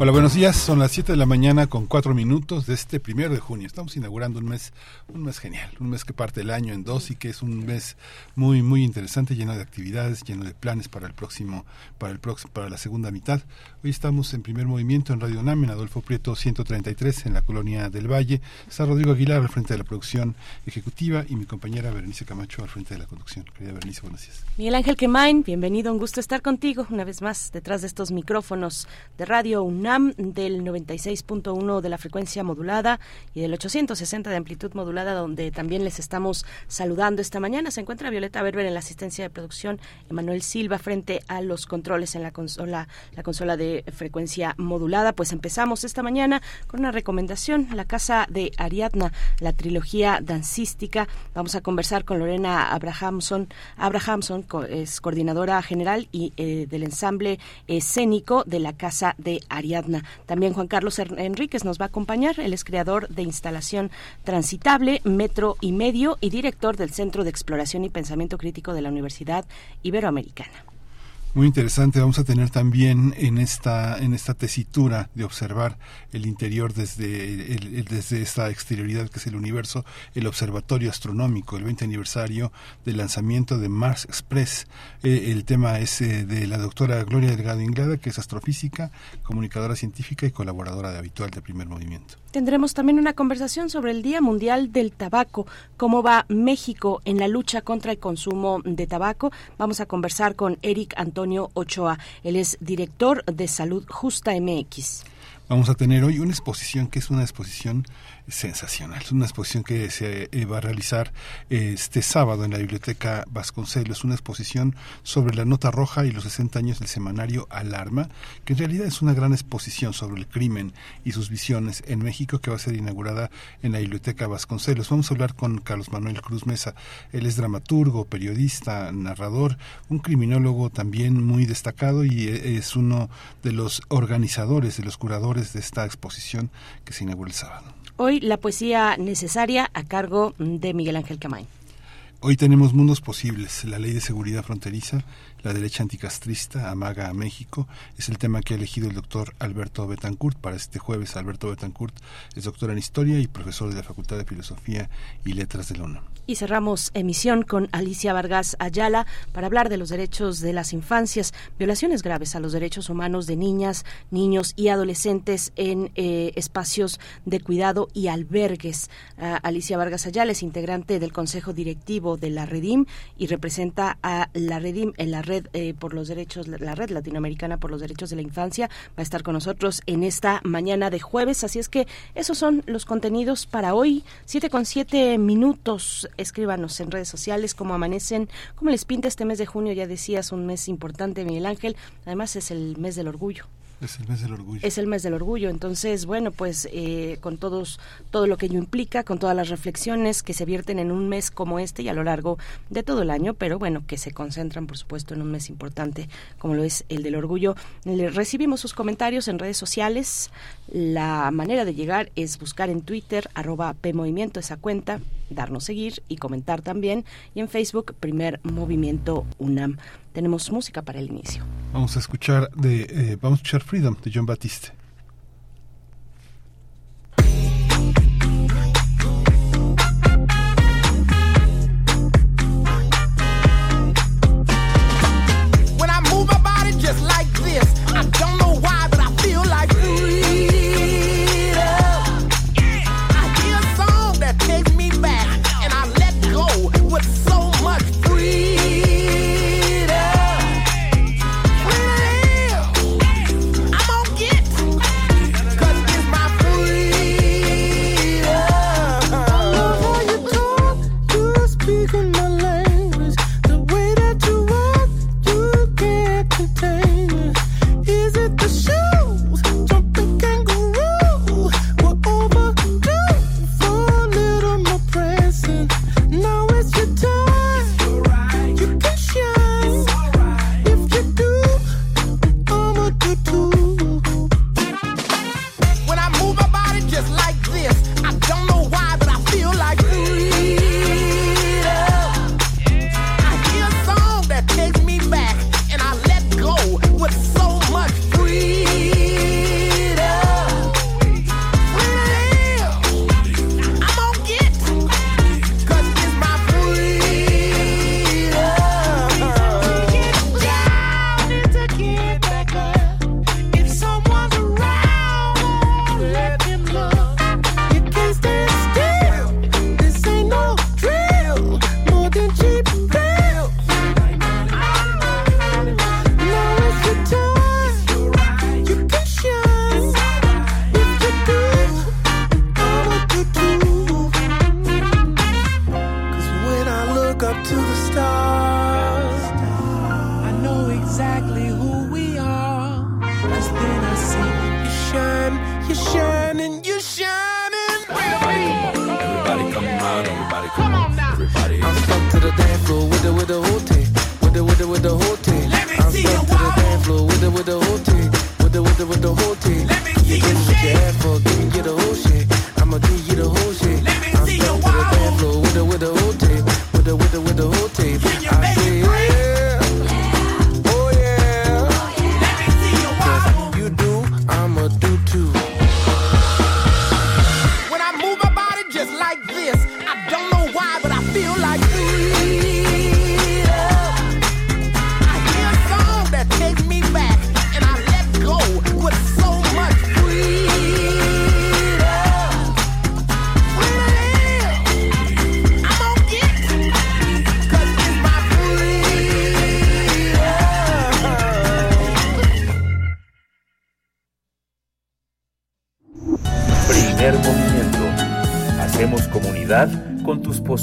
Hola, buenos días. Son las 7 de la mañana con 4 minutos de este primero de junio. Estamos inaugurando un mes, un mes genial, un mes que parte el año en dos y que es un mes muy, muy interesante, lleno de actividades, lleno de planes para el próximo, para el próximo, para la segunda mitad. Hoy estamos en primer movimiento en Radio UNAM, en Adolfo Prieto 133, en la colonia del Valle. Está Rodrigo Aguilar al frente de la producción ejecutiva y mi compañera Berenice Camacho al frente de la conducción. Querida Berenice, buenos días. Miguel Ángel Quemain, bienvenido, un gusto estar contigo una vez más detrás de estos micrófonos de Radio UNAM del 96.1 de la frecuencia modulada y del 860 de amplitud modulada, donde también les estamos saludando esta mañana. Se encuentra Violeta Berber en la asistencia de producción, Emanuel Silva frente a los controles en la consola, la consola de frecuencia modulada. Pues empezamos esta mañana con una recomendación, la casa de Ariadna, la trilogía dancística. Vamos a conversar con Lorena Abrahamson, Abrahamson es coordinadora general y eh, del ensamble escénico de la casa de Ariadna. También Juan Carlos Enríquez nos va a acompañar. Él es creador de instalación transitable, metro y medio y director del Centro de Exploración y Pensamiento Crítico de la Universidad Iberoamericana. Muy interesante. Vamos a tener también en esta en esta tesitura de observar el interior desde el, desde esta exterioridad que es el universo, el observatorio astronómico, el 20 aniversario del lanzamiento de Mars Express. Eh, el tema es eh, de la doctora Gloria Delgado Inglada, que es astrofísica, comunicadora científica y colaboradora de habitual de Primer Movimiento. Tendremos también una conversación sobre el Día Mundial del Tabaco, cómo va México en la lucha contra el consumo de tabaco. Vamos a conversar con Eric Antonio Ochoa. Él es director de Salud Justa MX. Vamos a tener hoy una exposición que es una exposición sensacional. Es una exposición que se eh, va a realizar este sábado en la Biblioteca Vasconcelos, una exposición sobre la nota roja y los 60 años del semanario Alarma, que en realidad es una gran exposición sobre el crimen y sus visiones en México que va a ser inaugurada en la Biblioteca Vasconcelos. Vamos a hablar con Carlos Manuel Cruz Mesa. Él es dramaturgo, periodista, narrador, un criminólogo también muy destacado y eh, es uno de los organizadores, de los curadores de esta exposición que se inaugura el sábado. Hoy la poesía necesaria a cargo de Miguel Ángel Camay. Hoy tenemos mundos posibles. La ley de seguridad fronteriza, la derecha anticastrista amaga a México. Es el tema que ha elegido el doctor Alberto Betancourt para este jueves. Alberto Betancourt es doctor en historia y profesor de la Facultad de Filosofía y Letras de la UNAM. Y cerramos emisión con Alicia Vargas Ayala para hablar de los derechos de las infancias, violaciones graves a los derechos humanos de niñas, niños y adolescentes en eh, espacios de cuidado y albergues. Alicia Vargas Ayala es integrante del Consejo Directivo de la Redim y representa a la Redim en la red eh, por los derechos, la red latinoamericana por los derechos de la infancia. Va a estar con nosotros en esta mañana de jueves. Así es que esos son los contenidos para hoy. Siete con siete minutos escríbanos en redes sociales cómo amanecen, cómo les pinta este mes de junio, ya decías, un mes importante, Miguel Ángel, además es el mes del orgullo. Es el mes del orgullo. Es el mes del orgullo. Entonces, bueno, pues eh, con todos, todo lo que ello implica, con todas las reflexiones que se vierten en un mes como este y a lo largo de todo el año, pero bueno, que se concentran, por supuesto, en un mes importante como lo es el del orgullo. Le recibimos sus comentarios en redes sociales. La manera de llegar es buscar en Twitter, arroba PMovimiento, esa cuenta, darnos seguir y comentar también. Y en Facebook, Primer Movimiento UNAM tenemos música para el inicio. Vamos a escuchar de eh, vamos a escuchar Freedom de John Batiste. When I move my body just like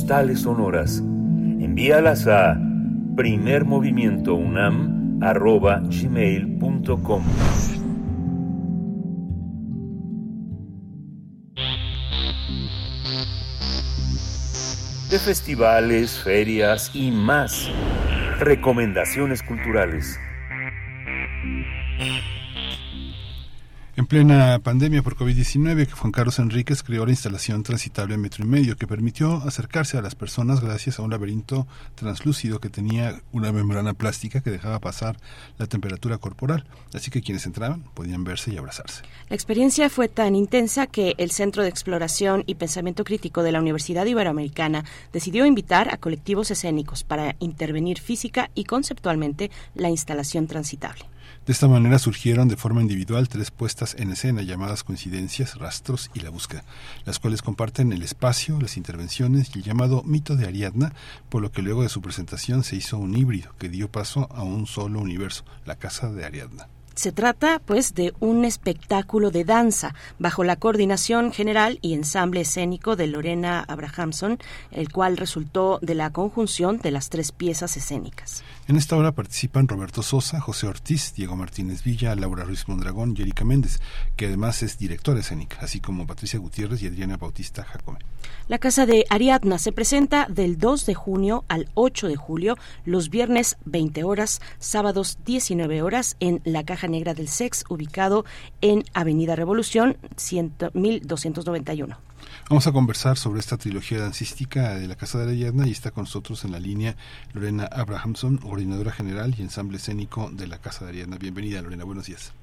postales sonoras. Envíalas a primermovimientounam.gmail.com De festivales, ferias y más. Recomendaciones culturales. Plena pandemia por COVID-19, Juan Carlos Enríquez creó la instalación transitable Metro y Medio, que permitió acercarse a las personas gracias a un laberinto translúcido que tenía una membrana plástica que dejaba pasar la temperatura corporal, así que quienes entraban podían verse y abrazarse. La experiencia fue tan intensa que el Centro de Exploración y Pensamiento Crítico de la Universidad Iberoamericana decidió invitar a colectivos escénicos para intervenir física y conceptualmente la instalación transitable. De esta manera surgieron de forma individual tres puestas en escena llamadas coincidencias, rastros y la búsqueda, las cuales comparten el espacio, las intervenciones y el llamado mito de Ariadna, por lo que luego de su presentación se hizo un híbrido que dio paso a un solo universo, la casa de Ariadna. Se trata, pues, de un espectáculo de danza bajo la coordinación general y ensamble escénico de Lorena Abrahamson, el cual resultó de la conjunción de las tres piezas escénicas. En esta obra participan Roberto Sosa, José Ortiz, Diego Martínez Villa, Laura Ruiz Mondragón y Erika Méndez, que además es directora escénica, así como Patricia Gutiérrez y Adriana Bautista Jacome. La Casa de Ariadna se presenta del 2 de junio al 8 de julio, los viernes 20 horas, sábados 19 horas, en la Caja Negra del Sex, ubicado en Avenida Revolución 1291. Vamos a conversar sobre esta trilogía dancística de la Casa de la Ariadna y está con nosotros en la línea Lorena Abrahamson, coordinadora general y ensamble escénico de la Casa de Ariadna. Bienvenida, Lorena. Buenos días.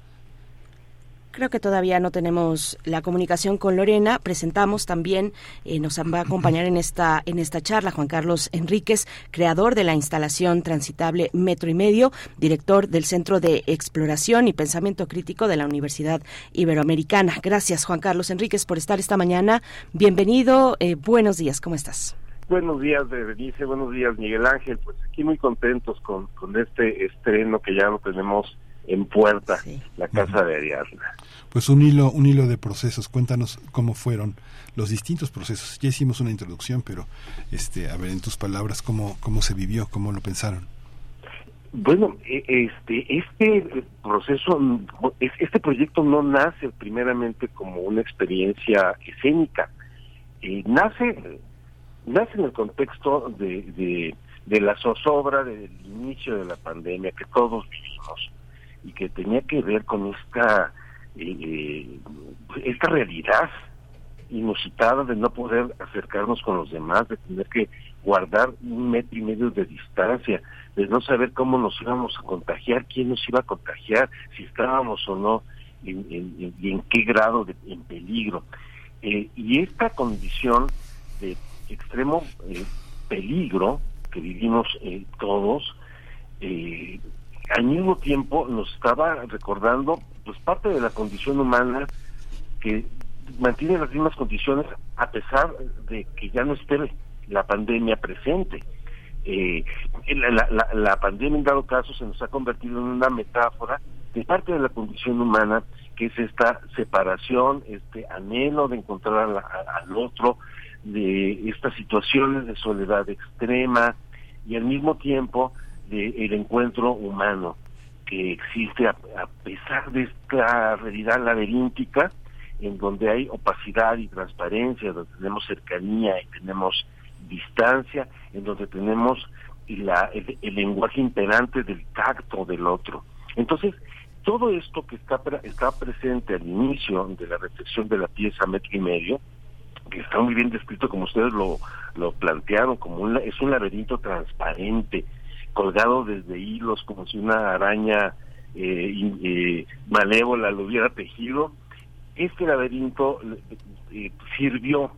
Creo que todavía no tenemos la comunicación con Lorena. Presentamos también, eh, nos va a acompañar en esta, en esta charla Juan Carlos Enríquez, creador de la instalación transitable Metro y Medio, director del Centro de Exploración y Pensamiento Crítico de la Universidad Iberoamericana. Gracias, Juan Carlos Enríquez, por estar esta mañana. Bienvenido. Eh, buenos días, ¿cómo estás? Buenos días, Berenice. Buenos días, Miguel Ángel. Pues aquí muy contentos con, con este estreno que ya lo tenemos en puerta, la casa de Ariadna. Pues un hilo, un hilo de procesos. Cuéntanos cómo fueron los distintos procesos. Ya hicimos una introducción, pero este, a ver en tus palabras cómo cómo se vivió, cómo lo pensaron. Bueno, e, este este proceso, este proyecto no nace primeramente como una experiencia escénica, eh, nace nace en el contexto de, de, de la zozobra del inicio de la pandemia que todos vivimos y que tenía que ver con esta eh, eh, esta realidad inusitada de no poder acercarnos con los demás, de tener que guardar un metro y medio de distancia, de no saber cómo nos íbamos a contagiar, quién nos iba a contagiar, si estábamos o no y en, qué grado de en peligro. Eh, y esta condición de extremo peligro que vivimos todos, eh, al mismo tiempo nos estaba recordando pues parte de la condición humana que mantiene las mismas condiciones a pesar de que ya no esté la pandemia presente. Eh, la, la, la, pandemia en dado caso se nos ha convertido en una metáfora de parte de la condición humana que es esta separación, este anhelo de encontrar al otro, de estas situaciones de soledad extrema y al mismo tiempo el encuentro humano que existe a, pesar de esta realidad laberíntica en donde hay opacidad y transparencia, donde tenemos cercanía y tenemos distancia, en donde tenemos la, el, lenguaje imperante del tacto del otro. Entonces, todo esto que está, está presente al inicio de la reflexión de la pieza metro y medio, que está muy bien descrito como ustedes lo, lo plantearon, como un, es un laberinto transparente, colgado desde hilos, como si una araña eh, eh, malévola lo hubiera tejido. Este laberinto eh, sirvió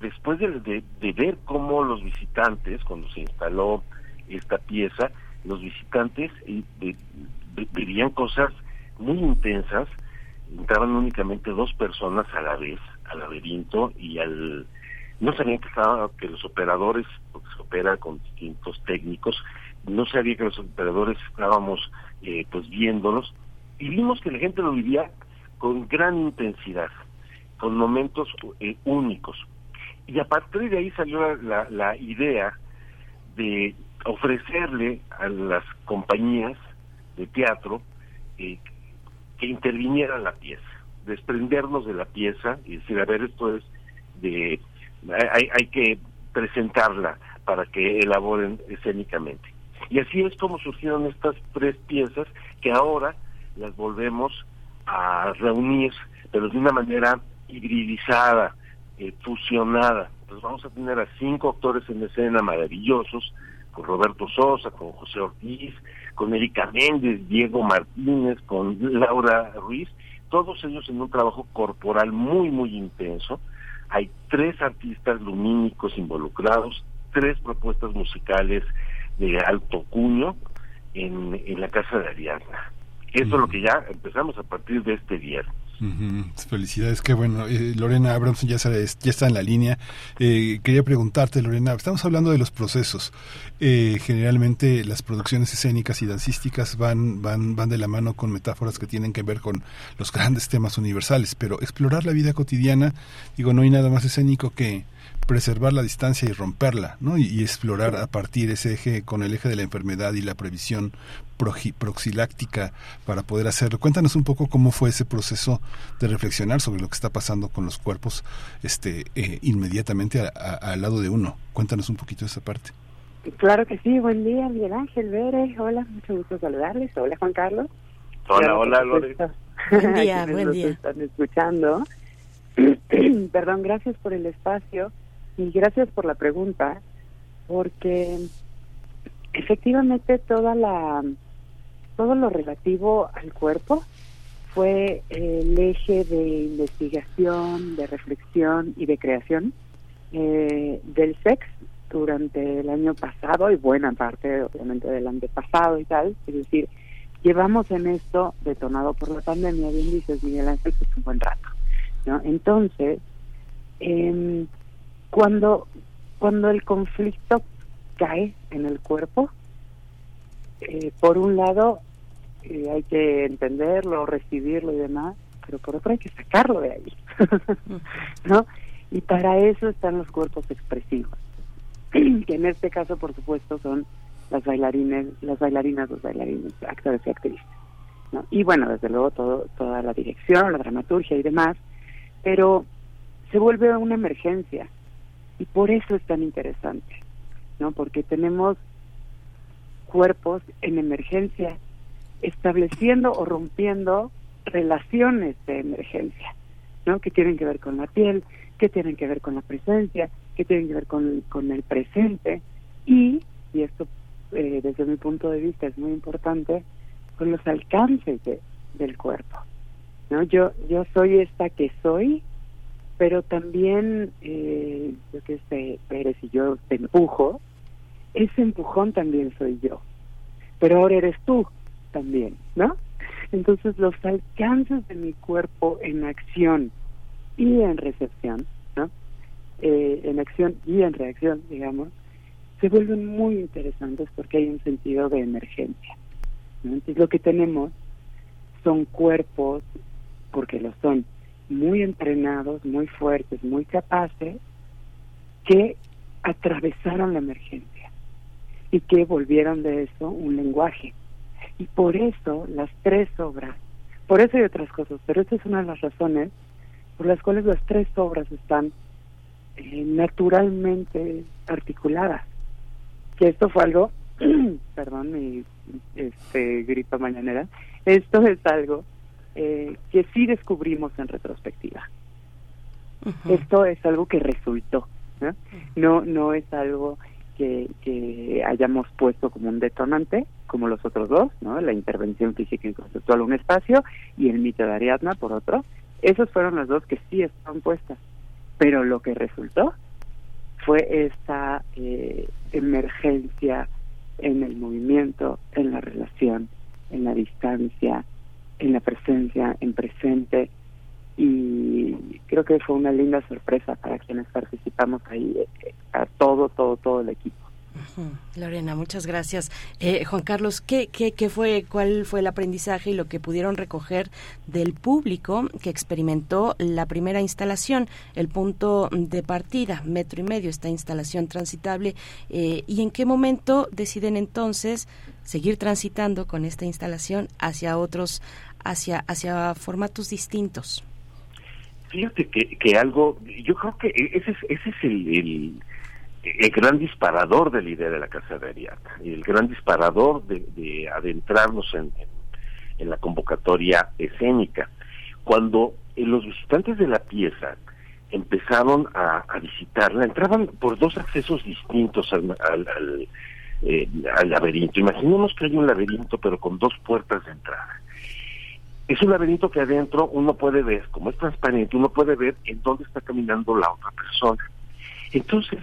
después de, de, ver cómo los visitantes, cuando se instaló esta pieza, los visitantes verían cosas muy intensas, entraban únicamente dos personas a la vez al laberinto y al no sabían que que los operadores porque se opera con distintos técnicos no sabía que los operadores estábamos eh, pues viéndolos. Y vimos que la gente lo vivía con gran intensidad con momentos eh, únicos. Y a partir de ahí salió la, la idea de ofrecerle a las compañías de teatro eh, que intervinieran la pieza desprendernos de la pieza y decir, a ver, esto es de, hay, hay que presentarla para que elaboren escénicamente. Y así es como surgieron estas tres piezas que ahora las volvemos a reunir, pero de una manera hibridizada, eh, fusionada. Entonces vamos a tener a cinco actores en escena maravillosos, con Roberto Sosa, con José Ortiz, con Erika Méndez, Diego Martínez, con Laura Ruiz, todos ellos en un trabajo corporal muy, muy intenso. Hay tres artistas lumínicos involucrados, tres propuestas musicales de alto cuño en, en la Casa de Ariadna. Eso es lo que ya empezamos a partir de este viernes. Felicidades, qué bueno. Eh, Lorena Abramson ya, ya está en la línea. Eh, quería preguntarte, Lorena, estamos hablando de los procesos. Eh, generalmente las producciones escénicas y dancísticas van, van, van de la mano con metáforas que tienen que ver con los grandes temas universales, pero explorar la vida cotidiana, digo, no hay nada más escénico que preservar la distancia y romperla, ¿no? Y, explorar a partir ese eje con el eje de la enfermedad y la previsión proxiláctica para poder hacerlo. Cuéntanos un poco cómo fue ese proceso de reflexionar sobre lo que está pasando con los cuerpos este eh, inmediatamente al lado de uno. Cuéntanos un poquito esa parte. Claro que sí, buen día, Miguel Ángel Vélez, hola, mucho gusto saludarles, hola Juan Carlos. Hola, hola, Lorena. Buen día, buen día. Están escuchando. Perdón, gracias por el espacio. Y gracias por la pregunta, porque efectivamente toda la todo lo relativo al cuerpo fue el eje de investigación, de reflexión y de creación eh, del sex durante el año pasado y buena parte obviamente del año pasado y tal, es decir, llevamos en esto detonado por la pandemia, bien dices Miguel Ángel, pues un buen rato, ¿no? Entonces, eh, cuando, cuando el conflicto cae en el cuerpo, eh, por un lado eh, hay que entenderlo, recibirlo y demás, pero por otro hay que sacarlo de ahí, ¿no? Y para eso están los cuerpos expresivos, que en este caso, por supuesto, son las bailarines, las bailarinas, los bailarines, actores y actrices. Y bueno, desde luego todo, toda la dirección, la dramaturgia y demás, pero se vuelve una emergencia y por eso es tan interesante, ¿no? Porque tenemos cuerpos en emergencia estableciendo o rompiendo relaciones de emergencia, ¿no? Que tienen que ver con la piel, que tienen que ver con la presencia, que tienen que ver con, con el presente y, y esto eh, desde mi punto de vista es muy importante, con los alcances de, del cuerpo, ¿no? Yo, yo soy esta que soy pero también, eh, yo que sé, Pérez y yo te empujo, ese empujón también soy yo, pero ahora eres tú también, ¿no? Entonces los alcances de mi cuerpo en acción y en recepción, ¿no? Eh, en acción y en reacción, digamos, se vuelven muy interesantes porque hay un sentido de emergencia. Entonces lo que tenemos son cuerpos, porque lo son, muy entrenados, muy fuertes, muy capaces, que atravesaron la emergencia y que volvieron de eso un lenguaje. Y por eso las tres obras, por eso hay otras cosas, pero esta es una de las razones por las cuales las tres obras están eh, naturalmente articuladas. Que esto fue algo, perdón, mi este, gripa mañanera, esto es algo eh, que sí descubrimos en retrospectiva. Esto es algo que resultó, ¿no? No, no es algo que, que hayamos puesto como un detonante, como los otros dos, ¿no? La intervención física y conceptual un espacio y el mito de Ariadna por otro. Esos fueron las dos que sí estaban puestas. Pero lo que resultó fue esta eh, emergencia en el movimiento, en la relación, en la distancia, en la presencia, en presente. Y creo que fue una linda sorpresa para quienes participamos ahí, eh, a todo, todo, todo el equipo. Lorena, muchas gracias. Eh, Juan Carlos, ¿qué, ¿qué, qué, fue, cuál fue el aprendizaje y lo que pudieron recoger del público que experimentó la primera instalación, el punto de partida, metro y medio, esta instalación transitable, eh, y en qué momento deciden entonces seguir transitando con esta instalación hacia otros, hacia, hacia formatos distintos? Fíjate que, que algo, yo creo que ese es, ese es el el gran disparador de la idea de la casa de Ariadna el gran disparador de, adentrarnos en, la convocatoria escénica. Cuando eh, los visitantes de la pieza empezaron a, visitarla, entraban por dos accesos distintos al, eh, al, laberinto. Imaginemos que hay un laberinto pero con dos puertas de entrada. Es un laberinto que adentro uno puede ver, como es transparente, uno puede ver en dónde está caminando la otra persona. Entonces,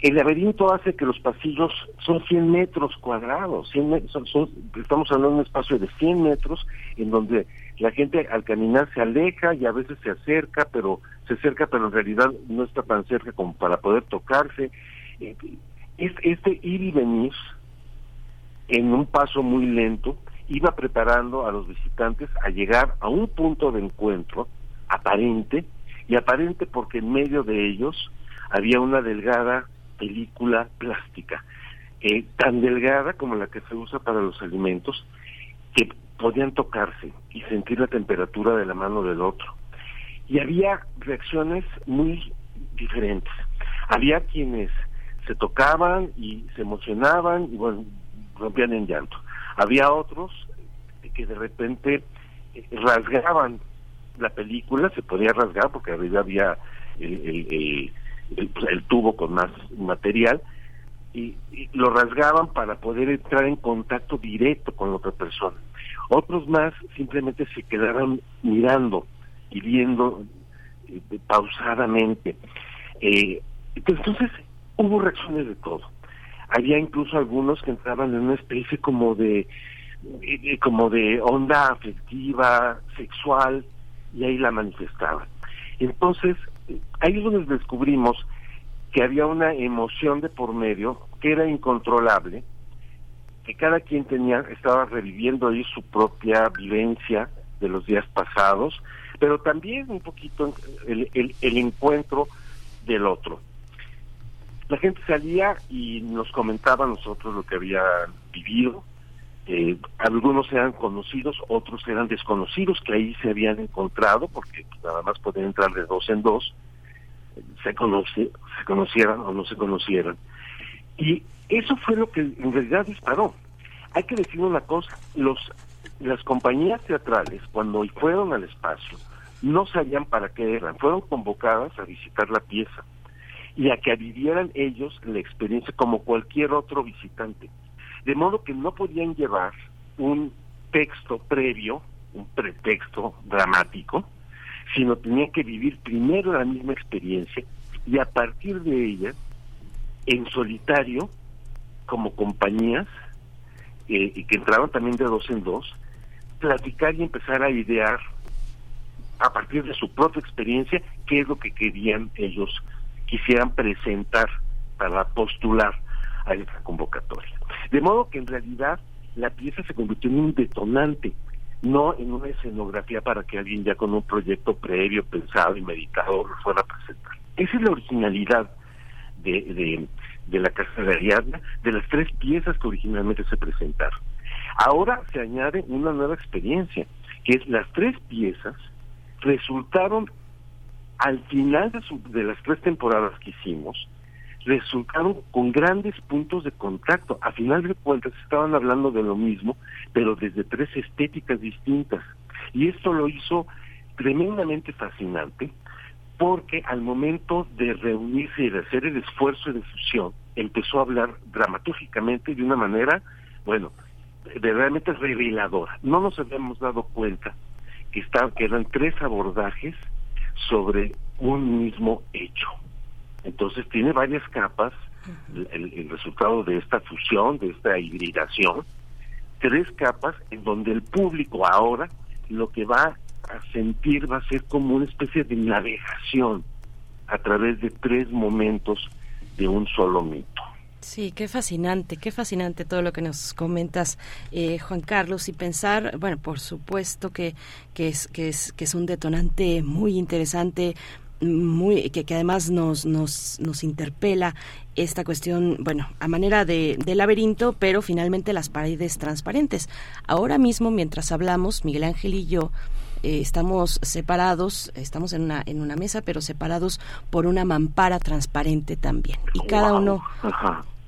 el laberinto hace que los pasillos son 100 metros cuadrados, 100 son, estamos hablando de un espacio de 100 metros en donde la gente al caminar se aleja y a veces se acerca, pero se acerca, pero en realidad no está tan cerca como para poder tocarse. Eh, este ir y venir en un paso muy lento iba preparando a los visitantes a llegar a un punto de encuentro aparente, y aparente porque en medio de ellos había una delgada película plástica, eh, tan delgada como la que se usa para los alimentos, que podían tocarse y sentir la temperatura de la mano del otro. Y había reacciones muy diferentes. Había quienes se tocaban y se emocionaban y bueno, rompían en llanto. Había otros que de repente eh, rasgaban la película, se podía rasgar porque arriba había el, el, tubo con más material y, lo rasgaban para poder entrar en contacto directo con la otra persona. Otros más simplemente se quedaban mirando y viendo eh, pausadamente. Eh, entonces hubo reacciones de todo. Había incluso algunos que entraban en una especie como de eh, como de onda afectiva, sexual, y ahí la manifestaban. Entonces, ahí es donde descubrimos que había una emoción de por medio que era incontrolable, que cada quien tenía, estaba reviviendo ahí su propia vivencia de los días pasados, pero también un poquito el, el, encuentro del otro. La gente salía y nos comentaba a nosotros lo que había vivido, eh, algunos eran conocidos, otros eran desconocidos que ahí se habían encontrado, porque nada más podían entrar de dos en dos, se, conoce, se conocieran o no se conocieran. Y eso fue lo que en realidad disparó. Hay que decir una cosa, los las compañías teatrales cuando fueron al espacio no sabían para qué eran, fueron convocadas a visitar la pieza y a que vivieran ellos la experiencia como cualquier otro visitante. De modo que no podían llevar un texto previo, un pretexto dramático, sino tenían que vivir primero la misma experiencia y a partir de ella, en solitario, como compañías, eh, y que entraban también de dos en dos, platicar y empezar a idear a partir de su propia experiencia qué es lo que querían ellos quisieran presentar para postular a esta convocatoria. De modo que en realidad la pieza se convirtió en un detonante, no en una escenografía para que alguien ya con un proyecto previo, pensado y meditado lo fuera a presentar. Esa es la originalidad de, la Casa de Ariadna, de las tres piezas que originalmente se presentaron. Ahora se añade una nueva experiencia, que es las tres piezas resultaron al final de, de las tres temporadas que hicimos, resultaron con grandes puntos de contacto. A final de cuentas estaban hablando de lo mismo, pero desde tres estéticas distintas. Y esto lo hizo tremendamente fascinante porque al momento de reunirse y de hacer el esfuerzo de fusión, empezó a hablar dramatúrgicamente de una manera, bueno, verdaderamente reveladora. No nos habíamos dado cuenta que, estaban, que eran tres abordajes sobre un mismo hecho. Entonces tiene varias capas el, resultado de esta fusión, de esta hibridación, tres capas en donde el público ahora lo que va a sentir va a ser como una especie de navegación a través de tres momentos de un solo mito. Sí, qué fascinante, qué fascinante todo lo que nos comentas, eh, Juan Carlos, y pensar, bueno, por supuesto que, que, es, que, es, que es un detonante muy interesante, muy que, que, además nos, nos, nos interpela esta cuestión, bueno, a manera de, de, laberinto, pero finalmente las paredes transparentes. Ahora mismo, mientras hablamos, Miguel Ángel y yo eh, estamos separados, estamos en una, en una mesa, pero separados por una mampara transparente también. Y cada uno,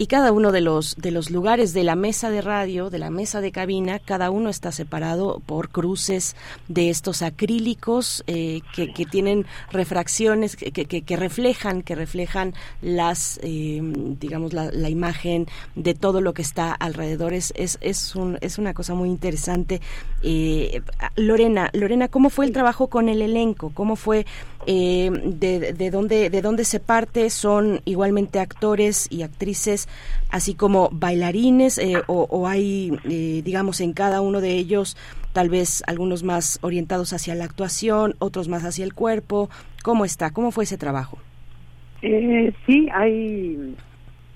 y cada uno de los de los lugares de la mesa de radio, de la mesa de cabina, cada uno está separado por cruces de estos acrílicos eh, que, que, tienen refracciones que, que, que, reflejan que reflejan las eh, digamos la, la, imagen de todo lo que está alrededor. Es es es, un, es una cosa muy interesante. Eh, Lorena Lorena cómo fue el trabajo con el elenco cómo fue eh, de, de dónde de dónde se parte son igualmente actores y actrices así como bailarines eh, o, hay, eh, digamos, en cada uno de ellos tal vez algunos más orientados hacia la actuación, otros más hacia el cuerpo. ¿Cómo está? ¿Cómo fue ese trabajo? Eh, sí, hay,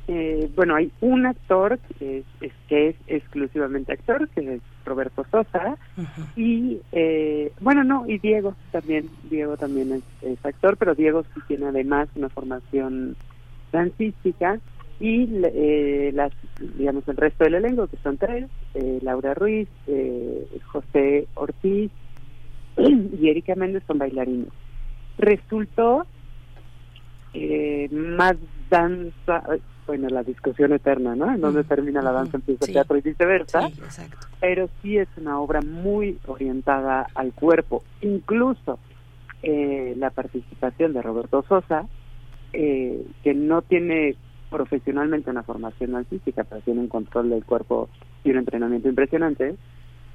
eh, bueno, hay un actor que es, que es exclusivamente actor, que es Roberto Sosa, uh -huh. y eh, bueno, no, y Diego también, Diego también es, es, actor, pero Diego sí tiene además una formación dancística y eh, las digamos el resto del elenco que son tres eh, Laura Ruiz eh, José Ortiz y Erika Méndez son bailarines resultó eh, más danza bueno la discusión eterna no en donde mm, termina la danza empieza sí. teatro y viceversa. Sí, pero sí es una obra muy orientada al cuerpo. Incluso eh, la participación de Roberto Sosa eh, que no tiene profesionalmente una formación artística, pero tiene un control del cuerpo y un entrenamiento impresionante,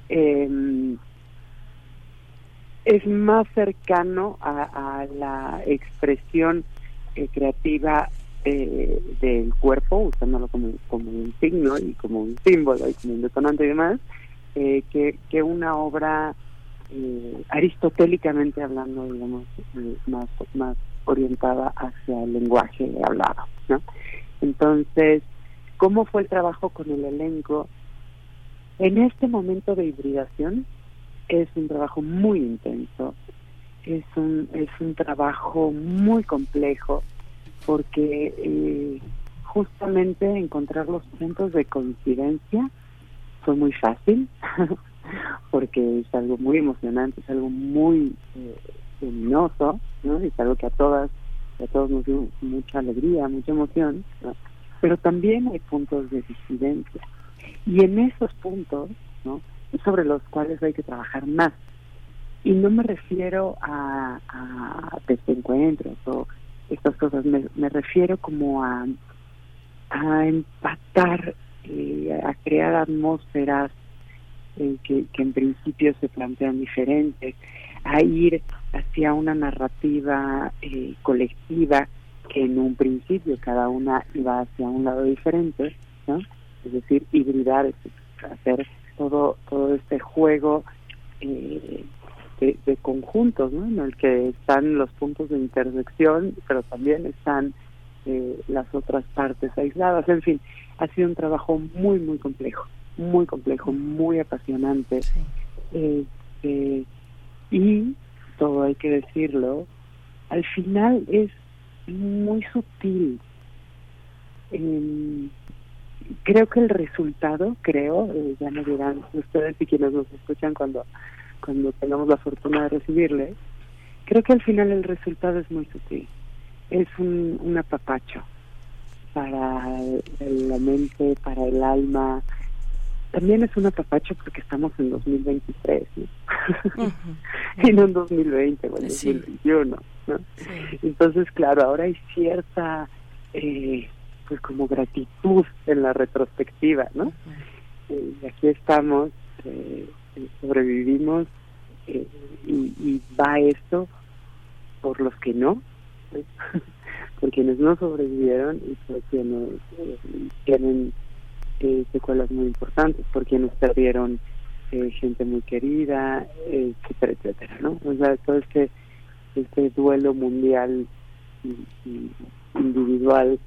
eh, es más cercano a, a la expresión eh, creativa eh, del cuerpo, usándolo como, como un signo y como un símbolo y como un detonante y demás, eh, que, que una obra eh, aristotélicamente hablando, digamos, más, más orientada hacia el lenguaje hablado, ¿no? Entonces, ¿cómo fue el trabajo con el elenco? En este momento de hibridación es un trabajo muy intenso, es un, es un trabajo muy complejo porque eh, justamente encontrar los puntos de coincidencia fue muy fácil porque es algo muy emocionante, es algo muy eh, luminoso, ¿no? es algo que a todas a todos nos dio mucha alegría, mucha emoción, pero también hay puntos de disidencia. Y en esos puntos, ¿no? sobre los cuales hay que trabajar más. Y no me refiero a, a desencuentros o estas cosas, me, me refiero como a, a empatar, eh, a crear atmósferas eh, que, que en principio se plantean diferentes, a ir hacia una narrativa eh, colectiva que en un principio cada una iba hacia un lado diferente, ¿no? Es decir, hibridar, hacer todo todo este juego eh, de, de, conjuntos, ¿no? En el que están los puntos de intersección, pero también están eh, las otras partes aisladas. En fin, ha sido un trabajo muy, muy complejo, muy complejo, muy apasionante. Sí. Eh, y todo hay que decirlo, al final es muy sutil. Eh, creo que el resultado, creo, eh, ya me dirán ustedes y quienes nos escuchan cuando, cuando tengamos la fortuna de recibirle, creo que al final el resultado es muy sutil. Es un, un apapacho para la mente, para el alma, también es un apapacho porque estamos en 2023 ¿no? uh -huh. y no en 2020 o en sí. 2021 Entonces, claro, ahora hay cierta, eh, pues como gratitud en la retrospectiva, ¿no? y aquí estamos, eh, sobrevivimos y, y, va esto por los que no, por quienes no sobrevivieron y por quienes tienen secuelas muy importantes, por quienes perdieron eh, gente muy querida, etcétera, etcétera, ¿no? O sea, todo este, este duelo mundial y, individual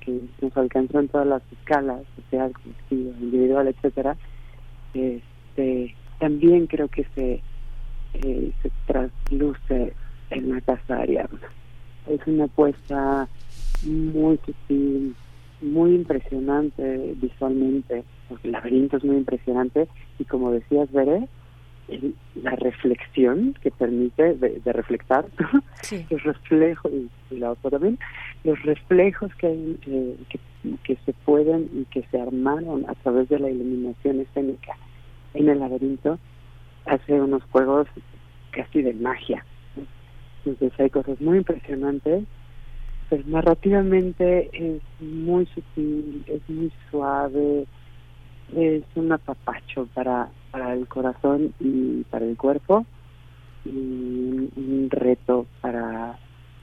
que nos alcanzó en todas las escalas, social, colectiva, individual, etcétera, este, también creo que se, eh, se trasluce en la casa Ariadna. Es una apuesta muy sutil, muy impresionante visualmente, porque el laberinto es muy impresionante y como decías, Veré, la reflexión que permite de, de reflectar los reflejos y, la otra también los reflejos que, hay, eh, que, que se pueden y que se armaron a través de la iluminación escénica en el laberinto hace unos juegos casi de magia entonces hay cosas muy impresionantes pues narrativamente es muy sutil, es muy suave, es un apapacho para, para el corazón y para el cuerpo y un, reto para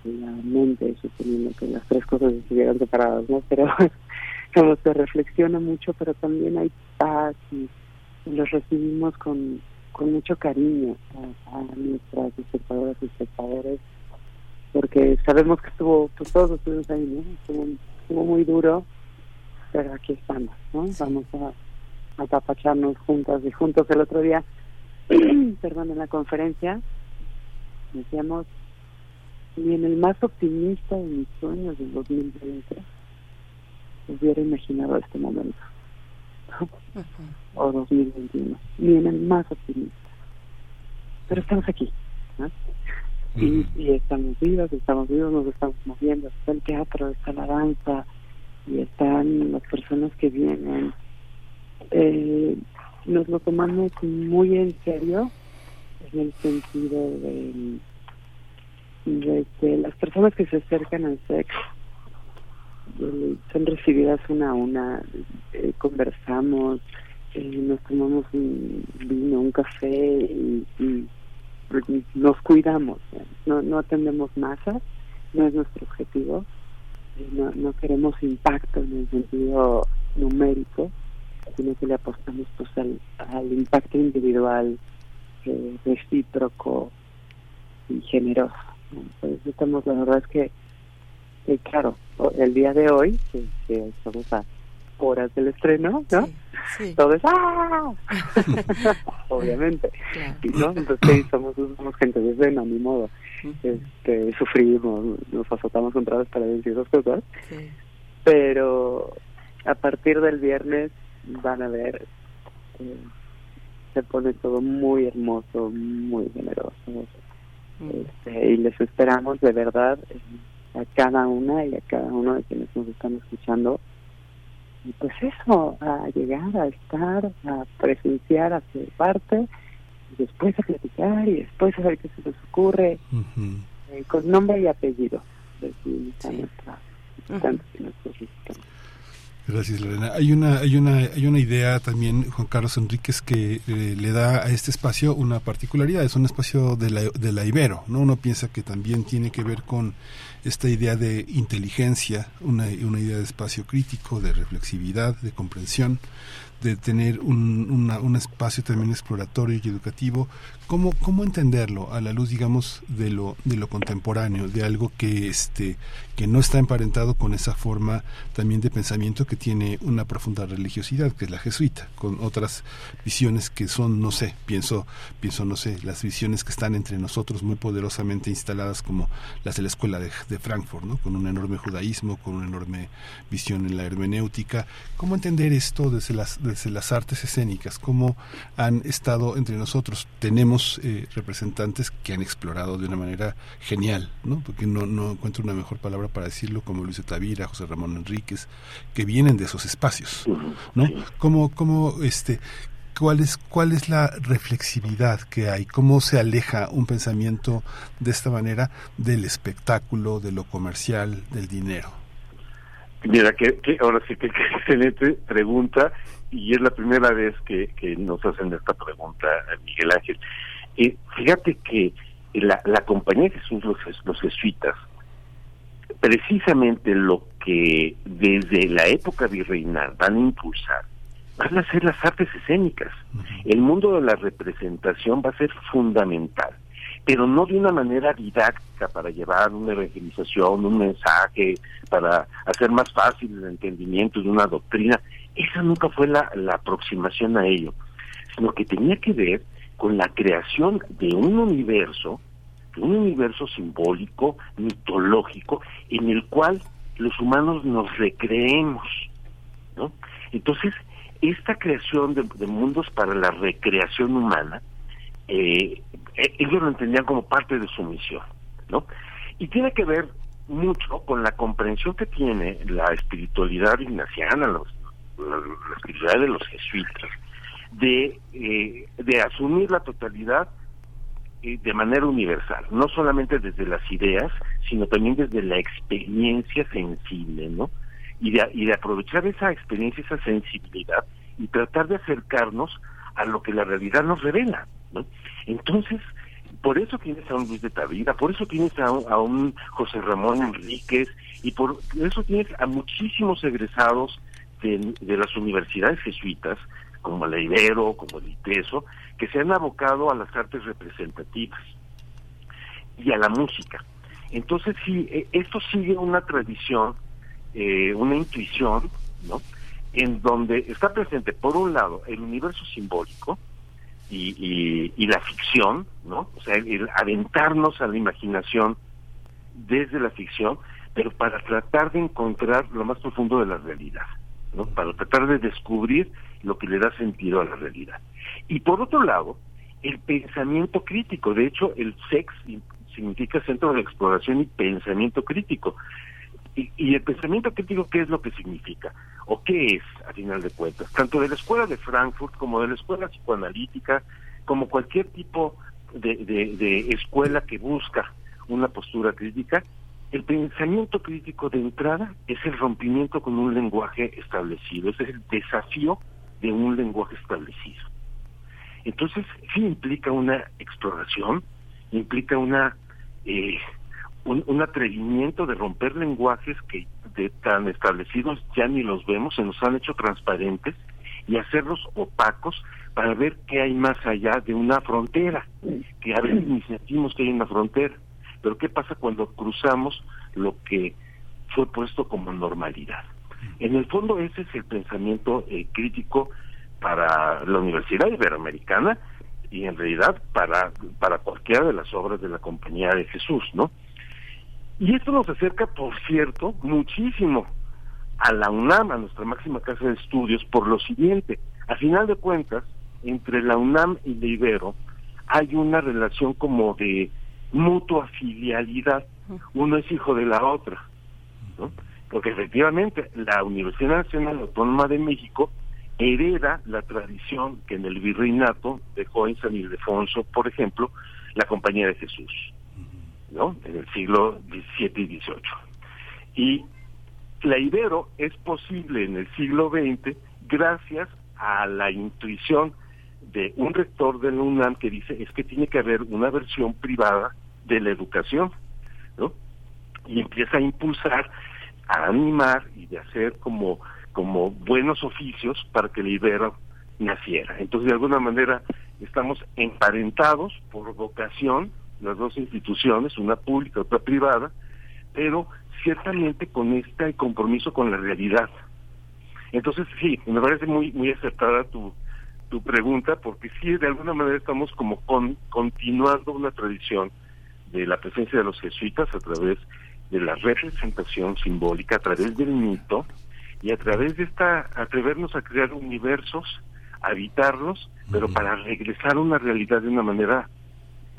la mente, suponiendo que las tres cosas estuvieran separadas, ¿no? Pero como se reflexiona mucho, pero también hay paz y, los recibimos con, con mucho cariño a, a nuestras espectadoras y espectadores porque sabemos que estuvo, pues todos estuvimos ahí, ¿no? Estuvo, muy duro, pero aquí estamos, ¿no? Vamos a, a tapacharnos juntas y juntos el otro día, perdón, en la conferencia, decíamos, ni en el más optimista de mis sueños del 2020 hubiera imaginado este momento, o 2021, ni en el más optimista. Pero estamos aquí, ¿no? y, estamos vivos, estamos vivos, nos estamos moviendo, está el teatro, está la danza y están las personas que vienen. Eh, nos lo tomamos muy en serio en el sentido de, de las personas que se acercan al sexo son recibidas una a una, eh, conversamos, nos tomamos un vino, un café y nos cuidamos, no, no atendemos masas, no es nuestro objetivo, eh, no, no queremos impacto en el sentido numérico, sino que le apostamos pues al, al impacto individual, eh, recíproco y generoso. Entonces estamos, la verdad es que, eh, claro, el día de hoy, que, a horas del estreno, ¿no? Sí, Todo es ¡ah! Obviamente. ¿no? Entonces somos, somos gente de escena, ni modo. este, sufrimos, nos azotamos contra las paredes y esas cosas. Pero a partir del viernes van a ver, eh, se pone todo muy hermoso, muy generoso. Este, y les esperamos de verdad a cada una y a cada uno de quienes nos están escuchando y pues eso, a llegar, a estar, a presenciar, a ser parte, y después a platicar y después a ver qué se les ocurre, eh, con nombre y apellido. sí. Gracias, Lorena. Hay una, hay una, hay una idea también, Juan Carlos Enríquez, que eh, le da a este espacio una particularidad. Es un espacio de la, de la Ibero, ¿no? Uno piensa que también tiene que ver con esta idea de inteligencia, una, una idea de espacio crítico, de reflexividad, de comprensión, de tener un, un espacio también exploratorio y educativo ¿Cómo, ¿Cómo entenderlo a la luz, digamos, de lo, de lo contemporáneo, de algo que, este, que no está emparentado con esa forma también de pensamiento que tiene una profunda religiosidad, que es la jesuita, con otras visiones que son, no sé, pienso, pienso, no sé, las visiones que están entre nosotros muy poderosamente instaladas como las de la escuela de, Frankfurt, ¿no? con un enorme judaísmo, con una enorme visión en la hermenéutica. ¿Cómo entender esto desde las, desde las artes escénicas? ¿Cómo han estado entre nosotros? Tenemos eh, representantes que han explorado de una manera genial, ¿no? Porque no, no encuentro una mejor palabra para decirlo, como Luis Tavira, José Ramón Enríquez, que vienen de esos espacios, ¿no? Como, como este, ¿Cuál es, ¿Cuál es la reflexividad que hay? ¿Cómo se aleja un pensamiento de esta manera del espectáculo, de lo comercial, del dinero? Mira, que, ahora sí que, excelente pregunta y es la primera vez que, nos hacen esta pregunta, Miguel Ángel. Eh, fíjate que la, la compañía de Jesús, los, los jesuitas, precisamente lo que desde la época virreinal van a impulsar van a ser las artes escénicas. El mundo de la representación va a ser fundamental, pero no de una manera didáctica para llevar una evangelización, un mensaje, para hacer más fácil el entendimiento de una doctrina. Esa nunca fue la, la aproximación a ello, sino que tenía que ver con la creación de un universo un universo simbólico, mitológico, en el cual los humanos nos recreemos, ¿no? Entonces, esta creación de, mundos para la recreación humana, eh, eh, ellos lo entendían como parte de su misión, ¿no? Y tiene que ver mucho con la comprensión que tiene la espiritualidad ignaciana, la, espiritualidad de los jesuitas, de, eh, de asumir la totalidad de manera universal, no solamente desde las ideas, sino también desde la experiencia sensible, ¿no? Y de, y de aprovechar esa experiencia, esa sensibilidad y tratar de acercarnos a lo que la realidad nos revela, ¿no? Entonces, por eso tienes a un Luis de Tavira, por eso tienes a un, a un José Ramón Enríquez y por eso tienes a muchísimos egresados de, de las universidades jesuitas, como la Ibero, como el ITESO, que se han abocado a las artes representativas y a la música. Entonces sí, eh, esto sigue una tradición, eh, una intuición, ¿no? En donde está presente, por un lado, el universo simbólico y, y, la ficción, ¿no? O sea, el, aventarnos a la imaginación desde la ficción, pero para tratar de encontrar lo más profundo de la realidad, ¿no? Para tratar de descubrir lo que le da sentido a la realidad. Y por otro lado, el pensamiento crítico. De hecho, el SEX significa Centro de Exploración y Pensamiento Crítico. Y, el pensamiento crítico, ¿qué es lo que significa? ¿O qué es, a final de cuentas? Tanto de la escuela de Frankfurt como de la escuela psicoanalítica, como cualquier tipo de, de escuela que busca una postura crítica, el pensamiento crítico de entrada es el rompimiento con un lenguaje establecido, es el desafío de un lenguaje establecido. Entonces, sí implica una exploración, implica una eh, un, atrevimiento de romper lenguajes que de tan establecidos ya ni los vemos, se nos han hecho transparentes y hacerlos opacos para ver qué hay más allá de una frontera, que a veces ni sentimos que hay una frontera. Pero ¿qué pasa cuando cruzamos lo que fue puesto como normalidad? En el fondo ese es el pensamiento eh, crítico para la Universidad Iberoamericana y en realidad para, para cualquiera de las obras de la Compañía de Jesús, ¿no? Y esto nos acerca, por cierto, muchísimo a la UNAM, a nuestra máxima casa de estudios, por lo siguiente, a final de cuentas, entre la UNAM y la Ibero hay una relación como de mutua filialidad, uno es hijo de la otra, ¿no? porque efectivamente la Universidad Nacional Autónoma de México hereda la tradición que en el virreinato dejó en San Ildefonso, por ejemplo, la Compañía de Jesús, ¿no? En el siglo XVII y XVIII. Y la Ibero es posible en el siglo XX gracias a la intuición de un rector de la UNAM que dice es que tiene que haber una versión privada de la educación, ¿no? Y empieza a impulsar a animar y de hacer como, como buenos oficios para que el Ibero naciera. Entonces, de alguna manera, estamos emparentados por vocación, las dos instituciones, una pública, otra privada, pero ciertamente con este compromiso con la realidad. Entonces, sí, me parece muy muy acertada tu, tu pregunta, porque sí, de alguna manera estamos como con, continuando una tradición de la presencia de los jesuitas a través de la representación simbólica a través del mito y a través de esta atrevernos a crear universos, habitarlos, pero para regresar a una realidad de una manera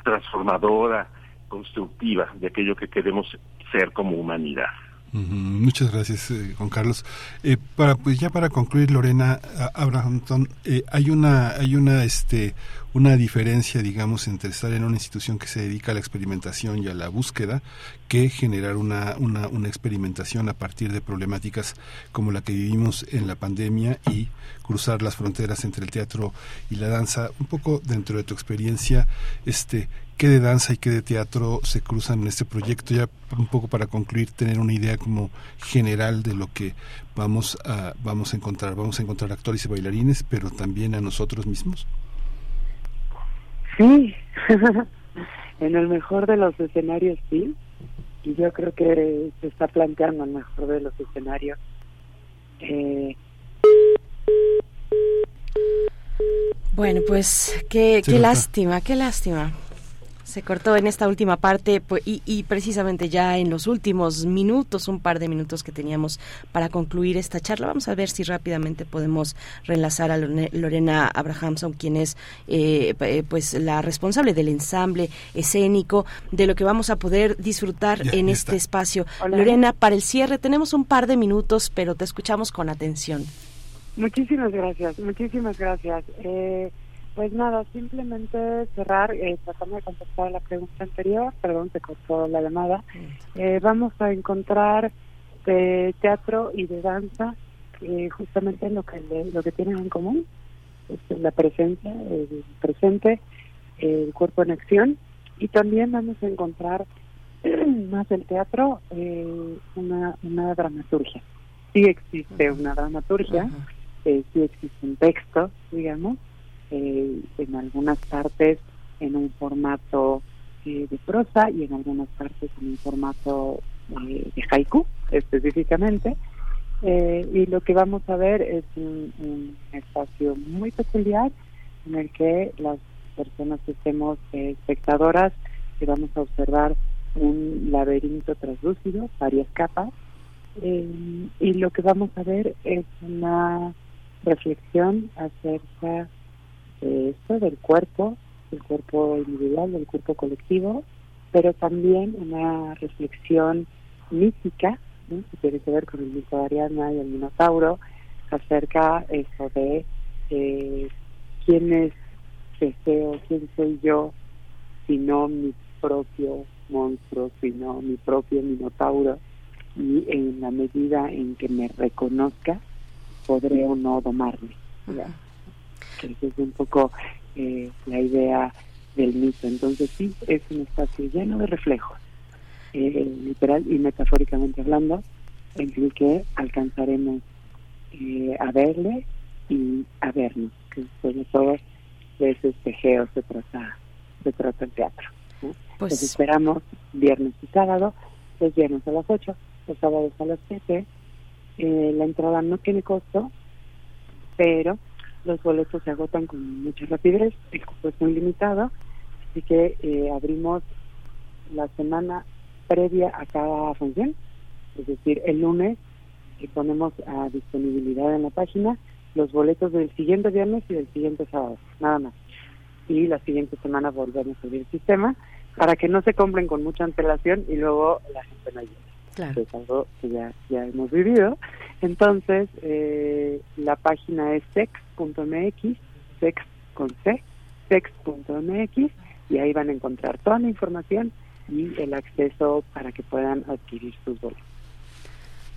transformadora, constructiva de aquello que queremos ser como humanidad. Muchas gracias, eh, Juan Carlos. Eh, para pues ya para concluir, Lorena Abrahamson, eh, hay una hay una este una diferencia, digamos, entre estar en una institución que se dedica a la experimentación y a la búsqueda que generar una, una, una experimentación a partir de problemáticas como la que vivimos en la pandemia y cruzar las fronteras entre el teatro y la danza. Un poco dentro de tu experiencia, este, qué de danza y qué de teatro se cruzan en este proyecto, ya un poco para concluir, tener una idea como general de lo que vamos a, vamos a encontrar. Vamos a encontrar actores y bailarines, pero también a nosotros mismos. Sí, en el mejor de los escenarios sí, y yo creo que se está planteando el mejor de los escenarios. Eh, bueno, pues qué, qué lástima, qué lástima se cortó en esta última parte pues, y, precisamente ya en los últimos minutos, un par de minutos que teníamos para concluir esta charla, vamos a ver si rápidamente podemos reenlazar a Lorena Abrahamson, quien es eh, eh, pues la responsable del ensamble escénico, de lo que vamos a poder disfrutar en este espacio. Lorena, para el cierre tenemos un par de minutos, pero te escuchamos con atención. Muchísimas gracias, muchísimas gracias. Eh, pues nada, simplemente cerrar, eh, tratando de contestar la pregunta anterior, perdón, se cortó la llamada. Eh, vamos a encontrar de teatro y de danza eh, justamente lo que lo que tienen en común, es la presencia, el presente, el cuerpo en acción, y también vamos a encontrar más del teatro eh, una, una dramaturgia. Sí existe una dramaturgia, eh, sí existe un texto, digamos, eh, en algunas partes en un formato eh, de prosa y en algunas partes en un formato eh, de haiku específicamente. y lo que vamos a ver es un, espacio muy peculiar en el que las personas que estemos espectadoras que vamos a observar un laberinto translúcido, varias capas, y lo que vamos a ver es una reflexión acerca esto, del cuerpo, del cuerpo individual, del cuerpo colectivo, pero también una reflexión mística, que tiene que ver con el mito de y el Minotauro, acerca eso de eh, quién es deseo, quién soy yo, sino mi propio monstruo, sino mi propio Minotauro, y en la medida en que me reconozca, podré o no domarme que es un poco eh, la idea del mito. Entonces sí, es un espacio lleno de reflejos, eh, literal y metafóricamente hablando, en el que alcanzaremos eh, a verle y a vernos, que sobre todo de ese espejeo se trata, se trata el teatro. Pues esperamos viernes y sábado, los viernes a las 8, los sábados a las 7. la entrada no tiene costo, pero los boletos se agotan con mucha rapidez, el cupo es muy limitado, así que eh, abrimos la semana previa a cada función, es decir, el lunes que ponemos a disponibilidad en la página los boletos del siguiente viernes y del siguiente sábado, nada más. Y la siguiente semana volvemos a abrir el sistema para que no se compren con mucha antelación y luego la gente no llegue. Claro. es algo que ya, ya hemos vivido. Entonces, eh, la página es sex.mx, sex con C, sex.mx, y ahí van a encontrar toda la información y el acceso para que puedan adquirir sus boletos.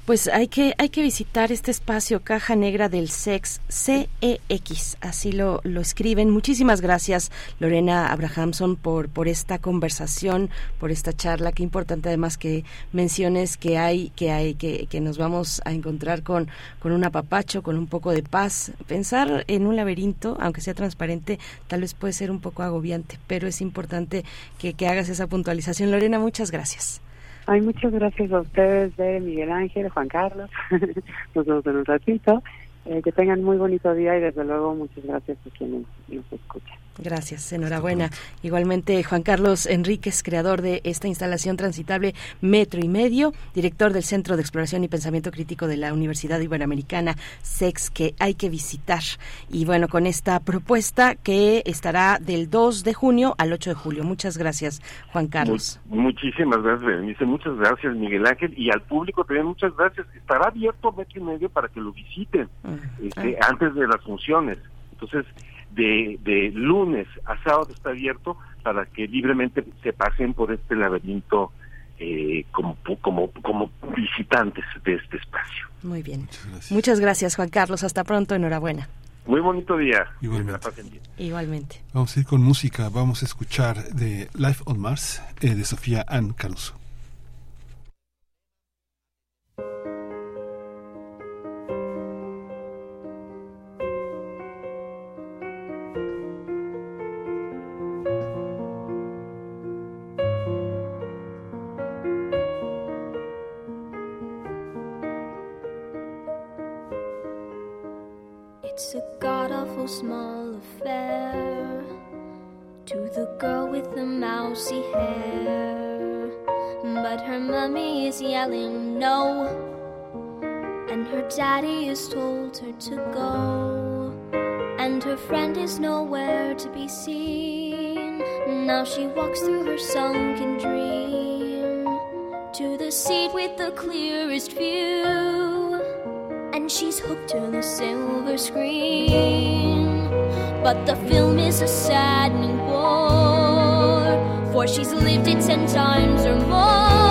Pues hay que, hay que visitar este espacio Caja Negra del Sex, CEX, así lo, lo escriben. Muchísimas gracias, Lorena Abrahamson, por, por esta conversación, por esta charla. Qué importante además que menciones que hay, que hay, que, que nos vamos a encontrar con, con un apapacho, con un poco de paz. Pensar en un laberinto, aunque sea transparente, tal vez puede ser un poco agobiante, pero es importante que, que hagas esa puntualización. Lorena, muchas gracias. Ay, muchas gracias a ustedes, de Miguel Ángel, Juan Carlos. Nos vemos en un ratito. Eh, que tengan muy bonito día y desde luego muchas gracias a quienes nos escuchan. Gracias, enhorabuena. Igualmente, Juan Carlos Enríquez, creador de esta instalación transitable Metro y Medio, director del Centro de Exploración y Pensamiento Crítico de la Universidad Iberoamericana, SEX, que hay que visitar. Y bueno, con esta propuesta que estará del 2 de junio al 8 de julio. Muchas gracias, Juan Carlos. muchísimas gracias, Berenice. Muchas gracias, Miguel Ángel. Y al público también muchas gracias. Estará abierto Metro y Medio para que lo visiten mm. este, ah. antes de las funciones. Entonces, de, de lunes a sábado está abierto para que libremente se pasen por este laberinto eh, como, como, como visitantes de este espacio. Muy bien. Muchas gracias. Juan Carlos. Hasta pronto. Enhorabuena. Muy bonito día. Igualmente. Vamos a ir con música. Vamos a escuchar de Life on Mars eh, de Sofía Ann Caruso. To go. And her friend is nowhere to be seen. Now she walks through her sunken dream to the seat with the clearest view and she's hooked to the silver screen. But the film is a saddening bore, for she's lived it ten times or more.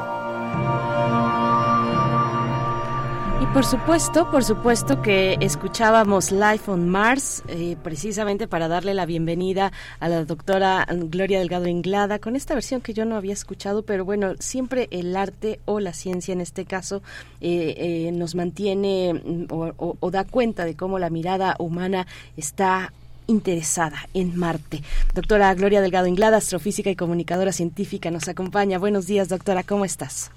Por supuesto, por supuesto que escuchábamos Life on Mars, eh, precisamente para darle la bienvenida a la doctora Gloria Delgado Inglada, con esta versión que yo no había escuchado, pero bueno, siempre el arte o la ciencia en este caso eh, eh, nos mantiene mm, o, o da cuenta de cómo la mirada humana está interesada en Marte. Doctora Gloria Delgado Inglada, astrofísica y comunicadora científica, nos acompaña. Buenos días, doctora, ¿cómo estás?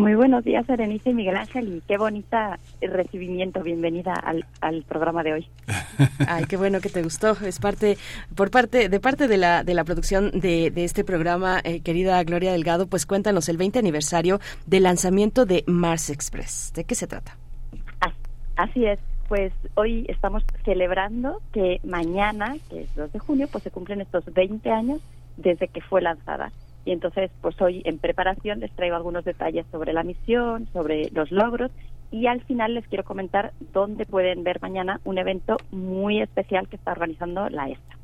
Muy buenos días, Berenice y Miguel Ángel, y qué bonita recibimiento. Bienvenida al, al, programa de hoy. Ay, qué bueno que te gustó. Es parte, por parte, de parte de la, de la producción de, de este programa, eh, querida Gloria Delgado, pues cuéntanos el 20 aniversario del lanzamiento de Mars Express. ¿De qué se trata? Así es. Pues hoy estamos celebrando que mañana, que es 2 de junio, pues se cumplen estos 20 años desde que fue lanzada. Y entonces, pues hoy en preparación les traigo algunos detalles sobre la misión, sobre los logros y al final les quiero comentar dónde pueden ver mañana un evento muy especial que está organizando la ESA.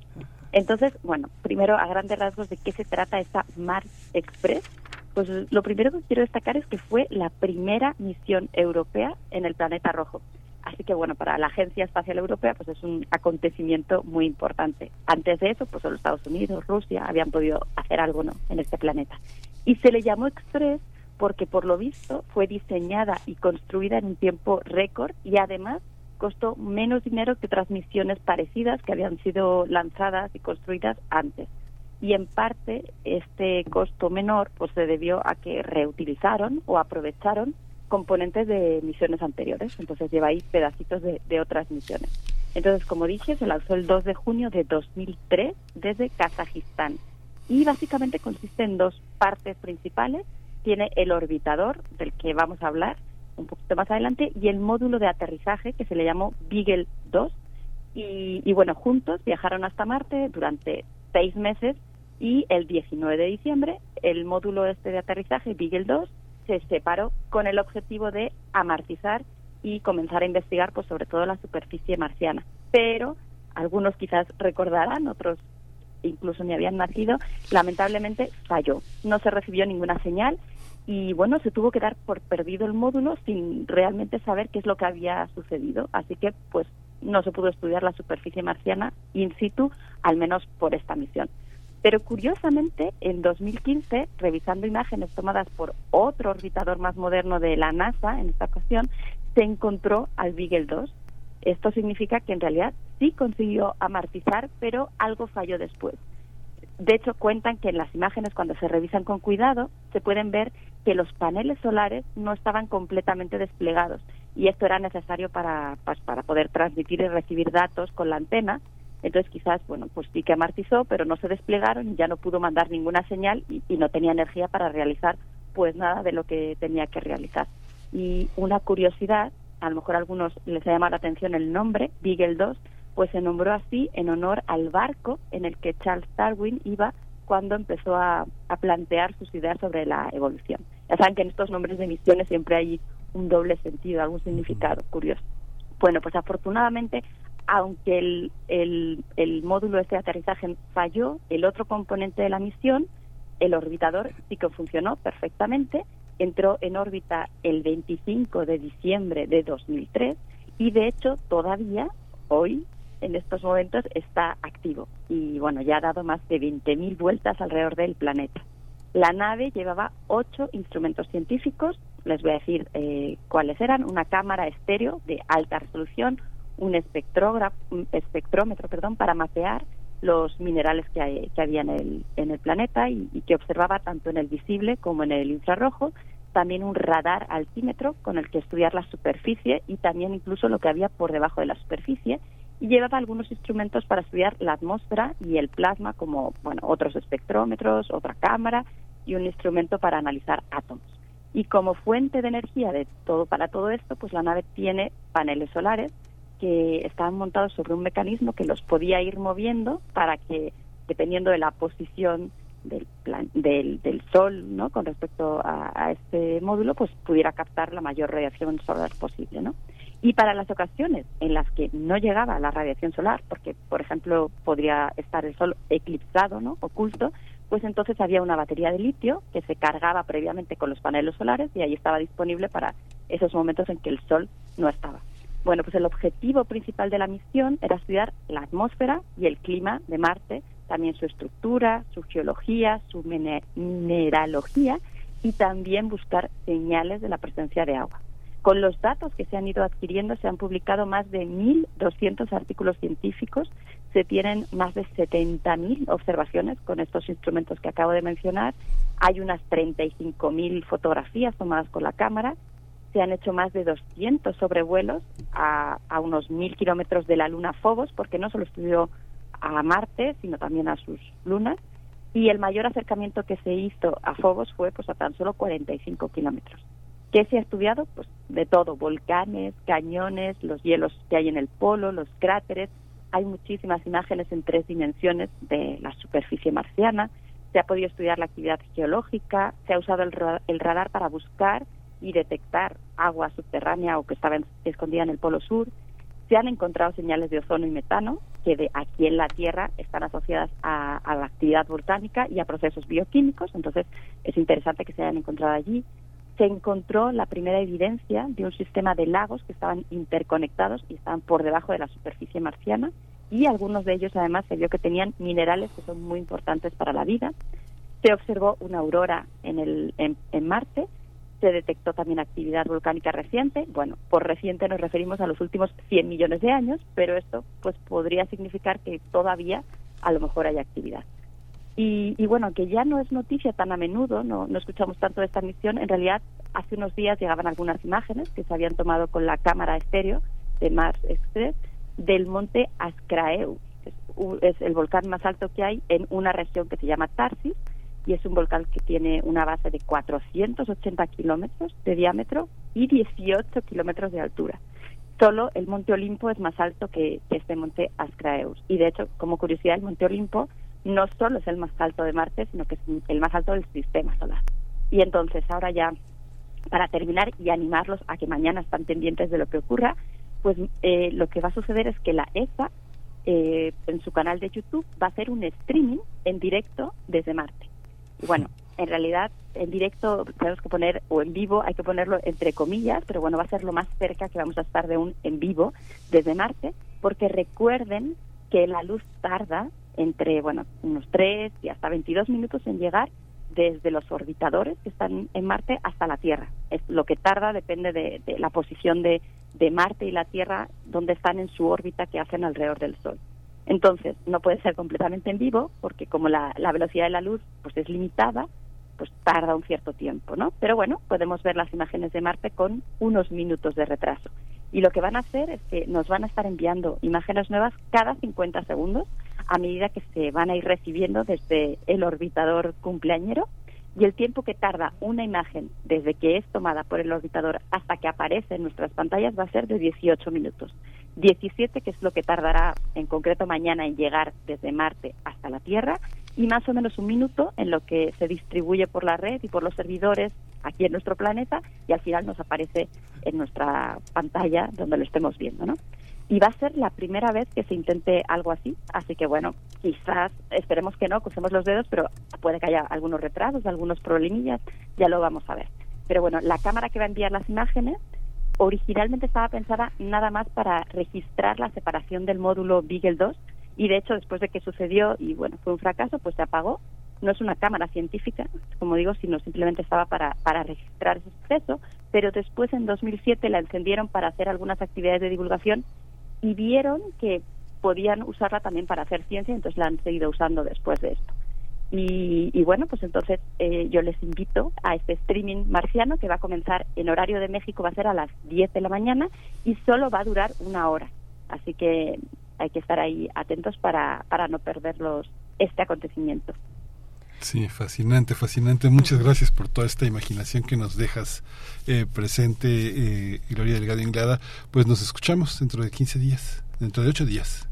Entonces, bueno, primero a grandes rasgos de qué se trata esta Mars Express. Pues lo primero que quiero destacar es que fue la primera misión europea en el planeta rojo. Así que bueno, para la Agencia Espacial Europea pues es un acontecimiento muy importante. Antes de eso, pues solo Estados Unidos, Rusia habían podido hacer algo ¿no? en este planeta. Y se le llamó Express porque por lo visto fue diseñada y construida en un tiempo récord y además costó menos dinero que transmisiones parecidas que habían sido lanzadas y construidas antes. Y en parte este costo menor pues se debió a que reutilizaron o aprovecharon componentes de misiones anteriores, entonces lleva ahí pedacitos de, otras misiones. Entonces, como dije, se lanzó el 2 de junio de 2003 desde Kazajistán y básicamente consiste en dos partes principales. Tiene el orbitador, del que vamos a hablar un poquito más adelante, y el módulo de aterrizaje que se le llamó Beagle 2. Y, y bueno, juntos viajaron hasta Marte durante seis meses y el 19 de diciembre el módulo este de aterrizaje, Beagle 2, se separó con el objetivo de amartizar y comenzar a investigar pues sobre todo la superficie marciana. Pero algunos quizás recordarán, otros incluso ni habían nacido, lamentablemente falló. No se recibió ninguna señal y bueno, se tuvo que dar por perdido el módulo sin realmente saber qué es lo que había sucedido. Así que pues no se pudo estudiar la superficie marciana in situ, al menos por esta misión. Pero curiosamente, en 2015, revisando imágenes tomadas por otro orbitador más moderno de la NASA, en esta ocasión, se encontró al Beagle 2. Esto significa que en realidad sí consiguió amartizar, pero algo falló después. De hecho, cuentan que en las imágenes, cuando se revisan con cuidado, se pueden ver que los paneles solares no estaban completamente desplegados y esto era necesario para, pues, para poder transmitir y recibir datos con la antena entonces quizás, bueno, pues sí que amartizó, pero no se desplegaron y ya no pudo mandar ninguna señal y, y, no tenía energía para realizar pues nada de lo que tenía que realizar. Y una curiosidad, a lo mejor a algunos les ha llamado la atención el nombre, Beagle 2, pues se nombró así en honor al barco en el que Charles Darwin iba cuando empezó a, a plantear sus ideas sobre la evolución. Ya saben que en estos nombres de misiones siempre hay un doble sentido, algún significado curioso. Bueno, pues afortunadamente aunque el, el, el módulo este de aterrizaje falló, el otro componente de la misión, el orbitador, sí que funcionó perfectamente, entró en órbita el 25 de diciembre de 2003 y de hecho todavía hoy en estos momentos está activo. Y bueno ya ha dado más de 20.000 vueltas alrededor del planeta. La nave llevaba ocho instrumentos científicos, les voy a decir eh, cuáles eran, una cámara estéreo de alta resolución, un, espectrómetro perdón, para mapear los minerales que, hay, que había en el, en el planeta y, y, que observaba tanto en el visible como en el infrarrojo, también un radar altímetro con el que estudiar la superficie y también incluso lo que había por debajo de la superficie y llevaba algunos instrumentos para estudiar la atmósfera y el plasma como bueno otros espectrómetros, otra cámara y un instrumento para analizar átomos. Y como fuente de energía de todo para todo esto, pues la nave tiene paneles solares que estaban montados sobre un mecanismo que los podía ir moviendo para que, dependiendo de la posición del, plan, del, del Sol, ¿no? Con respecto a, a, este módulo, pues pudiera captar la mayor radiación solar posible, ¿no? Y para las ocasiones en las que no llegaba la radiación solar, porque, por ejemplo, podría estar el Sol eclipsado, ¿no? Oculto, pues entonces había una batería de litio que se cargaba previamente con los paneles solares y ahí estaba disponible para esos momentos en que el Sol no estaba. Bueno, pues el objetivo principal de la misión era estudiar la atmósfera y el clima de Marte, también su estructura, su geología, su mineralogía y también buscar señales de la presencia de agua. Con los datos que se han ido adquiriendo se han publicado más de 1.200 artículos científicos, se tienen más de 70.000 observaciones con estos instrumentos que acabo de mencionar, hay unas 35.000 fotografías tomadas con la cámara, se han hecho más de 200 sobrevuelos a, unos 1.000 kilómetros de la luna Phobos, porque no solo estudió a Marte, sino también a sus lunas, y el mayor acercamiento que se hizo a Phobos fue pues a tan solo 45 kilómetros. ¿Qué se ha estudiado? Pues de todo, volcanes, cañones, los hielos que hay en el polo, los cráteres. Hay muchísimas imágenes en tres dimensiones de la superficie marciana. Se ha podido estudiar la actividad geológica, se ha usado el, el radar para buscar y detectar agua subterránea o que estaba escondida en el polo sur. Se han encontrado señales de ozono y metano que de aquí en la Tierra están asociadas a, la actividad volcánica y a procesos bioquímicos. Entonces es interesante que se hayan encontrado allí se encontró la primera evidencia de un sistema de lagos que estaban interconectados y estaban por debajo de la superficie marciana y algunos de ellos además se vio que tenían minerales que son muy importantes para la vida. Se observó una aurora en, el, en, en Marte, se detectó también actividad volcánica reciente. Bueno, por reciente nos referimos a los últimos 100 millones de años, pero esto pues podría significar que todavía a lo mejor hay actividad. Y, bueno, que ya no es noticia tan a menudo, no, no escuchamos tanto de esta misión, en realidad hace unos días llegaban algunas imágenes que se habían tomado con la cámara estéreo de Mars Express del monte Ascraeus, es el volcán más alto que hay en una región que se llama Tarsis, y es un volcán que tiene una base de 480 kilómetros de diámetro y 18 kilómetros de altura. Solo el Monte Olimpo es más alto que, este monte Ascraeus. Y de hecho, como curiosidad, el Monte Olimpo no solo es el más alto de Marte, sino que es el más alto del sistema solar. Y entonces, ahora ya, para terminar y animarlos a que mañana están pendientes de lo que ocurra, pues eh, lo que va a suceder es que la ESA, eh, en su canal de YouTube, va a hacer un streaming en directo desde Marte. Bueno, en realidad, en directo tenemos que poner, o en vivo, hay que ponerlo entre comillas, pero bueno, va a ser lo más cerca que vamos a estar de un en vivo desde Marte, porque recuerden que la luz tarda entre bueno unos 3 y hasta 22 minutos en llegar desde los orbitadores que están en Marte hasta la Tierra. Es lo que tarda depende de, la posición de, de, Marte y la Tierra, donde están en su órbita que hacen alrededor del Sol. Entonces, no puede ser completamente en vivo, porque como la, velocidad de la luz pues es limitada, pues tarda un cierto tiempo, ¿no? Pero bueno, podemos ver las imágenes de Marte con unos minutos de retraso. Y lo que van a hacer es que nos van a estar enviando imágenes nuevas cada 50 segundos a medida que se van a ir recibiendo desde el orbitador cumpleañero y el tiempo que tarda una imagen desde que es tomada por el orbitador hasta que aparece en nuestras pantallas va a ser de 18 minutos. 17, que es lo que tardará en concreto mañana en llegar desde Marte hasta la Tierra, y más o menos un minuto en lo que se distribuye por la red y por los servidores aquí en nuestro planeta y al final nos aparece en nuestra pantalla donde lo estemos viendo, ¿no? y va a ser la primera vez que se intente algo así. Así que bueno, quizás, esperemos que no, crucemos los dedos, pero puede que haya algunos retrasos, algunos problemillas, ya lo vamos a ver. Pero bueno, la cámara que va a enviar las imágenes originalmente estaba pensada nada más para registrar la separación del módulo Beagle 2 y de hecho después de que sucedió y bueno, fue un fracaso, pues se apagó. No es una cámara científica, como digo, sino simplemente estaba para, para registrar ese suceso, pero después en 2007 la encendieron para hacer algunas actividades de divulgación y vieron que podían usarla también para hacer ciencia, entonces la han seguido usando después de esto. Y, bueno, pues entonces eh, yo les invito a este streaming marciano que va a comenzar en horario de México, va a ser a las 10 de la mañana y solo va a durar una hora. Así que hay que estar ahí atentos para, para no perderlos este acontecimiento. Sí, fascinante, fascinante. Muchas gracias por toda esta imaginación que nos dejas eh, presente, eh, Gloria Delgado Inglada. Pues nos escuchamos dentro de 15 días, dentro de 8 días.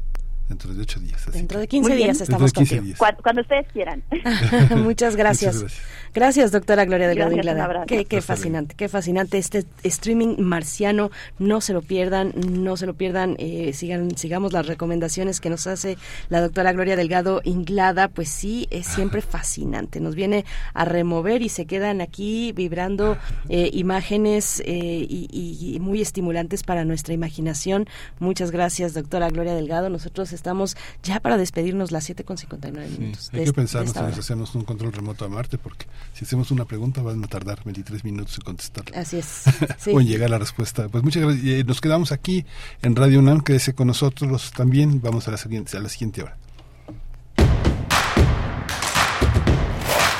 Dentro de ocho días. Dentro de 15 días estamos contigo. Cuando, ustedes quieran. Muchas gracias. gracias. doctora Gloria Delgado Inglada. Qué, qué fascinante, qué fascinante este streaming marciano. No se lo pierdan, no se lo pierdan. Eh, sigan, sigamos las recomendaciones que nos hace la doctora Gloria Delgado Inglada. Pues sí, es siempre fascinante. Nos viene a remover y se quedan aquí vibrando eh, imágenes eh, y, muy estimulantes para nuestra imaginación. Muchas gracias, doctora Gloria Delgado. Nosotros estamos ya para despedirnos las 7.59 minutos. hay que pensar si hacemos un control remoto a Marte, porque si hacemos una pregunta van a tardar 23 minutos en contestarla. Así es. o en llegar a la respuesta. Pues muchas gracias. Eh, nos quedamos aquí en Radio UNAM. Quédese con nosotros también. Vamos a la siguiente, a la siguiente hora.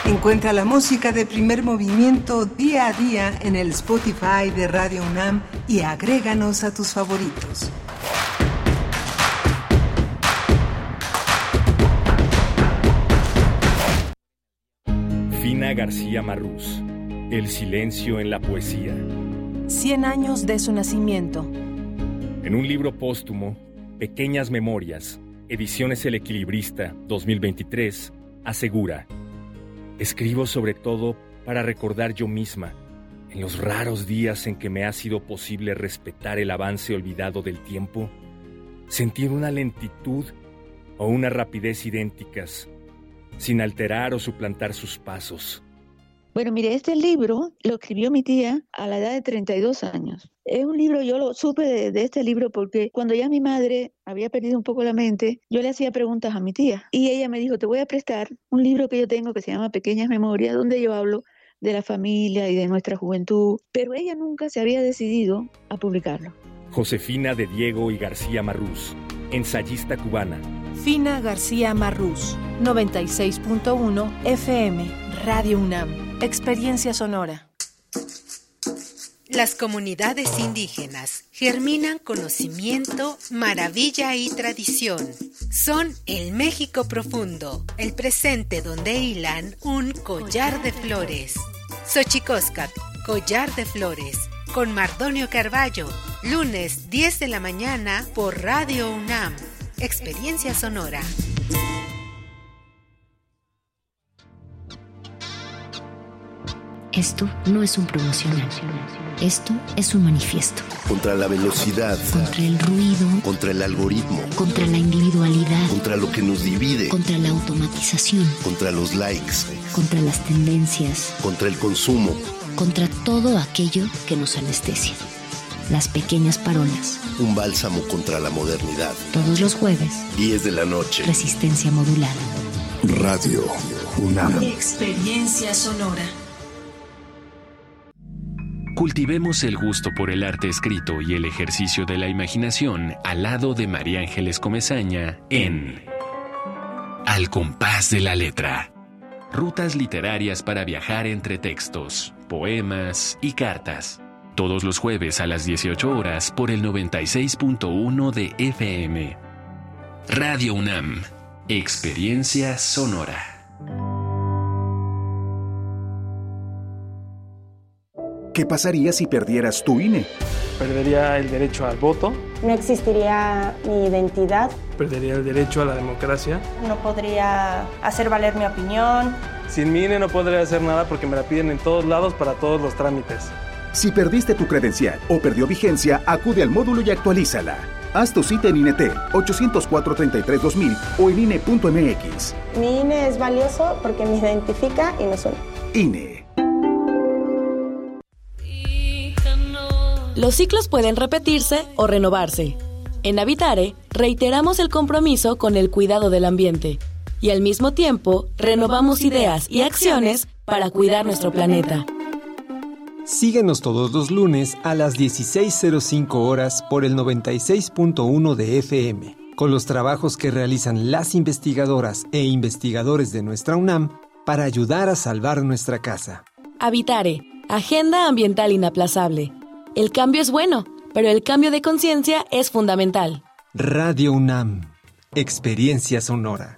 Encuentra la música de primer movimiento día a día en el Spotify de Radio UNAM y agréganos a tus favoritos. Fina García Marrús. El silencio en la poesía. Cien años de su nacimiento. En un libro póstumo, Pequeñas Memorias, Ediciones El Equilibrista 2023, asegura Escribo sobre todo para recordar yo misma, en los raros días en que me ha sido posible respetar el avance olvidado del tiempo, sentir una lentitud o una rapidez idénticas, sin alterar o suplantar sus pasos. Bueno, mire, este libro lo escribió mi tía a la edad de 32 años. Es un libro, yo lo supe de, de, este libro porque cuando ya mi madre había perdido un poco la mente, yo le hacía preguntas a mi tía y ella me dijo, te voy a prestar un libro que yo tengo que se llama Pequeñas Memorias, donde yo hablo de la familia y de nuestra juventud, pero ella nunca se había decidido a publicarlo. Josefina de Diego y García Marrús, ensayista cubana. Fina García Marrús, 96.1 FM, Radio UNAM. Experiencia sonora. Las comunidades indígenas germinan conocimiento, maravilla y tradición. Son el México profundo, el presente donde hilan un collar de flores. Xochicóscat, collar de flores, con Mardonio Carballo, lunes 10 de la mañana por Radio UNAM. Experiencia sonora. Esto no es un promocional. Esto es un manifiesto. Contra la velocidad. Contra el ruido. Contra el algoritmo. Contra la individualidad. Contra lo que nos divide. Contra la automatización. Contra los likes. Contra las tendencias. Contra el consumo. Contra todo aquello que nos anestesia. Las pequeñas parolas. Un bálsamo contra la modernidad. Todos los jueves. 10 de la noche. Resistencia modulada. Radio UNAM. Experiencia sonora. Cultivemos el gusto por el arte escrito y el ejercicio de la imaginación al lado de María Ángeles Comezaña en Al compás de la letra. Rutas literarias para viajar entre textos, poemas y cartas. Todos los jueves a las 18 horas por el 96.1 de FM. Radio UNAM. Experiencia sonora. ¿Qué pasaría si perdieras tu INE? Perdería el derecho al voto. No existiría mi identidad. Perdería el derecho a la democracia. No podría hacer valer mi opinión. Sin mi INE no podría hacer nada porque me la piden en todos lados para todos los trámites. Si perdiste tu credencial o perdió vigencia, acude al módulo y actualízala. Haz tu cita en INETEL 804-33-2000 o en INE.mx. Mi INE es valioso porque me identifica y nos une. INE. Los ciclos pueden repetirse o renovarse. En Habitare, reiteramos el compromiso con el cuidado del ambiente y al mismo tiempo renovamos ideas y acciones para cuidar nuestro planeta. Síguenos todos los lunes a las 16.05 horas por el 96.1 de FM, con los trabajos que realizan las investigadoras e investigadores de nuestra UNAM para ayudar a salvar nuestra casa. Habitare, Agenda Ambiental Inaplazable el cambio es bueno, pero el cambio de conciencia es fundamental. Radio UNAM, Experiencia Sonora.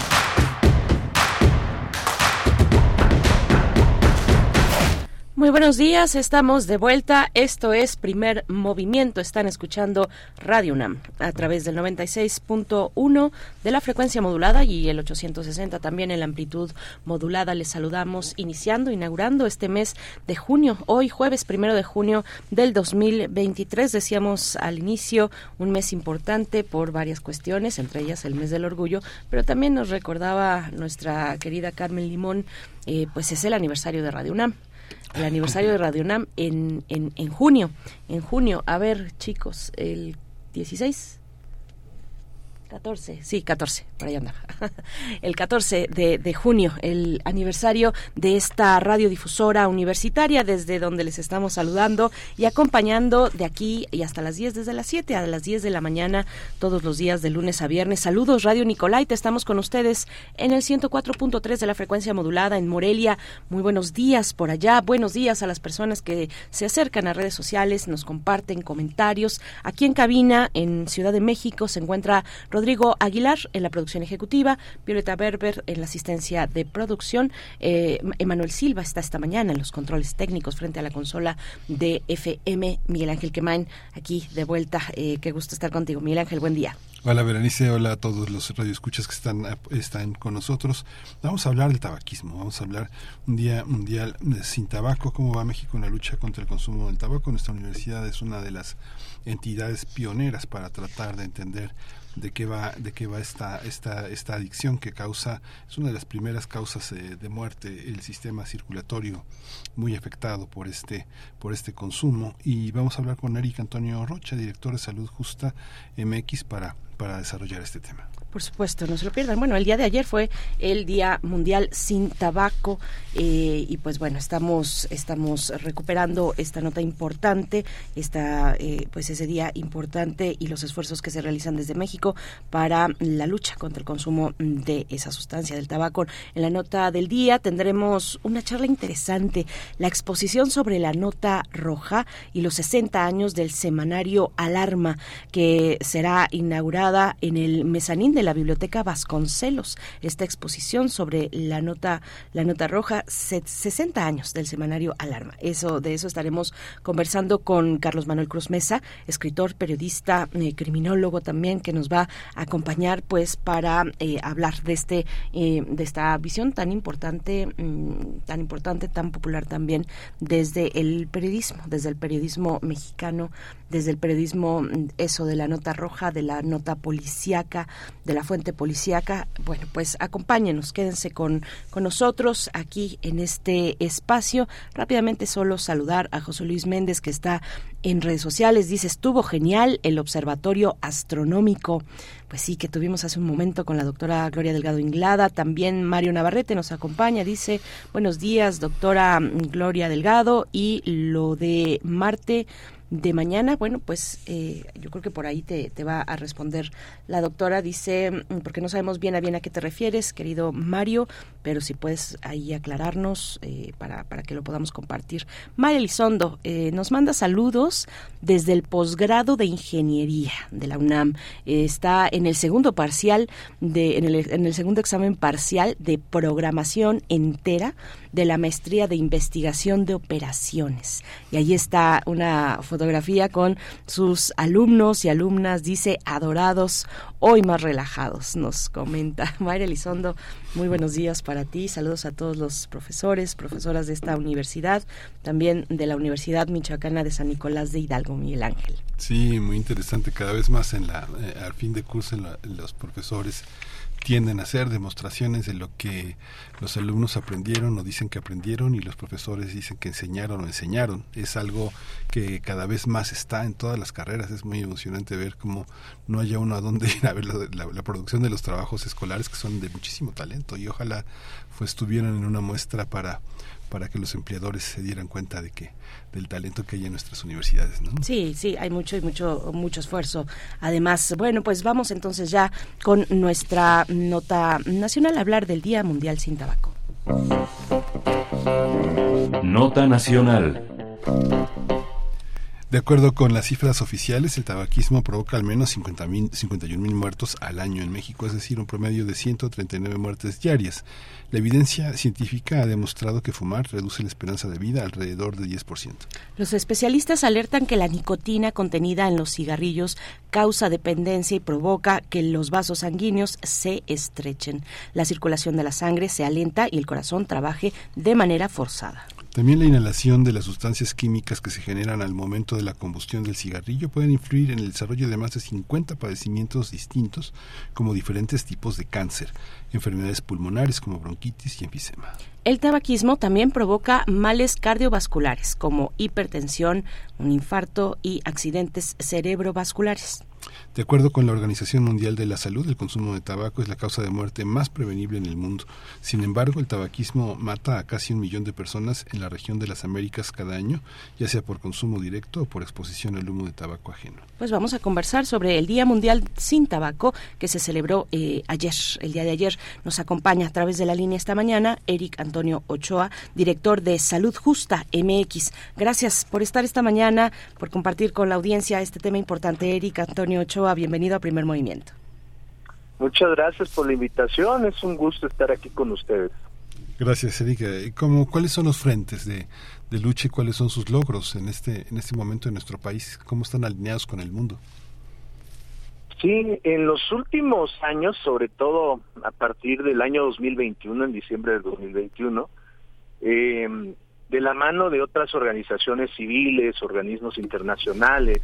Muy buenos días, estamos de vuelta. Esto es Primer Movimiento. Están escuchando Radio UNAM a través del 96.1 de la frecuencia modulada y el 860 también en la amplitud modulada. Les saludamos iniciando, inaugurando este mes de junio. Hoy, jueves primero de junio del 2023, decíamos al inicio, un mes importante por varias cuestiones, entre ellas el mes del orgullo, pero también nos recordaba nuestra querida Carmen Limón, eh, pues es el aniversario de Radio UNAM el aniversario de Radio UNAM en, en, en junio. En junio, a ver, chicos, el 16 14, sí, 14, por ahí anda. El 14 de, de, junio, el aniversario de esta radiodifusora universitaria, desde donde les estamos saludando y acompañando de aquí y hasta las 10, desde las 7 a las 10 de la mañana, todos los días de lunes a viernes. Saludos, Radio Nicolaita, estamos con ustedes en el 104.3 de la frecuencia modulada en Morelia. Muy buenos días por allá, buenos días a las personas que se acercan a redes sociales, nos comparten comentarios. Aquí en cabina, en Ciudad de México, se encuentra Rodrigo Aguilar en la producción ejecutiva, Violeta Berber en la asistencia de producción, eh, Emanuel Silva está esta mañana en los controles técnicos frente a la consola de FM, Miguel Ángel Quemain aquí de vuelta. Eh, qué gusto estar contigo, Miguel Ángel, buen día. Hola Berenice, hola a todos los radioescuchas que están, están con nosotros. Vamos a hablar del tabaquismo, vamos a hablar un día mundial sin tabaco, cómo va México en la lucha contra el consumo del tabaco. Nuestra universidad es una de las entidades pioneras para tratar de entender de qué va de qué va esta esta esta adicción que causa es una de las primeras causas eh, de muerte el sistema circulatorio muy afectado por este por este consumo. Y vamos a hablar con Eric Antonio Rocha director de Salud Justa MX para para desarrollar este tema por supuesto, no se lo pierdan. Bueno, el día de ayer fue el Día Mundial sin Tabaco eh, y pues bueno, estamos estamos recuperando esta nota importante, esta eh, pues ese día importante y los esfuerzos que se realizan desde México para la lucha contra el consumo de esa sustancia del tabaco. En la nota del día tendremos una charla interesante, la exposición sobre la nota roja y los 60 años del semanario Alarma que será inaugurada en el mezanín de la Biblioteca Vasconcelos. Esta exposición sobre la nota, la nota roja, 60 años del semanario Alarma. Eso, de eso estaremos conversando con Carlos Manuel Cruz Mesa, escritor, periodista, eh, criminólogo también, que nos va a acompañar pues para eh, hablar de este, eh, de esta visión tan importante, mmm, tan importante, tan popular también desde el periodismo, desde el periodismo mexicano, desde el periodismo, eso de la nota roja, de la nota policíaca, de la fuente policíaca. Bueno, pues acompáñenos, quédense con, con nosotros aquí en este espacio. Rápidamente solo saludar a José Luis Méndez que está en redes sociales. Dice, estuvo genial el observatorio astronómico. Pues sí, que tuvimos hace un momento con la doctora Gloria Delgado Inglada. También Mario Navarrete nos acompaña. Dice, buenos días, doctora Gloria Delgado. Y lo de Marte de mañana, bueno, pues eh, yo creo que por ahí te, te, va a responder la doctora. Dice, porque no sabemos bien a bien a qué te refieres, querido Mario, pero si puedes ahí aclararnos eh, para, para que lo podamos compartir. María Elizondo eh, nos manda saludos desde el posgrado de Ingeniería de la UNAM. está en el segundo parcial, de, en, el, en el segundo examen parcial de programación entera de la maestría de investigación de operaciones. Y ahí está una fotografía con sus alumnos y alumnas, dice adorados, hoy más relajados, nos comenta Mayra Elizondo. Muy buenos días para ti, saludos a todos los profesores, profesoras de esta universidad, también de la Universidad Michoacana de San Nicolás de Hidalgo, Miguel Ángel. Sí, muy interesante, cada vez más en la, eh, al fin de curso en la, los profesores tienden a hacer demostraciones de lo que los alumnos aprendieron o dicen que aprendieron y los profesores dicen que enseñaron o enseñaron. Es algo que cada vez más está en todas las carreras. Es muy emocionante ver cómo no haya uno a dónde ir a ver la, producción de los trabajos escolares que son de muchísimo talento y ojalá pues estuvieran en una muestra para para que los empleadores se dieran cuenta de que del talento que hay en nuestras universidades. ¿no? Sí, sí, hay mucho y mucho mucho esfuerzo. Además, bueno, pues vamos entonces ya con nuestra nota nacional a hablar del Día Mundial sin Tabaco. Nota nacional. De acuerdo con las cifras oficiales, el tabaquismo provoca al menos 50 51 mil muertos al año en México, es decir, un promedio de 139 muertes diarias. La evidencia científica ha demostrado que fumar reduce la esperanza de vida alrededor de 10%. Los especialistas alertan que la nicotina contenida en los cigarrillos causa dependencia y provoca que los vasos sanguíneos se estrechen. La circulación de la sangre se alenta y el corazón trabaje de manera forzada. También la inhalación de las sustancias químicas que se generan al momento de la combustión del cigarrillo pueden influir en el desarrollo de más de 50 padecimientos distintos, como diferentes tipos de cáncer, enfermedades pulmonares como bronquitis y enfisema. El tabaquismo también provoca males cardiovasculares como hipertensión, un infarto y accidentes cerebrovasculares. De acuerdo con la Organización Mundial de la Salud, el consumo de tabaco es la causa de muerte más prevenible en el mundo. Sin embargo, el tabaquismo mata a casi un millón de personas en la región de las Américas cada año, ya sea por consumo directo o por exposición al humo de tabaco ajeno. Pues vamos a conversar sobre el Día Mundial sin Tabaco que se celebró eh, ayer, el día de ayer. Nos acompaña a través de la línea esta mañana Eric Antonio Ochoa, director de Salud Justa MX. Gracias por estar esta mañana, por compartir con la audiencia este tema importante. Eric Antonio Ochoa, bienvenido a Primer Movimiento. Muchas gracias por la invitación, es un gusto estar aquí con ustedes. Gracias, Erika. ¿Cómo, ¿Cuáles son los frentes de, de, lucha y cuáles son sus logros en este, en este momento en nuestro país? ¿Cómo están alineados con el mundo? Sí, en los últimos años, sobre todo a partir del año 2021, en diciembre del 2021, eh, de la mano de otras organizaciones civiles, organismos internacionales,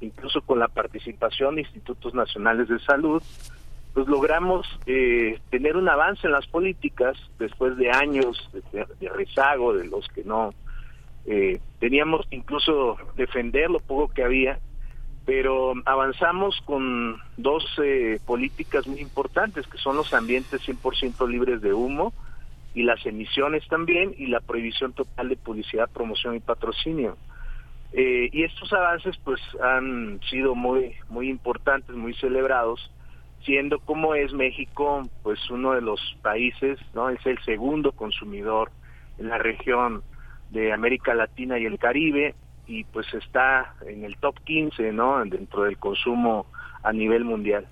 incluso con la participación de institutos nacionales de salud, pues logramos eh, tener un avance en las políticas después de años de, rezago de los que no eh, teníamos incluso defender lo poco que había, pero avanzamos con dos eh, políticas muy importantes que son los ambientes 100% libres de humo y las emisiones también y la prohibición total de publicidad, promoción y patrocinio. Eh, y estos avances pues han sido muy muy importantes, muy celebrados, siendo como es México pues uno de los países, no es el segundo consumidor en la región de América Latina y el Caribe y pues está en el top 15, ¿no? dentro del consumo a nivel mundial.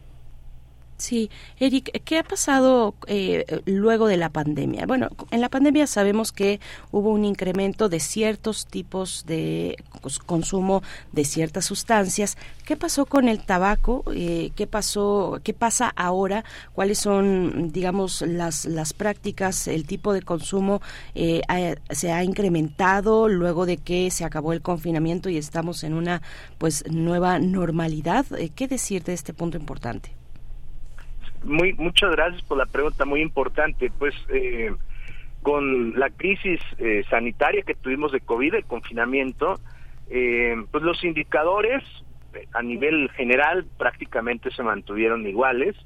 Sí, Eric, ¿qué ha pasado eh, luego de la pandemia? Bueno, en la pandemia sabemos que hubo un incremento de ciertos tipos de consumo de ciertas sustancias. ¿Qué pasó con el tabaco? Eh, ¿Qué pasó? ¿Qué pasa ahora? ¿Cuáles son, digamos, las las prácticas? El tipo de consumo eh, se ha incrementado luego de que se acabó el confinamiento y estamos en una, pues, nueva normalidad. Eh, ¿Qué decir de este punto importante? Muy, muchas gracias por la pregunta, muy importante. Pues eh, con la crisis eh, sanitaria que tuvimos de COVID, el confinamiento, eh, pues los indicadores a nivel general prácticamente se mantuvieron iguales.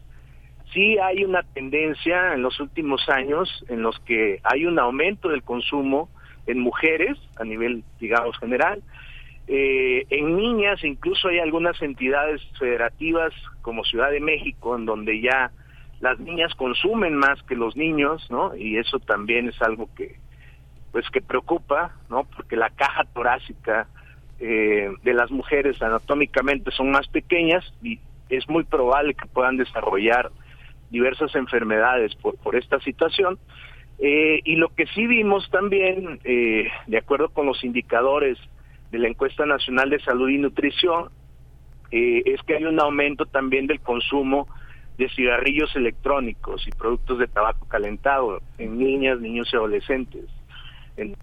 Sí hay una tendencia en los últimos años en los que hay un aumento del consumo en mujeres a nivel, digamos, general, eh, en niñas incluso hay algunas entidades federativas como Ciudad de México en donde ya las niñas consumen más que los niños, ¿no? Y eso también es algo que pues que preocupa, ¿no? Porque la caja torácica eh, de las mujeres anatómicamente son más pequeñas y es muy probable que puedan desarrollar diversas enfermedades por, por esta situación. Eh, y lo que sí vimos también, eh, de acuerdo con los indicadores de la encuesta nacional de salud y nutrición eh, es que hay un aumento también del consumo de cigarrillos electrónicos y productos de tabaco calentado en niñas, niños y adolescentes. En...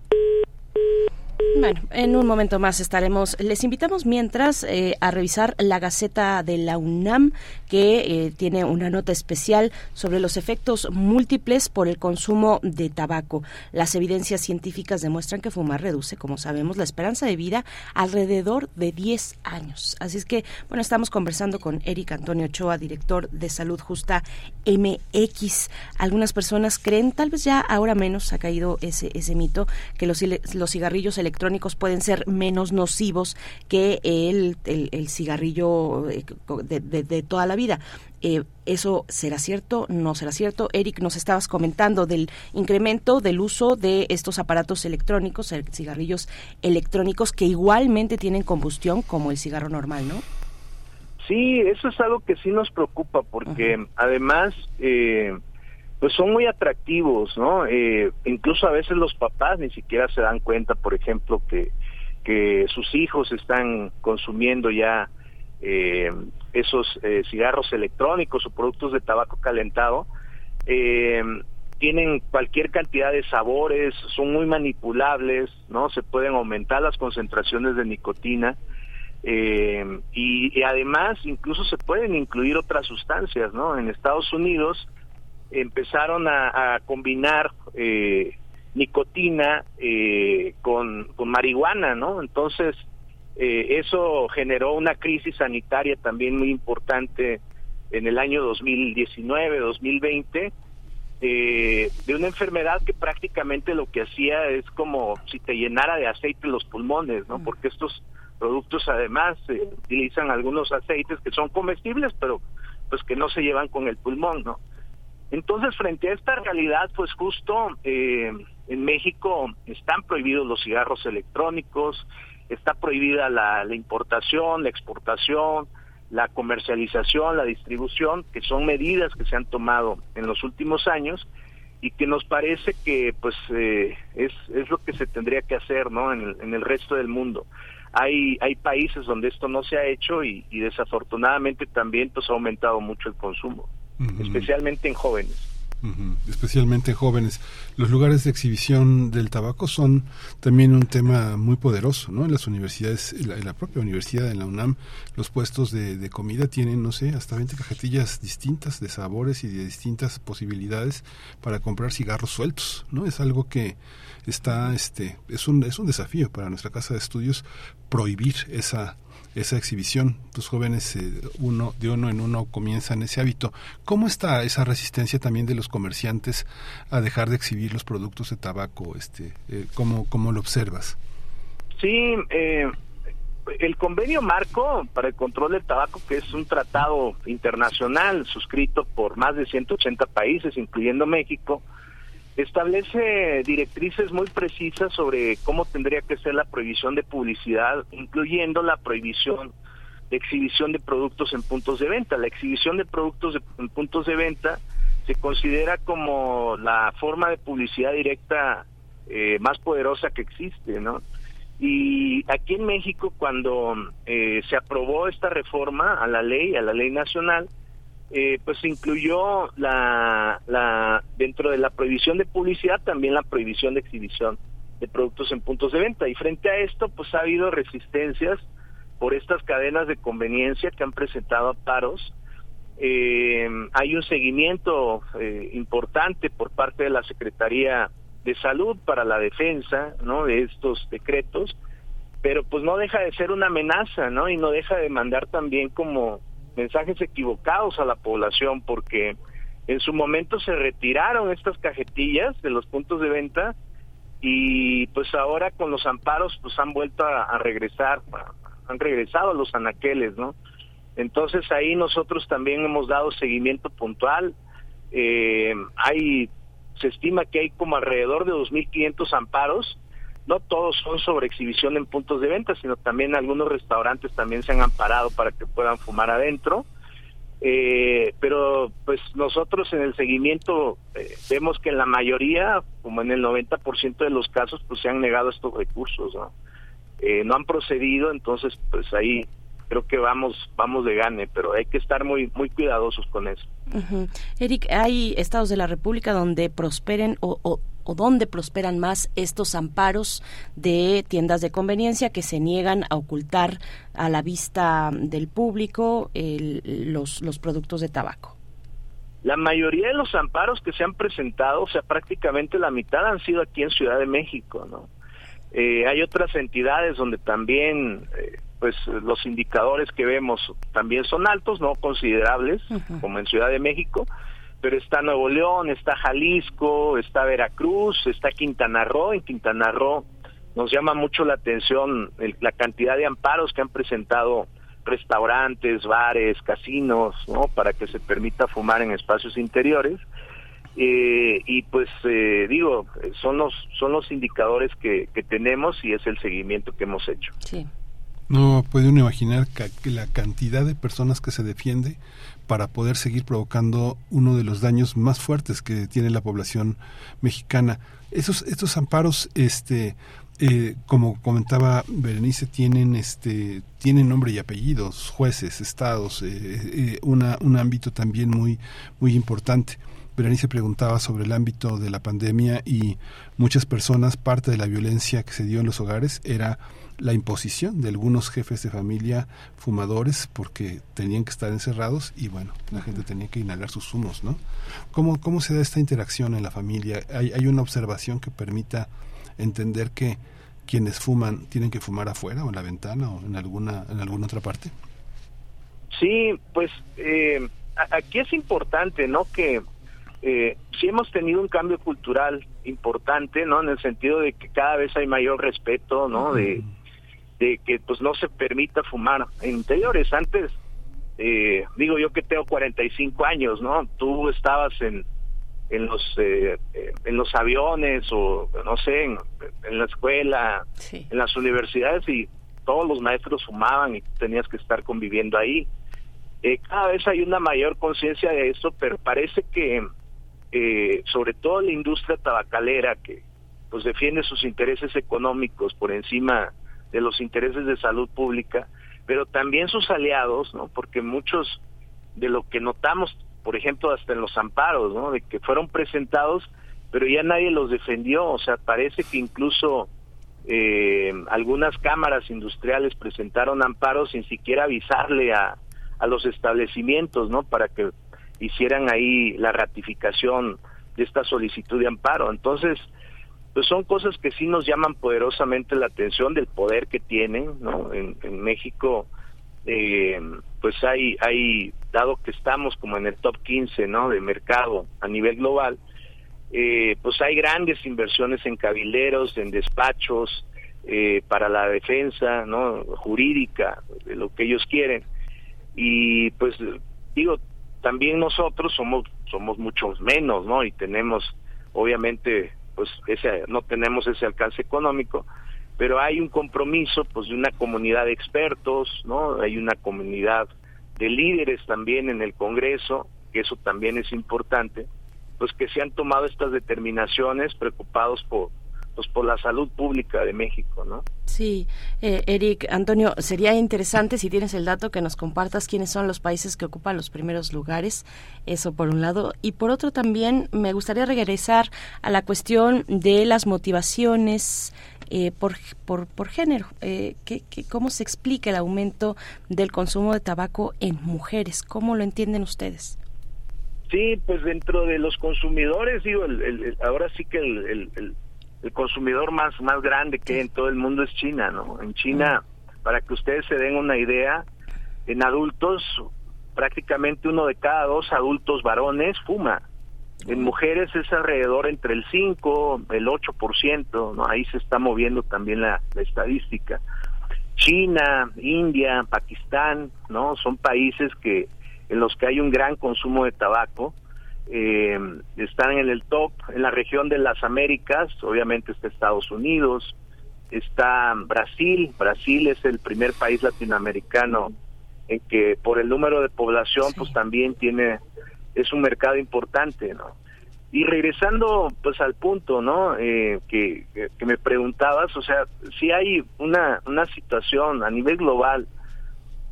Bueno, en un momento más estaremos. Les invitamos mientras eh, a revisar la Gaceta de la UNAM, que eh, tiene una nota especial sobre los efectos múltiples por el consumo de tabaco. Las evidencias científicas demuestran que fumar reduce, como sabemos, la esperanza de vida alrededor de 10 años. Así es que, bueno, estamos conversando con Eric Antonio Ochoa, director de Salud Justa MX. Algunas personas creen, tal vez ya ahora menos ha caído ese, ese mito, que los, los cigarrillos electrónicos pueden ser menos nocivos que el, el, cigarrillo eh, de, toda la vida. Eh, ¿Eso será cierto? ¿No será cierto? Eric, nos estabas comentando del incremento del uso de estos aparatos electrónicos, cigarrillos electrónicos, que igualmente tienen combustión como el cigarro normal, ¿no? Sí, eso es algo que sí nos preocupa porque además eh, pues son muy atractivos, ¿no? Eh, incluso a veces los papás ni siquiera se dan cuenta, por ejemplo, que, que sus hijos están consumiendo ya eh, esos eh, cigarros electrónicos o productos de tabaco calentado. Eh, tienen cualquier cantidad de sabores, son muy manipulables, ¿no? Se pueden aumentar las concentraciones de nicotina. Eh, y, y, además incluso se pueden incluir otras sustancias, ¿no? En Estados Unidos empezaron a, combinar eh, nicotina eh, con, marihuana, ¿no? Entonces, eh, eso generó una crisis sanitaria también muy importante en el año 2019, 2020, de una enfermedad que prácticamente lo que hacía es como si te llenara de aceite los pulmones, ¿no? Porque estos productos además utilizan algunos aceites que son comestibles, pero pues que no se llevan con el pulmón, ¿no? Entonces, frente a esta realidad, pues justo eh, en México están prohibidos los cigarros electrónicos, está prohibida la, importación, la exportación, la comercialización, la distribución, que son medidas que se han tomado en los últimos años y que nos parece que pues eh, es, es lo que se tendría que hacer ¿no? en, el, en el resto del mundo. Hay, hay países donde esto no se ha hecho y, y desafortunadamente también pues ha aumentado mucho el consumo especialmente en jóvenes. Especialmente en jóvenes. Los lugares de exhibición del tabaco son también un tema muy poderoso, ¿no? En las universidades, en la, propia universidad, en la UNAM, los puestos de, comida tienen, no sé, hasta 20 cajetillas distintas de sabores y de distintas posibilidades para comprar cigarros sueltos, ¿no? Es algo que está, este, es un, es un desafío para nuestra casa de estudios prohibir esa esa exhibición. Los jóvenes eh, uno de uno en uno comienzan ese hábito. ¿Cómo está esa resistencia también de los comerciantes a dejar de exhibir los productos de tabaco? Este, eh, ¿cómo, ¿Cómo lo observas? Sí, eh, el convenio marco para el control del tabaco, que es un tratado internacional suscrito por más de 180 países, incluyendo México, establece directrices muy precisas sobre cómo tendría que ser la prohibición de publicidad, incluyendo la prohibición de exhibición de productos en puntos de venta. La exhibición de productos en puntos de venta se considera como la forma de publicidad directa eh, más poderosa que existe, ¿no? Y aquí en México, cuando eh, se aprobó esta reforma a la ley, a la ley nacional, eh, pues se incluyó la, la, dentro de la prohibición de publicidad también la prohibición de exhibición de productos en puntos de venta. Y frente a esto, pues ha habido resistencias por estas cadenas de conveniencia que han presentado paros. Eh, hay un seguimiento eh, importante por parte de la Secretaría de Salud para la defensa ¿no? de estos decretos, pero pues no deja de ser una amenaza, ¿no? Y no deja de mandar también como mensajes equivocados a la población porque en su momento se retiraron estas cajetillas de los puntos de venta y pues ahora con los amparos pues han vuelto a, regresar, han regresado a los anaqueles, ¿no? Entonces ahí nosotros también hemos dado seguimiento puntual. Eh, hay, se estima que hay como alrededor de 2.500 amparos no todos son sobre exhibición en puntos de venta, sino también algunos restaurantes también se han amparado para que puedan fumar adentro. Eh, pero pues nosotros en el seguimiento eh, vemos que en la mayoría, como en el 90% de los casos, pues se han negado estos recursos, ¿no? Eh, no han procedido, entonces pues ahí creo que vamos vamos de gane, pero hay que estar muy muy cuidadosos con eso. Eric, hay estados de la República donde prosperen o, o dónde prosperan más estos amparos de tiendas de conveniencia que se niegan a ocultar a la vista del público los, los productos de tabaco? La mayoría de los amparos que se han presentado, o sea, prácticamente la mitad han sido aquí en Ciudad de México, ¿no? Eh, hay otras entidades donde también, eh, pues, los indicadores que vemos también son altos, no considerables, como en Ciudad de México, pero está Nuevo León, está Jalisco, está Veracruz, está Quintana Roo. En Quintana Roo nos llama mucho la atención la cantidad de amparos que han presentado restaurantes, bares, casinos, ¿no? Para que se permita fumar en espacios interiores. Eh, y pues eh, digo, son los, son los indicadores que, que tenemos y es el seguimiento que hemos hecho. Sí. No puede uno imaginar que la cantidad de personas que se defiende para poder seguir provocando uno de los daños más fuertes que tiene la población mexicana. Esos, estos amparos, este, eh, como comentaba Berenice, tienen este tienen nombre y apellidos, jueces, estados, eh, eh, una, un ámbito también muy muy importante. Berenice preguntaba sobre el ámbito de la pandemia y muchas personas parte de la violencia que se dio en los hogares era la imposición de algunos jefes de familia fumadores porque tenían que estar encerrados y bueno, la gente tenía que inhalar sus humos, ¿no? ¿Cómo, cómo se da esta interacción en la familia? ¿Hay, hay una observación que permita entender que quienes fuman tienen que fumar afuera o en la ventana o en alguna en alguna otra parte? Sí, pues eh, aquí es importante, ¿no? Que eh, sí hemos tenido un cambio cultural importante, ¿no? En el sentido de que cada vez hay mayor respeto, ¿no? De, de que pues no se permita fumar en interiores. Antes, eh, digo yo que tengo 45 años, ¿no? Tú estabas en en los eh, eh, en los aviones o no sé en, la escuela en las universidades y todos los maestros fumaban y tenías que estar conviviendo ahí eh, cada vez hay una mayor conciencia de eso pero parece que sobre todo la industria tabacalera que pues defiende sus intereses económicos por encima de los intereses de salud pública pero también sus aliados no porque muchos de lo que notamos por ejemplo, hasta en los amparos, ¿no? De que fueron presentados, pero ya nadie los defendió, o sea, parece que incluso eh, algunas cámaras industriales presentaron amparos sin siquiera avisarle a, a los establecimientos, ¿no? Para que hicieran ahí la ratificación de esta solicitud de amparo. Entonces, pues son cosas que sí nos llaman poderosamente la atención del poder que tienen, ¿no? En, en México eh, pues hay, hay, dado que estamos como en el top 15 ¿no? de mercado a nivel global, eh, pues hay grandes inversiones en cabileros, en despachos, eh, para la defensa no jurídica de lo que ellos quieren y pues digo también nosotros somos somos muchos menos no y tenemos obviamente pues ese no tenemos ese alcance económico pero hay un compromiso pues de una comunidad de expertos, ¿no? Hay una comunidad de líderes también en el Congreso, que eso también es importante, pues que se han tomado estas determinaciones preocupados por pues por la salud pública de México, ¿no? Sí, eh, Eric, Antonio, sería interesante si tienes el dato que nos compartas quiénes son los países que ocupan los primeros lugares, eso por un lado, y por otro también me gustaría regresar a la cuestión de las motivaciones eh, por, por, por género. Eh, ¿qué, cómo se explica el aumento del consumo de tabaco en mujeres? ¿Cómo lo entienden ustedes? Sí, pues dentro de los consumidores, digo, el, ahora sí que el, el, consumidor más, más grande que hay en todo el mundo es China, ¿no? En China, para que ustedes se den una idea, en adultos, prácticamente uno de cada dos adultos varones fuma. En mujeres es alrededor entre el 5, el 8%, ¿no? Ahí se está moviendo también la, estadística. China, India, Pakistán, ¿no? Son países que en los que hay un gran consumo de tabaco. Eh, están en el top en la región de las Américas, obviamente está Estados Unidos, está Brasil, Brasil es el primer país latinoamericano en que por el número de población pues también tiene es un mercado importante, ¿no? Y regresando pues al punto, ¿no? Eh, que, que, me preguntabas, o sea, si hay una, una situación a nivel global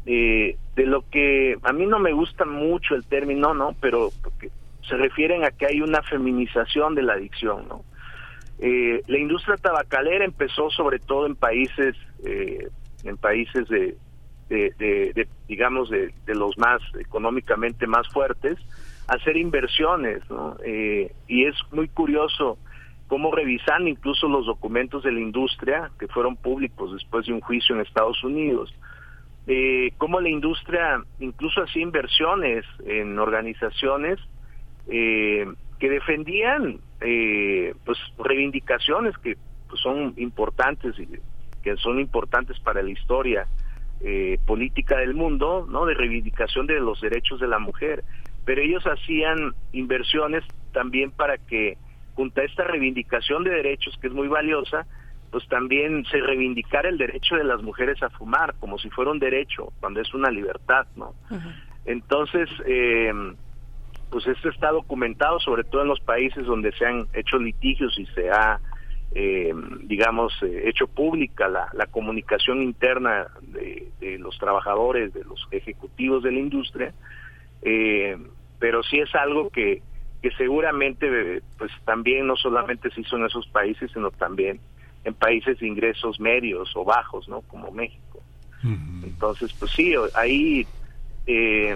eh, de lo que a mí no me gusta mucho el término, ¿no? Pero porque se refieren a que hay una feminización de la adicción, ¿no? Eh, la industria tabacalera empezó sobre todo en países, eh, en países de, de, digamos, de, los más económicamente más fuertes, a hacer inversiones, ¿no? Eh, y es muy curioso cómo revisan incluso los documentos de la industria que fueron públicos después de un juicio en Estados Unidos, eh, cómo la industria incluso hacía inversiones en organizaciones eh, que defendían eh, pues reivindicaciones que pues, son importantes y que son importantes para la historia eh, política del mundo, ¿no? De reivindicación de los derechos de la mujer. Pero ellos hacían inversiones también para que, junto a esta reivindicación de derechos que es muy valiosa, pues también se reivindicara el derecho de las mujeres a fumar, como si fuera un derecho, cuando es una libertad, ¿no? Entonces, eh, pues esto está documentado sobre todo en los países donde se han hecho litigios y se ha, eh, digamos, eh, hecho pública la, la comunicación interna de, los trabajadores, de los ejecutivos de la industria, eh, pero sí es algo que, que seguramente pues también no solamente se hizo en esos países, sino también en países de ingresos medios o bajos, ¿no? Como México. Entonces, pues sí, ahí eh,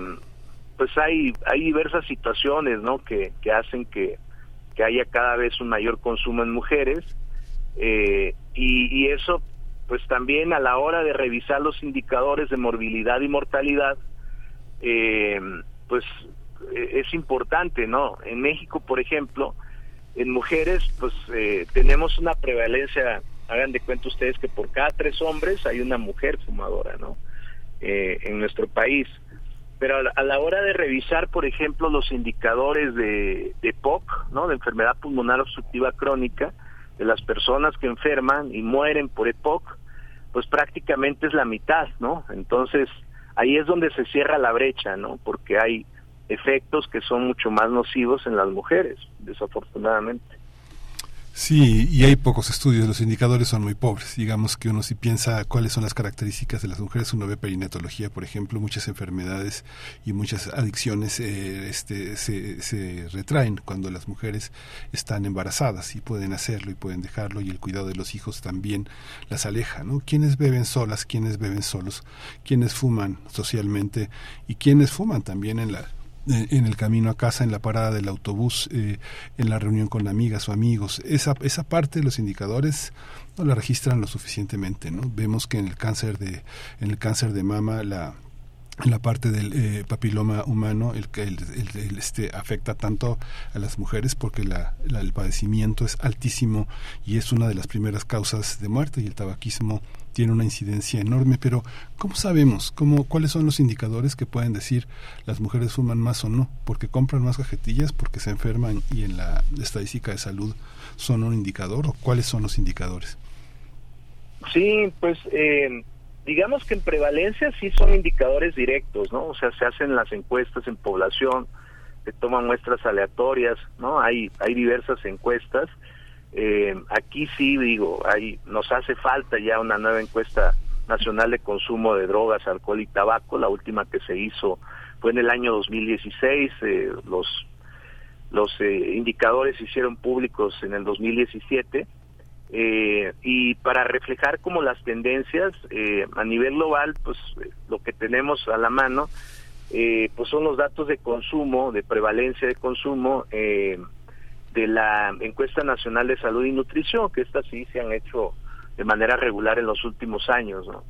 pues hay, hay diversas situaciones, ¿no? Que, que hacen que, que haya cada vez un mayor consumo en mujeres eh, y, eso, pues también a la hora de revisar los indicadores de morbilidad y mortalidad, eh, pues e, es importante, ¿no? En México, por ejemplo, en mujeres, pues eh, tenemos una prevalencia, hagan de cuenta ustedes que por cada tres hombres hay una mujer fumadora, ¿no? en nuestro país. Pero a la, hora de revisar, por ejemplo, los indicadores de, de ¿no? de enfermedad pulmonar obstructiva crónica, de las personas que enferman y mueren por EPOC, pues prácticamente es la mitad, ¿no? Entonces, ahí es donde se cierra la brecha, ¿no? Porque hay efectos que son mucho más nocivos en las mujeres, desafortunadamente. Sí, y hay pocos estudios, los indicadores son muy pobres. Digamos que uno si piensa cuáles son las características de las mujeres, uno ve perinatología, por ejemplo, muchas enfermedades y muchas adicciones eh, este, se, se retraen cuando las mujeres están embarazadas y pueden hacerlo y pueden dejarlo y el cuidado de los hijos también las aleja, ¿no? ¿Quiénes beben solas, quiénes beben solos, quiénes fuman socialmente y quiénes fuman también en la en el camino a casa, en la parada del autobús, eh, en la reunión con amigas o amigos. Esa, esa parte de los indicadores no la registran lo suficientemente, ¿no? Vemos que en el cáncer de, en el cáncer de mama la la parte del eh, papiloma humano el que el, este afecta tanto a las mujeres porque la, el padecimiento es altísimo y es una de las primeras causas de muerte y el tabaquismo tiene una incidencia enorme pero cómo sabemos cómo cuáles son los indicadores que pueden decir las mujeres fuman más o no porque compran más cajetillas porque se enferman y en la estadística de salud son un indicador o cuáles son los indicadores sí pues eh digamos que en prevalencia sí son indicadores directos, ¿no? O sea, se hacen las encuestas en población, se toman muestras aleatorias, ¿no? Hay, hay diversas encuestas. Eh, aquí sí, digo, hay, nos hace falta ya una nueva encuesta nacional de consumo de drogas, alcohol y tabaco. La última que se hizo fue en el año 2016. Eh, los los eh, indicadores se hicieron públicos en el 2017 eh, y para reflejar como las tendencias eh, a nivel global, pues lo que tenemos a la mano, eh, pues son los datos de consumo, de prevalencia de consumo de la encuesta nacional de salud y nutrición, que estas sí se han hecho de manera regular en los últimos años, ¿no?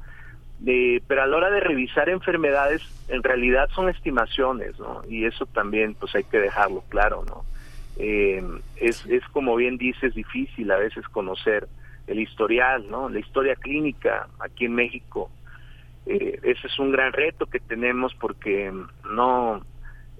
pero a la hora de revisar enfermedades, en realidad son estimaciones, ¿no? Y eso también, pues hay que dejarlo claro, ¿no? eh, es, es como bien dices difícil a veces conocer el historial, ¿no? La historia clínica aquí en México. Eh, ese es un gran reto que tenemos porque no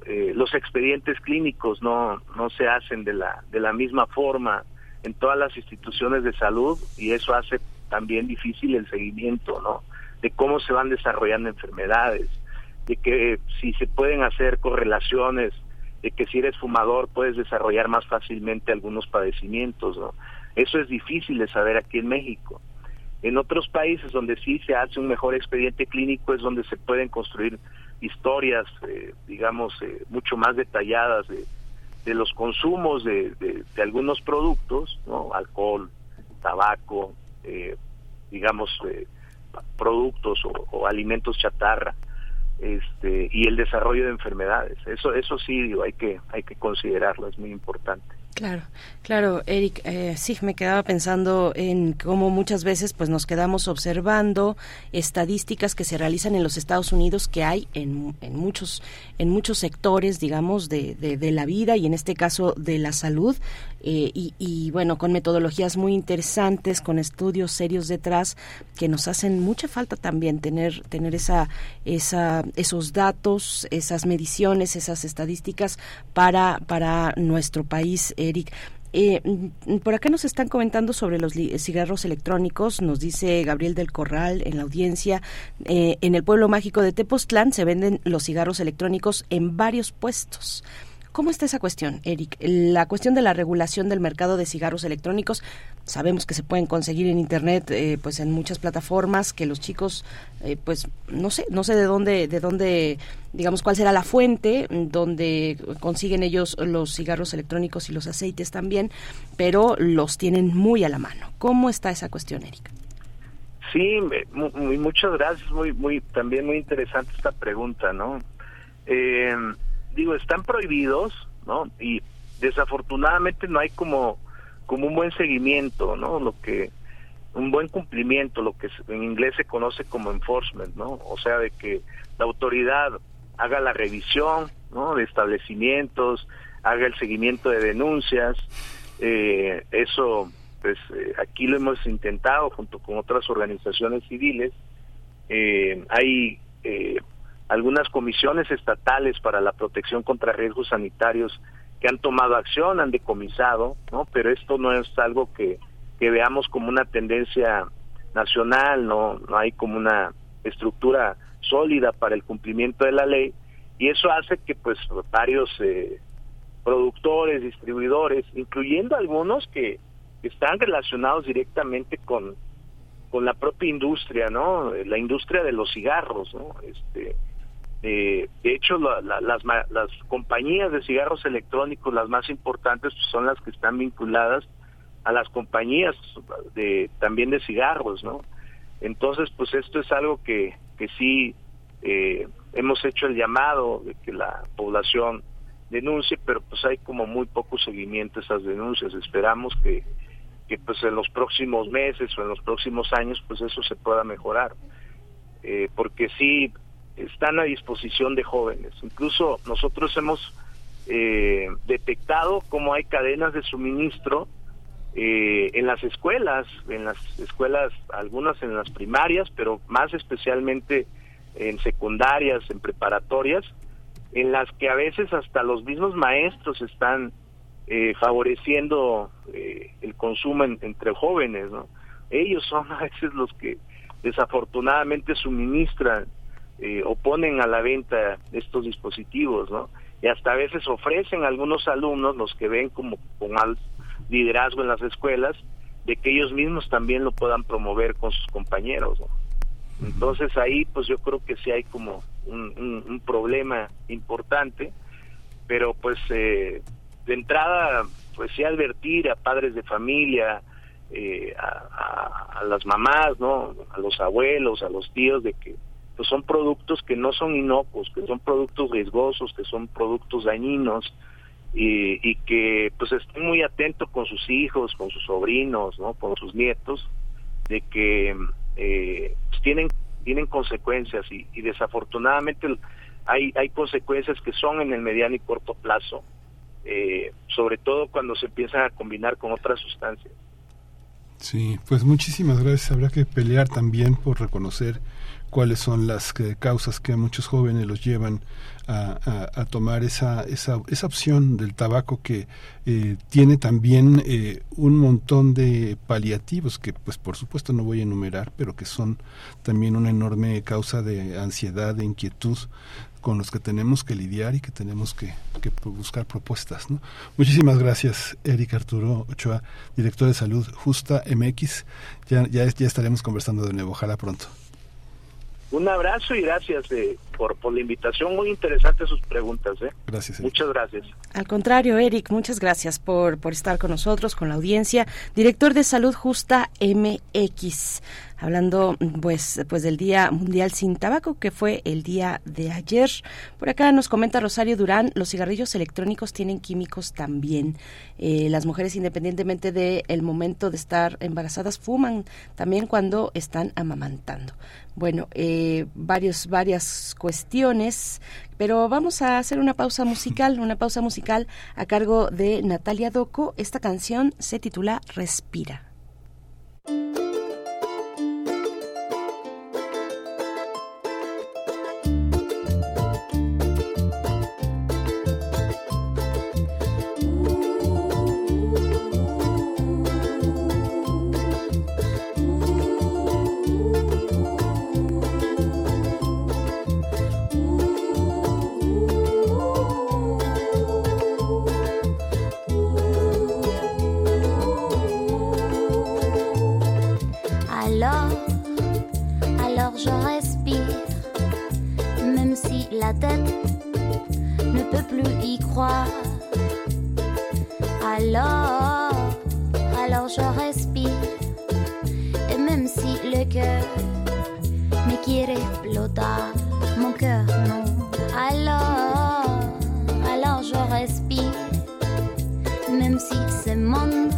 eh, los expedientes clínicos no no se hacen de la de la misma forma en todas las instituciones de salud y eso hace también difícil el seguimiento, ¿no? De cómo se van desarrollando enfermedades, de que si se pueden hacer correlaciones de que si eres fumador puedes desarrollar más fácilmente algunos padecimientos, ¿no? Eso es difícil de saber aquí en México. En otros países donde sí se hace un mejor expediente clínico es donde se pueden construir historias, eh, digamos, eh, mucho más detalladas de, de los consumos de, de, algunos productos, ¿no? Alcohol, tabaco, eh, digamos, eh, productos o, alimentos chatarra, este, y el desarrollo de enfermedades. Eso, eso sí, digo, hay que, hay que considerarlo, es muy importante. Claro, claro, Eric, eh, sí, me quedaba pensando en cómo muchas veces pues nos quedamos observando estadísticas que se realizan en los Estados Unidos que hay en, en muchos en muchos sectores, digamos, de, de, la vida y en este caso de la salud eh, y, bueno, con metodologías muy interesantes, con estudios serios detrás que nos hacen mucha falta también tener tener esa esa esos datos, esas mediciones, esas estadísticas para para nuestro país. Eric. Eh, mm, por acá nos están comentando sobre los cigarros electrónicos, nos dice Gabriel del Corral en la audiencia, eh, en el pueblo mágico de Tepoztlán se venden los cigarros electrónicos en varios puestos. ¿Cómo está esa cuestión, Eric? La cuestión de la regulación del mercado de cigarros electrónicos, sabemos que se pueden conseguir en internet, eh, pues en muchas plataformas, que los chicos, eh, pues no sé, no sé de dónde, de dónde, digamos, cuál será la fuente donde consiguen ellos los cigarros electrónicos y los aceites también, pero los tienen muy a la mano. ¿Cómo está esa cuestión, Eric? Sí, muy, muchas gracias, muy, muy, también muy interesante esta pregunta, ¿no? Eh, digo, están prohibidos, ¿no? Y desafortunadamente no hay como, como un buen seguimiento, ¿no? Lo que, un buen cumplimiento, lo que en inglés se conoce como enforcement, ¿no? O sea, de que la autoridad haga la revisión, ¿no? De establecimientos, haga el seguimiento de denuncias, eh, eso, pues eh, aquí lo hemos intentado junto con otras organizaciones civiles, eh, hay eh, algunas comisiones estatales para la protección contra riesgos sanitarios que han tomado acción, han decomisado, ¿no? Pero esto no es algo que, que veamos como una tendencia nacional, no, no hay como una estructura sólida para el cumplimiento de la ley y eso hace que pues varios eh, productores, distribuidores, incluyendo algunos que están relacionados directamente con con la propia industria, ¿no? La industria de los cigarros, ¿no? Este, eh, de hecho, las, las compañías de cigarros electrónicos, las más importantes, pues, son las que están vinculadas a las compañías de también de cigarros, ¿no? Entonces, pues esto es algo que, que sí eh, hemos hecho el llamado de que la población denuncie, pero pues hay como muy poco seguimiento a esas denuncias. Esperamos que, que pues en los próximos meses o en los próximos años, pues eso se pueda mejorar. Eh, porque sí, están a disposición de jóvenes. Incluso nosotros hemos eh, detectado cómo hay cadenas de suministro eh, en las escuelas, en las escuelas, algunas en las primarias, pero más especialmente en secundarias, en preparatorias, en las que a veces hasta los mismos maestros están eh, favoreciendo el consumo entre jóvenes, ¿no? Ellos son a veces los que desafortunadamente suministran eh, oponen a la venta estos dispositivos, ¿no? Y hasta a veces ofrecen a algunos alumnos, los que ven como con mal liderazgo en las escuelas, de que ellos mismos también lo puedan promover con sus compañeros, ¿no? Entonces ahí pues yo creo que sí hay como un, problema importante, pero pues eh, de entrada pues sí advertir a padres de familia, eh, a, a, las mamás, ¿no? A los abuelos, a los tíos de que pues son productos que no son inocuos, que son productos riesgosos, que son productos dañinos y, que pues estén muy atentos con sus hijos, con sus sobrinos, ¿no? con sus nietos, de que eh, pues, tienen tienen consecuencias y, desafortunadamente hay hay consecuencias que son en el mediano y corto plazo, eh, sobre todo cuando se empiezan a combinar con otras sustancias. Sí, pues muchísimas gracias. Habrá que pelear también por reconocer cuáles son las causas que a muchos jóvenes los llevan a, tomar esa, esa, esa, opción del tabaco que eh, tiene también eh, un montón de paliativos que pues por supuesto no voy a enumerar pero que son también una enorme causa de ansiedad, de inquietud con los que tenemos que lidiar y que tenemos que, que buscar propuestas. Muchísimas gracias, Eric Arturo Ochoa, director de Salud Justa MX. Ya, ya, ya estaremos conversando de nuevo. Ojalá pronto. Un abrazo y gracias de, por, por la invitación. Muy interesante sus preguntas. ¿eh? Gracias. Muchas gracias. Al contrario, Eric, muchas gracias por, por estar con nosotros, con la audiencia. Director de Salud Justa MX hablando pues, pues del Día Mundial sin Tabaco, que fue el día de ayer. Por acá nos comenta Rosario Durán, los cigarrillos electrónicos tienen químicos también. Eh, las mujeres, independientemente del momento de estar embarazadas, fuman también cuando están amamantando. Bueno, eh, varios, varias cuestiones, pero vamos a hacer una pausa musical, una pausa musical a cargo de Natalia Doco. Esta canción se titula Respira. la tête, ne peut plus y croire. Alors, alors je respire, et même si le cœur me quiere explotar, mon cœur non. Alors, alors je respire, même si ce monde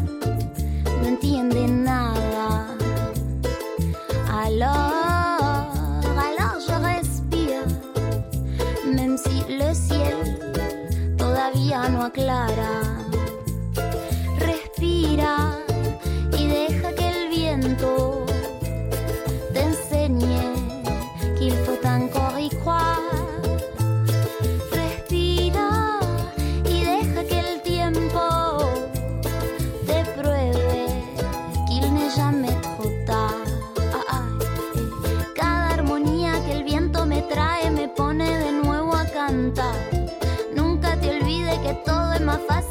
no entiende nada. Alors, día no aclara. Respira y deja que el viento a fuss.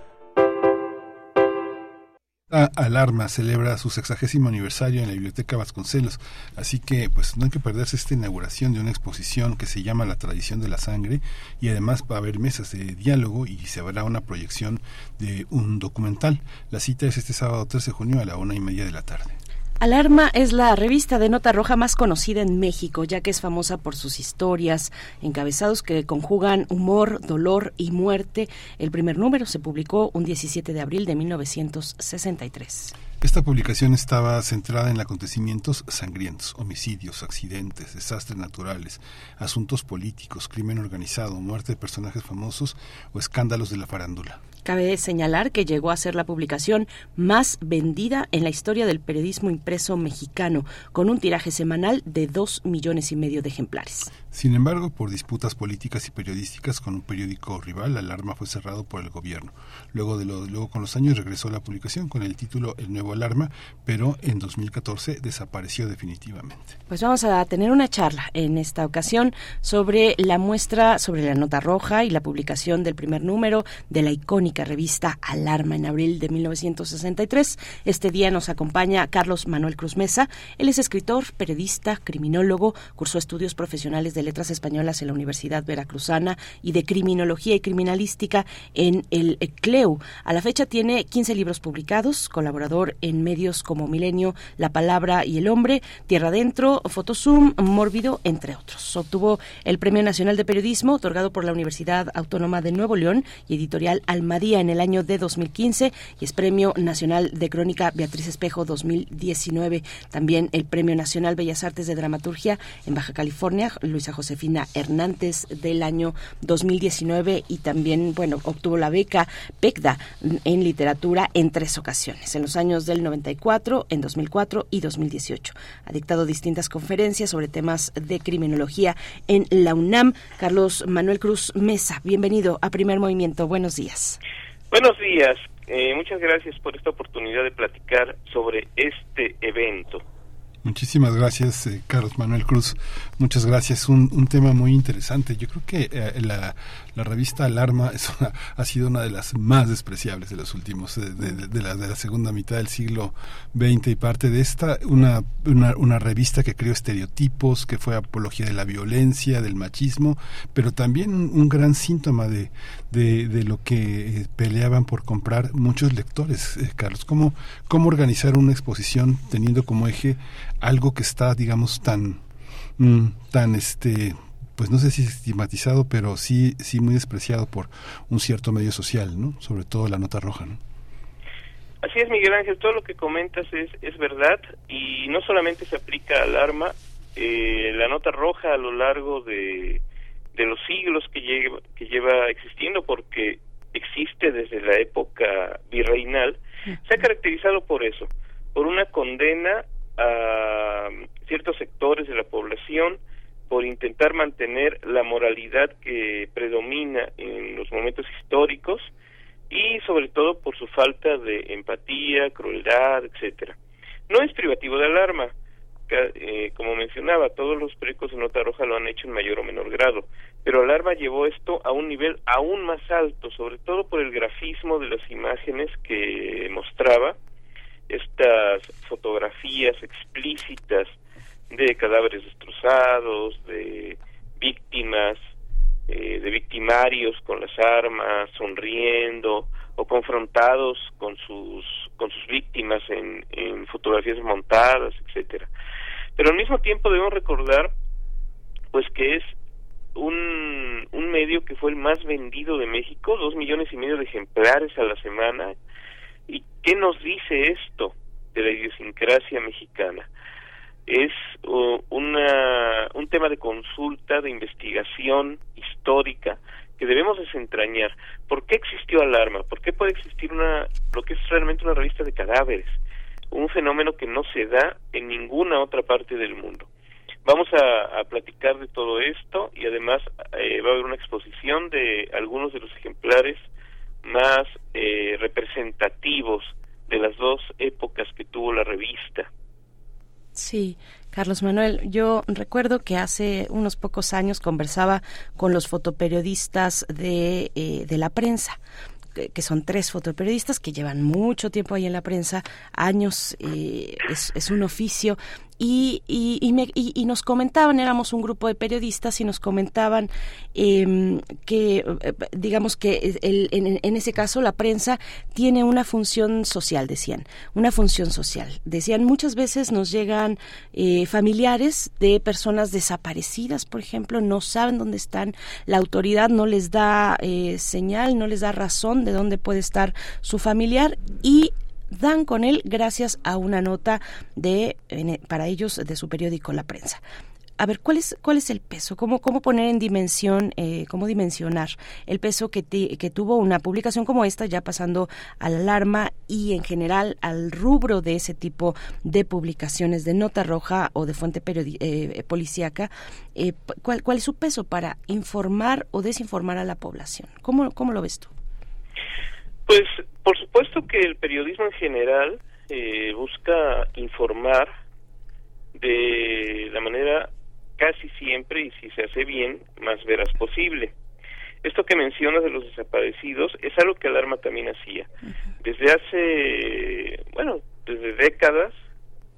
Alarma celebra su sexagésimo aniversario en la Biblioteca Vasconcelos, así que pues no hay que perderse esta inauguración de una exposición que se llama La tradición de la sangre y además va a haber mesas de diálogo y se habrá una proyección de un documental. La cita es este sábado 13 de junio a la una y media de la tarde. Alarma es la revista de nota roja más conocida en México, ya que es famosa por sus historias, encabezados que conjugan humor, dolor y muerte. El primer número se publicó un 17 de abril de 1963. Esta publicación estaba centrada en acontecimientos sangrientos, homicidios, accidentes, desastres naturales, asuntos políticos, crimen organizado, muerte de personajes famosos o escándalos de la farándula. Cabe señalar que llegó a ser la publicación más vendida en la historia del periodismo impreso mexicano, con un tiraje semanal de dos millones y medio de ejemplares. Sin embargo, por disputas políticas y periodísticas con un periódico rival, Alarma fue cerrado por el gobierno. Luego, de lo, luego con los años regresó la publicación con el título El Nuevo Alarma, pero en 2014 desapareció definitivamente. Pues vamos a tener una charla en esta ocasión sobre la muestra, sobre la nota roja y la publicación del primer número de la icónica revista Alarma en abril de 1963. Este día nos acompaña Carlos Manuel Cruz Mesa. Él es escritor, periodista, criminólogo, cursó estudios profesionales de Letras Españolas en la Universidad Veracruzana y de Criminología y Criminalística en el CLEU. A la fecha tiene 15 libros publicados, colaborador en medios como Milenio, La Palabra y el Hombre, Tierra Adentro, Fotozoom, Mórbido, entre otros. Obtuvo el Premio Nacional de Periodismo otorgado por la Universidad Autónoma de Nuevo León y Editorial Almadía en el año de 2015 y es Premio Nacional de Crónica Beatriz Espejo 2019. También el Premio Nacional Bellas Artes de Dramaturgia en Baja California, Luisa Josefina Hernández del año 2019 y también, bueno, obtuvo la beca PECDA en literatura en tres ocasiones, en los años del 94, en 2004 y 2018. Ha dictado distintas conferencias sobre temas de criminología en la UNAM. Carlos Manuel Cruz Mesa, bienvenido a Primer Movimiento. Buenos días. Buenos días. Eh, muchas gracias por esta oportunidad de platicar sobre este evento. Muchísimas gracias, eh, Carlos Manuel Cruz. Muchas gracias. Un, un tema muy interesante. Yo creo que eh, la, revista Alarma es ha sido una de las más despreciables de los últimos, eh, de, de, la, de, la, segunda mitad del siglo XX y parte de esta, una, una, una, revista que creó estereotipos, que fue apología de la violencia, del machismo, pero también un, gran síntoma de, de, lo que peleaban por comprar muchos lectores, Carlos. ¿Cómo, ¿Cómo organizar una exposición teniendo como eje algo que está, digamos, tan, mm, tan, este, pues no sé si estigmatizado, pero sí, sí muy despreciado por un cierto medio social, ¿no? Sobre todo la nota roja, ¿no? Así es, Miguel Ángel, todo lo que comentas es, es verdad y no solamente se aplica al arma, eh, la nota roja a lo largo de, de los siglos que lleva, que lleva existiendo, porque existe desde la época virreinal, se ha caracterizado por eso, por una condena a ciertos sectores de la población por intentar mantener la moralidad que predomina en los momentos históricos y sobre todo por su falta de empatía, crueldad, etcétera. No es privativo de alarma, eh, como mencionaba, todos los periódicos de nota roja lo han hecho en mayor o menor grado, pero Alarma llevó esto a un nivel aún más alto, sobre todo por el grafismo de las imágenes que mostraba, estas fotografías explícitas de cadáveres destrozados, de víctimas, eh, de victimarios con las armas, sonriendo o confrontados con sus con sus víctimas en, en fotografías montadas, etcétera. Pero al mismo tiempo debemos recordar pues que es un, un medio que fue el más vendido de México, dos millones y medio de ejemplares a la semana, ¿Y qué nos dice esto de la idiosincrasia mexicana? Es una, un tema de consulta, de investigación histórica que debemos desentrañar. ¿Por qué existió alarma? ¿Por qué puede existir una, lo que es realmente una revista de cadáveres? Un fenómeno que no se da en ninguna otra parte del mundo. Vamos a, a platicar de todo esto y además eh, va a haber una exposición de algunos de los ejemplares más eh, representativos de las dos épocas que tuvo la revista. Sí, Carlos Manuel, yo recuerdo que hace unos pocos años conversaba con los fotoperiodistas de, eh, de la prensa que son tres fotoperiodistas que llevan mucho tiempo ahí en la prensa, años, eh, es, es, un oficio y, y, nos comentaban, éramos un grupo de periodistas y nos comentaban em, que, eh, digamos que en, ese caso la prensa tiene una función social, decían, una función social. Decían, muchas veces nos llegan eh, familiares de personas desaparecidas, por ejemplo, no saben dónde están, la autoridad no les da eh, señal, no les da razón de dónde puede estar su familiar y dan con él gracias a una nota de para ellos de su periódico La Prensa. A ver, ¿cuál es, cuál es el peso? ¿Cómo, cómo poner en dimensión, eh, cómo dimensionar el peso que, que tuvo una publicación como esta, ya pasando al alarma y en general al rubro de ese tipo de publicaciones de nota roja o de fuente eh, policíaca? Eh, ¿cuál, ¿Cuál es su peso para informar o desinformar a la población? ¿Cómo, cómo lo ves tú? Pues por supuesto que el periodismo en general eh, busca informar de la manera casi siempre y si se hace bien más veraz posible. Esto que mencionas de los desaparecidos es algo que Alarma también hacía. Desde hace, bueno, desde décadas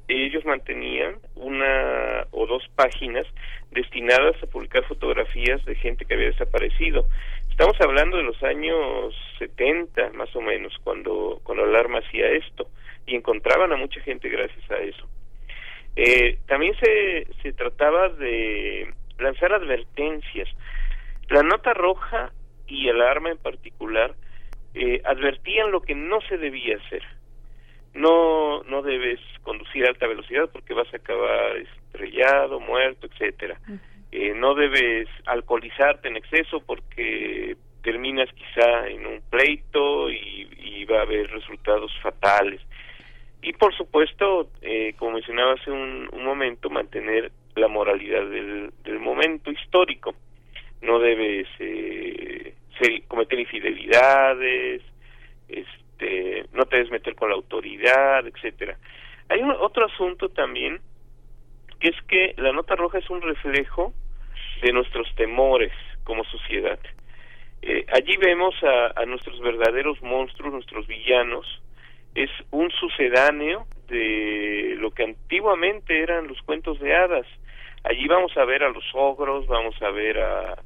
ellos mantenían una o dos páginas destinadas a publicar fotografías de gente que había desaparecido. Estamos hablando de los años 70 más o menos cuando cuando Alarma hacía esto y encontraban a mucha gente gracias a eso. Eh, también se, se trataba de lanzar advertencias. La nota roja y el arma en particular eh, advertían lo que no se debía hacer no no debes conducir a alta velocidad porque vas a acabar estrellado, muerto, etcétera. Eh, no debes alcoholizarte en exceso porque terminas quizá en un pleito y, va a haber resultados fatales. Y por supuesto, eh, como mencionaba hace un, momento, mantener la moralidad del, del momento histórico. No debes eh, cometer infidelidades, este, no te debes meter con la autoridad, etcétera. Hay un, otro asunto también que es que la nota roja es un reflejo de nuestros temores como sociedad. Eh, allí vemos a, a, nuestros verdaderos monstruos, nuestros villanos, es un sucedáneo de lo que antiguamente eran los cuentos de hadas. Allí vamos a ver a los ogros, vamos a ver a,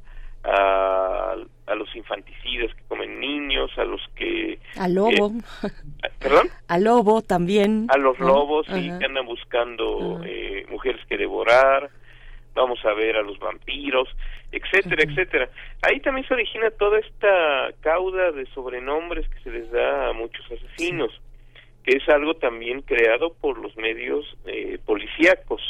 a, a los infanticidas que comen niños, a los que... Al lobo. Eh, ¿Perdón? Al lobo también. A los lobos, sí, que andan buscando eh, mujeres que devorar, vamos a ver a los vampiros, etcétera, etcétera. Ahí también se origina toda esta cauda de sobrenombres que se les da a muchos asesinos, que es algo también creado por los medios eh, policíacos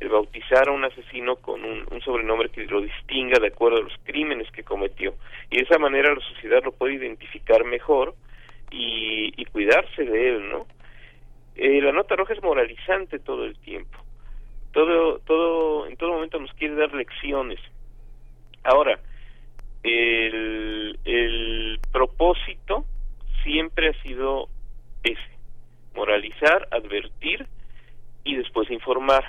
el bautizar a un asesino con un, sobrenombre que lo distinga de acuerdo a los crímenes que cometió. Y de esa manera la sociedad lo puede identificar mejor y, cuidarse de él, ¿no? Eh, la nota roja es moralizante todo el tiempo. Todo, todo, en todo momento nos quiere dar lecciones. Ahora, el, el propósito siempre ha sido ese, moralizar, advertir y después informar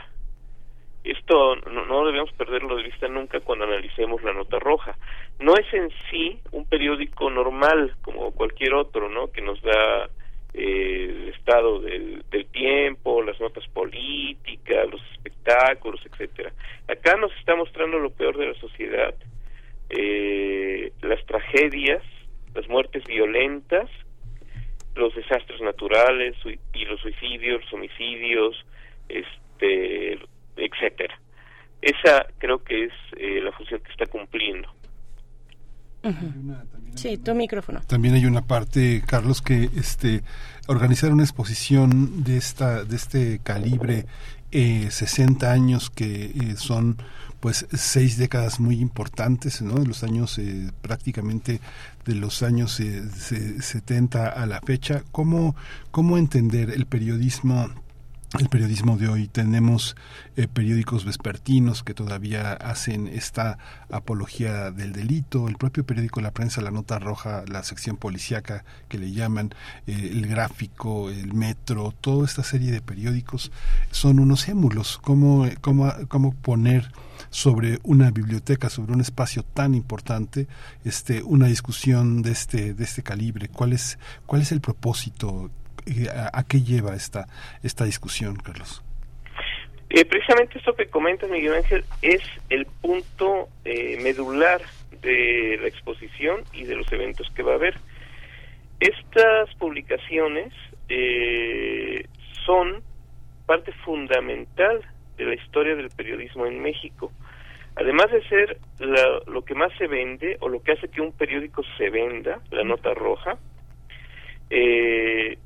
esto no, debemos perderlo de vista nunca cuando analicemos la nota roja. No es en sí un periódico normal como cualquier otro, ¿no? Que nos da el estado del, tiempo, las notas políticas, los espectáculos, etcétera. Acá nos está mostrando lo peor de la sociedad, eh, las tragedias, las muertes violentas, los desastres naturales y los suicidios, los homicidios, este etcétera. Esa creo que es eh, la función que está cumpliendo. Sí, tu micrófono. También hay una parte, Carlos, que este organizar una exposición de esta de este calibre, eh, 60 años que eh, son pues seis décadas muy importantes, ¿no? De los años eh, prácticamente de los años 70 a la fecha. ¿Cómo cómo entender el periodismo el periodismo de hoy. Tenemos eh, periódicos vespertinos que todavía hacen esta apología del delito, el propio periódico La Prensa, La Nota Roja, la sección policíaca que le llaman, eh, el gráfico, el metro, toda esta serie de periódicos son unos émulos. ¿Cómo, cómo, cómo poner sobre una biblioteca, sobre un espacio tan importante, este, una discusión de este, de este calibre? ¿Cuál es, cuál es el propósito a, qué lleva esta, esta discusión, Carlos? Eh, precisamente esto que comenta Miguel Ángel es el punto eh, medular de la exposición y de los eventos que va a haber. Estas publicaciones eh, son parte fundamental de la historia del periodismo en México. Además de ser lo que más se vende o lo que hace que un periódico se venda, la nota roja,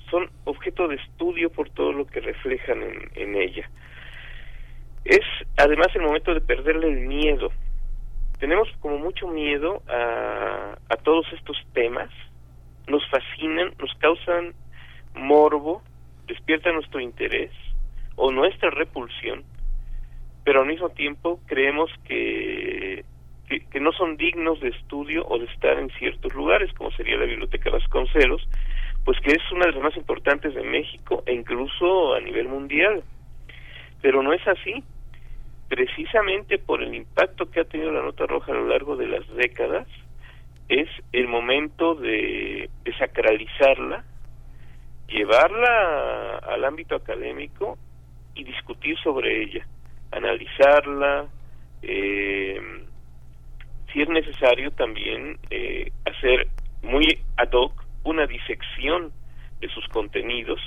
son objeto de estudio por todo lo que reflejan en ella. Es además el momento de perderle el miedo. Tenemos como mucho miedo a, a todos estos temas, nos fascinan, nos causan morbo, despiertan nuestro interés o nuestra repulsión, pero al mismo tiempo creemos que, que, no son dignos de estudio o de estar en ciertos lugares, como sería la Biblioteca Vasconcelos, pues que es una de las más importantes de México e incluso a nivel mundial. Pero no es así precisamente por el impacto que ha tenido la nota roja a lo largo de las décadas, es el momento de, sacralizarla, llevarla al ámbito académico y discutir sobre ella, analizarla, eh, si es necesario también eh, hacer muy ad hoc una disección de sus contenidos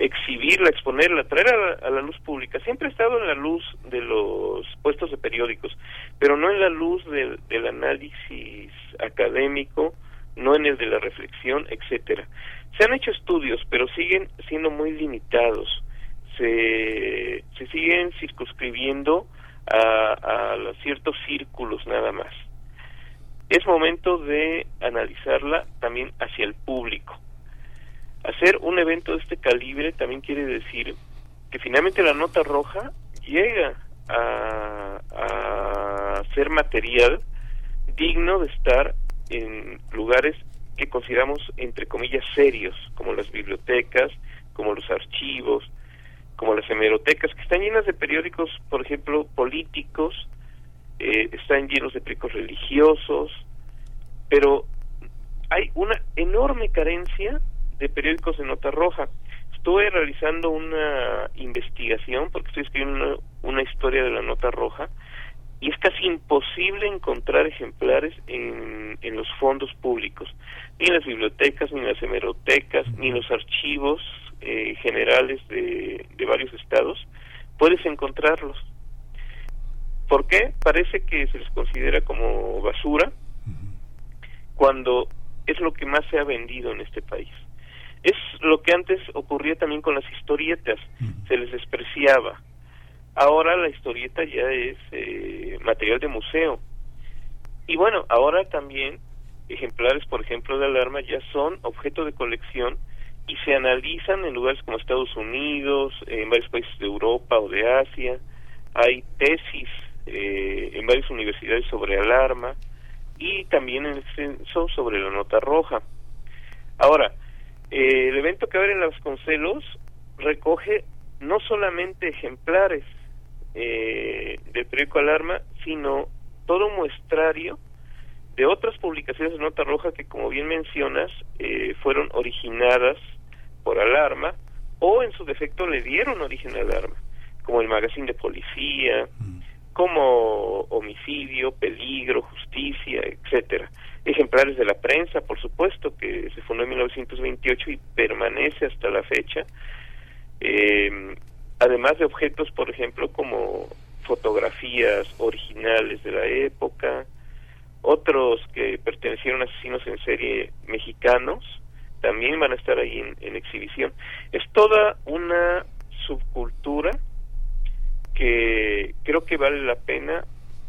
exhibirla, exponerla, traer a la, luz pública. Siempre ha estado en la luz de los puestos de periódicos, pero no en la luz del, análisis académico, no en el de la reflexión, etcétera. Se han hecho estudios, pero siguen siendo muy limitados. Se, se siguen circunscribiendo a, a ciertos círculos nada más. Es momento de analizarla también hacia el público. Hacer un evento de este calibre también quiere decir que finalmente la nota roja llega a, a ser material digno de estar en lugares que consideramos entre comillas serios, como las bibliotecas, como los archivos, como las hemerotecas, que están llenas de periódicos, por ejemplo, políticos, eh, están llenos de periódicos religiosos, pero hay una enorme carencia de periódicos de nota roja. Estuve realizando una investigación porque estoy escribiendo una, historia de la nota roja y es casi imposible encontrar ejemplares en, en los fondos públicos, ni en las bibliotecas, ni en las hemerotecas, ni en los archivos eh, generales de, de varios estados, puedes encontrarlos. ¿Por qué? Parece que se les considera como basura cuando es lo que más se ha vendido en este país. Es lo que antes ocurría también con las historietas, se les despreciaba. Ahora la historieta ya es eh, material de museo. Y bueno, ahora también ejemplares, por ejemplo, de alarma ya son objeto de colección y se analizan en lugares como Estados Unidos, en varios países de Europa o de Asia. Hay tesis eh, en varias universidades sobre alarma y también en el censo sobre la nota roja. Ahora, eh, el evento que va a haber en Las Concelos recoge no solamente ejemplares eh, del periódico Alarma, sino todo muestrario de otras publicaciones de Nota Roja que, como bien mencionas, eh, fueron originadas por Alarma o en su defecto le dieron origen a Alarma, como el Magazine de Policía, mm. Como Homicidio, Peligro, Justicia, etcétera ejemplares de la prensa, por supuesto, que se fundó en 1928 y permanece hasta la fecha. Eh, además de objetos, por ejemplo, como fotografías originales de la época, otros que pertenecieron a asesinos en serie mexicanos, también van a estar ahí en, en exhibición. Es toda una subcultura que creo que vale la pena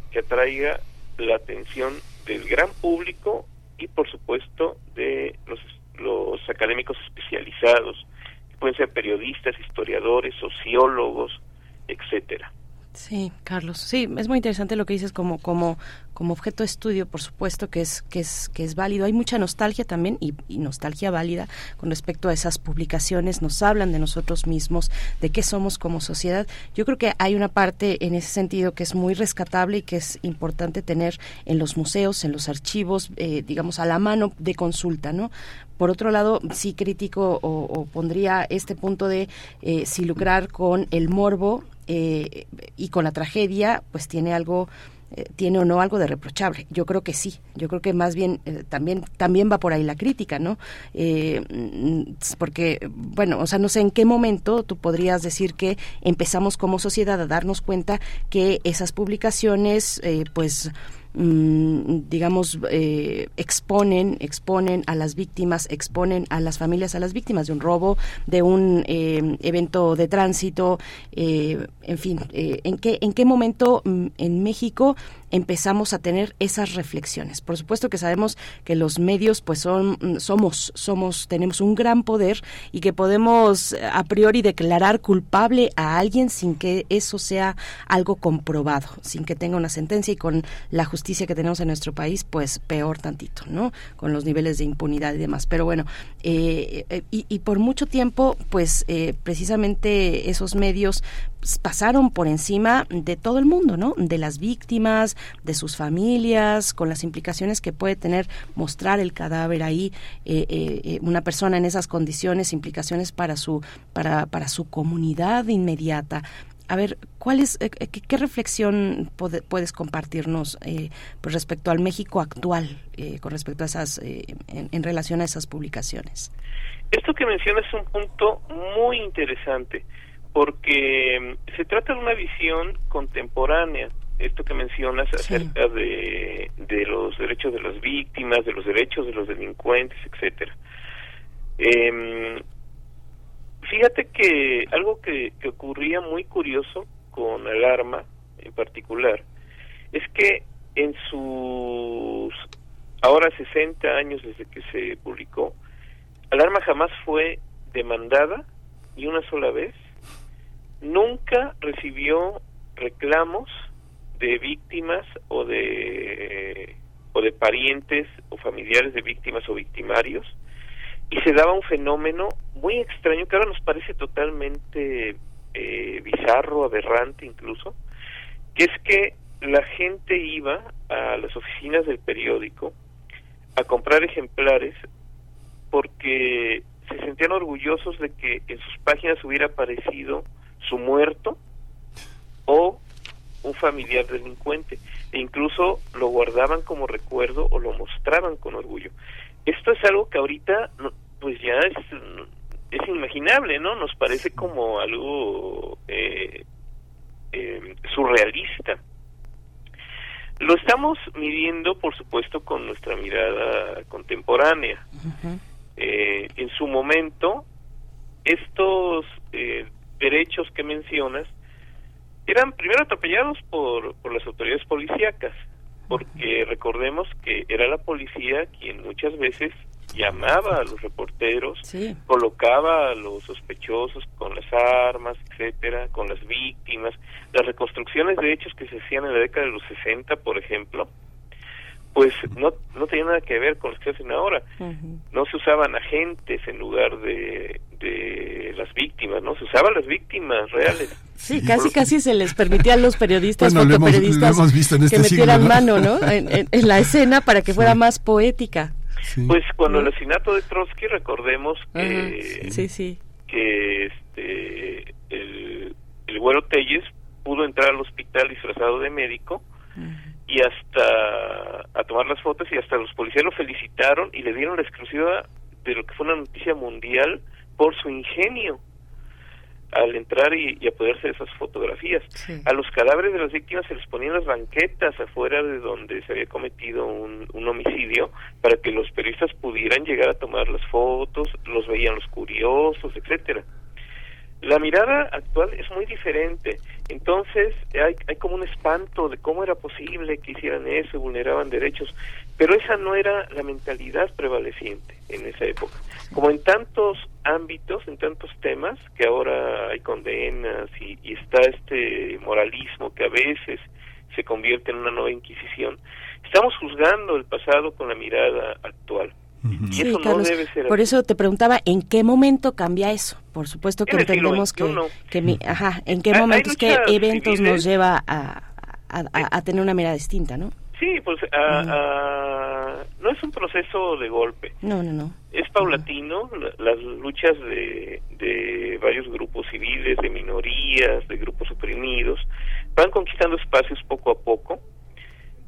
que atraiga la atención del gran público y por supuesto de los, los académicos especializados, que pueden ser periodistas, historiadores, sociólogos, etcétera. Sí, Carlos. Sí, es muy interesante lo que dices como como como objeto de estudio, por supuesto que es que es que es válido. Hay mucha nostalgia también y, nostalgia válida con respecto a esas publicaciones. Nos hablan de nosotros mismos, de qué somos como sociedad. Yo creo que hay una parte en ese sentido que es muy rescatable y que es importante tener en los museos, en los archivos, eh, digamos a la mano de consulta, ¿no? Por otro lado, sí critico o, pondría este punto de eh, si lucrar con el morbo eh, y con la tragedia, pues tiene algo eh, tiene o no algo de reprochable. Yo creo que sí. Yo creo que más bien eh, también también va por ahí la crítica, ¿no? Eh, mm, porque bueno, o sea, no sé en qué momento tú podrías decir que empezamos como sociedad a darnos cuenta que esas publicaciones, pues Mm, digamos, eh, exponen, exponen a las víctimas, exponen a las familias a las víctimas de un robo, de un eh, evento de tránsito, eh, en fin, ¿en, qué, ¿en qué momento mm, en México empezamos a tener esas reflexiones. Por supuesto que sabemos que los medios pues son mm, somos somos tenemos un gran poder y que podemos eh, a priori declarar culpable a alguien sin que eso sea algo comprobado, sin que tenga una sentencia y con la justicia que tenemos en nuestro país pues peor tantito, ¿no? Con los niveles de impunidad y demás. Pero bueno, eh, eh, y, por mucho tiempo pues precisamente esos medios pues, pasaron por encima de todo el mundo, ¿no? De las víctimas, de sus familias, con las implicaciones que puede tener mostrar el cadáver ahí, eh, eh, eh, una persona en esas condiciones, implicaciones para su, para, para su comunidad inmediata. A ver, ¿cuál es, qué, reflexión puedes compartirnos pues respecto al México actual, con respecto a esas, en, en relación a esas publicaciones? Esto que mencionas es un punto muy interesante porque mm, se trata de una visión contemporánea esto que mencionas acerca de, de los derechos de las víctimas, de los derechos de los delincuentes, etcétera. Eh, fíjate que algo que, que ocurría muy curioso con el arma en particular es que en sus ahora 60 años desde que se publicó, Alarma jamás fue demandada ni una sola vez nunca recibió reclamos de víctimas o de o de parientes o familiares de víctimas o victimarios y se daba un fenómeno muy extraño que ahora nos parece totalmente eh, bizarro, aberrante incluso, que es que la gente iba a las oficinas del periódico a comprar ejemplares porque se sentían orgullosos de que en sus páginas hubiera aparecido su muerto o un familiar delincuente e incluso lo guardaban como recuerdo o lo mostraban con orgullo. Esto es algo que ahorita pues ya es, es inimaginable, ¿no? Nos parece como algo eh, eh, surrealista. Lo estamos midiendo, por supuesto, con nuestra mirada contemporánea. eh, en su momento, estos eh, derechos que mencionas eran primero atropellados por, por las autoridades policíacas, porque recordemos que era la policía quien muchas veces llamaba a los reporteros, colocaba a los sospechosos con las armas, etcétera, con las víctimas, las reconstrucciones de hechos que se hacían en la década de los 60, por ejemplo, pues no, no tenía nada que ver con lo que hacen ahora. No se usaban agentes en lugar de, de las víctimas, ¿no? Se usaban las víctimas reales. Sí, casi casi se les permitía a los periodistas, fotoperiodistas, que este metieran mano, ¿no? En, la escena para que fuera más poética. Pues cuando el asesinato de Trotsky, recordemos que, sí, sí. que este, el, el güero Telles pudo entrar al hospital disfrazado de médico y hasta a tomar las fotos y hasta los policías lo felicitaron y le dieron la exclusiva de lo que fue una noticia mundial por su ingenio al entrar y, y apoderarse de esas fotografías. A los cadáveres de las víctimas se les ponían las banquetas afuera de donde se había cometido un, un, homicidio para que los periodistas pudieran llegar a tomar las fotos, los veían los curiosos, etcétera. La mirada actual es muy diferente, entonces hay, hay como un espanto de cómo era posible que hicieran eso, vulneraban derechos, pero esa no era la mentalidad prevaleciente en esa época. Como en tantos ámbitos, en tantos temas, que ahora hay condenas y, y está este moralismo que a veces se convierte en una nueva inquisición, estamos juzgando el pasado con la mirada actual. Y eso no debe ser por eso te preguntaba en qué momento cambia eso. Por supuesto que entendemos que, que ajá, en qué momentos, qué eventos nos lleva a, a, tener una mirada distinta, ¿no? Sí, pues ah, no es un proceso de golpe. No, no, no. Es paulatino, la- las luchas de, de varios grupos civiles, de minorías, de grupos oprimidos, van conquistando espacios poco a poco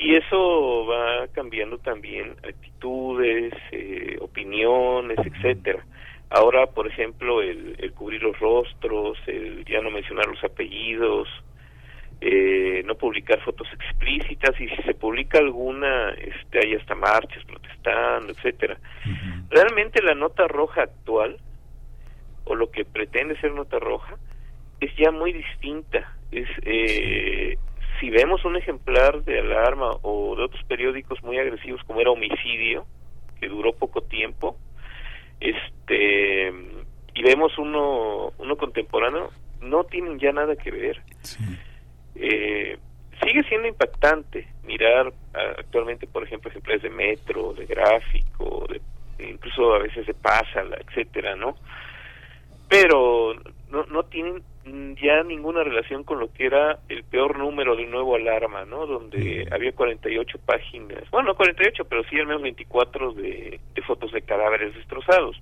y eso va cambiando también actitudes, eh, opiniones, etcétera. Ahora, por ejemplo, el, el cubrir los rostros, el ya no mencionar los apellidos, eh, no publicar fotos explícitas y si se publica alguna, este, hay hasta marchas protestando, etcétera. Realmente la nota roja actual o lo que pretende ser nota roja es ya muy distinta. Es eh, si vemos un ejemplar de alarma o de otros periódicos muy agresivos como era homicidio que duró poco tiempo, este y vemos uno uno contemporáneo no tienen ya nada que ver. Eh, sigue siendo impactante mirar actualmente, por ejemplo, ejemplares de metro, de gráfico, de, incluso a veces de pásala, etcétera, ¿no? Pero no, no tienen ya ninguna relación con lo que era el peor número de nuevo alarma, ¿no? Donde había 48 páginas, bueno, no 48, pero sí al menos 24 de, de fotos de cadáveres destrozados.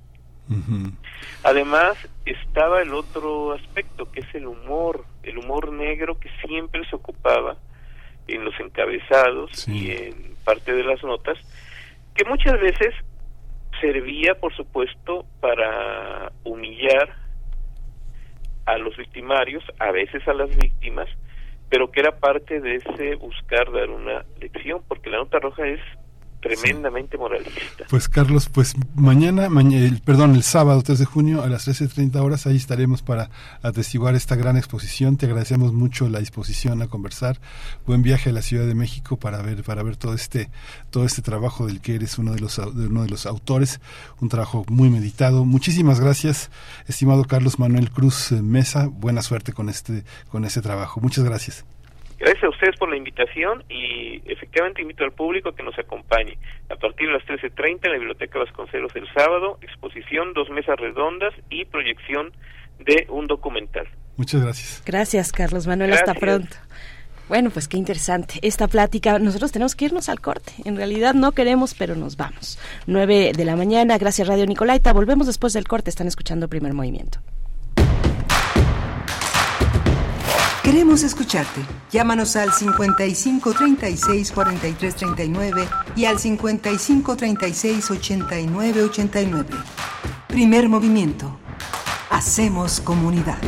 Además, estaba el otro aspecto, que es el humor, el humor negro que siempre se ocupaba en los encabezados y en parte de las notas, que muchas veces servía, por supuesto, para humillar a los victimarios, a veces a las víctimas, pero que era parte de ese buscar dar una lección, porque la nota roja es tremendamente moralista. Pues Carlos, pues mañana, maña- el, perdón, el sábado 3 de junio a las 13.30 horas, ahí estaremos para atestiguar esta gran exposición. Te agradecemos mucho la disposición a conversar. Buen viaje a la Ciudad de México para ver, para ver todo este, todo este trabajo del que eres uno de los, uno de los autores, un trabajo muy meditado. Muchísimas gracias, estimado Carlos Manuel Cruz Mesa. Buena suerte con este, con este trabajo. Muchas gracias. Gracias a ustedes por la invitación y efectivamente invito al público a que nos acompañe. A partir de las 13.30 en la Biblioteca Vasconcelos el sábado, exposición, dos mesas redondas y proyección de un documental. Muchas gracias. Gracias, Carlos Manuel. Hasta pronto. Bueno, pues qué interesante esta plática. Nosotros tenemos que irnos al corte. En realidad no queremos, pero nos vamos. 9 de la mañana. Gracias, Radio Nicolaita. Volvemos después del corte. Están escuchando Primer Movimiento. Queremos escucharte. Llámanos al 55 36 43 39 y al 55 36 89 89. Primer movimiento. Hacemos comunidad.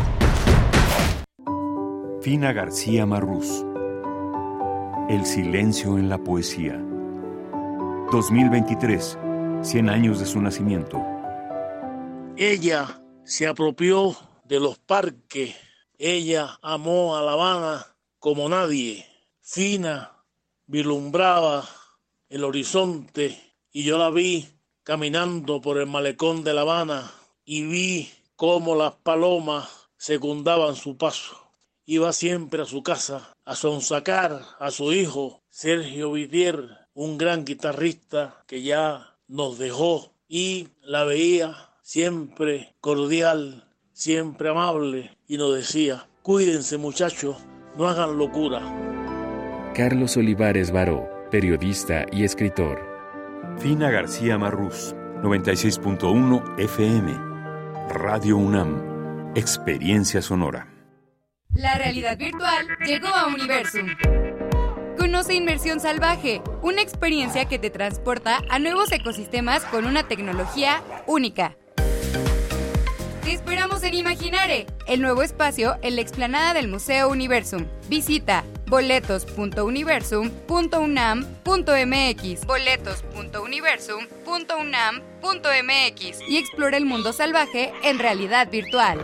Fina García Marrús. El silencio en la poesía. 2023. 100 años de su nacimiento. Ella se apropió de los parques. Ella amó a La Habana como nadie. Fina vislumbraba el horizonte y yo la vi caminando por el malecón de La Habana y vi cómo las palomas secundaban su paso. Iba siempre a su casa a sonsacar a su hijo Sergio Vitier, un gran guitarrista que ya nos dejó y la veía siempre cordial, siempre amable y nos decía, cuídense muchachos, no hagan locura. Carlos Olivares Baró, periodista y escritor. Fina García Marrús. 96.1 FM. Radio UNAM. Experiencia sonora. La realidad virtual llegó a Universum. Conoce Inmersión Salvaje, una experiencia que te transporta a nuevos ecosistemas con una tecnología única. Te esperamos en Imaginare, el nuevo espacio en la explanada del Museo Universum. Visita boletos.universum.unam.mx boletos.universum.unam.mx y explora el mundo salvaje en realidad virtual.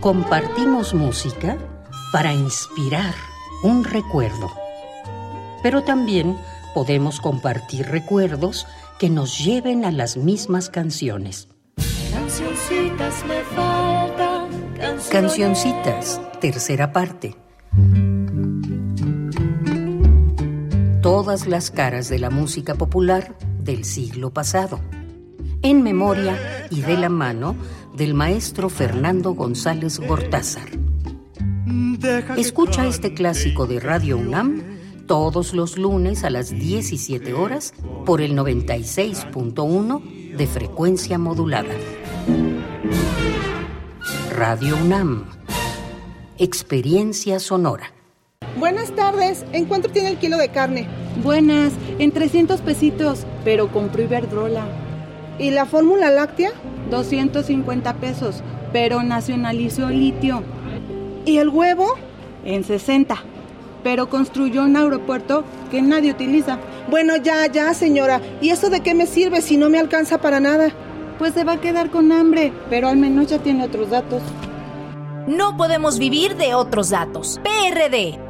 Compartimos música para inspirar un recuerdo. Pero también podemos compartir recuerdos que nos lleven a las mismas canciones. Cancioncitas me faltan. Cancioncitas, tercera parte. Todas las caras de la música popular del siglo pasado. En memoria y de la mano del maestro Fernando González Gortázar. Escucha este clásico de Radio UNAM todos los lunes a las 17 horas por el 96.1 de frecuencia modulada. Radio UNAM. Experiencia sonora. Buenas tardes. ¿En cuánto tiene el kilo de carne? Buenas, en 300 pesitos, pero compró Iberdrola. ¿Y la fórmula láctea? 250 pesos, pero nacionalizó litio. ¿Y el huevo? En 60, pero construyó un aeropuerto que nadie utiliza. Bueno, ya, ya, señora. ¿Y eso de qué me sirve si no me alcanza para nada? Pues se va a quedar con hambre, pero al menos ya tiene otros datos. No podemos vivir de otros datos. PRD.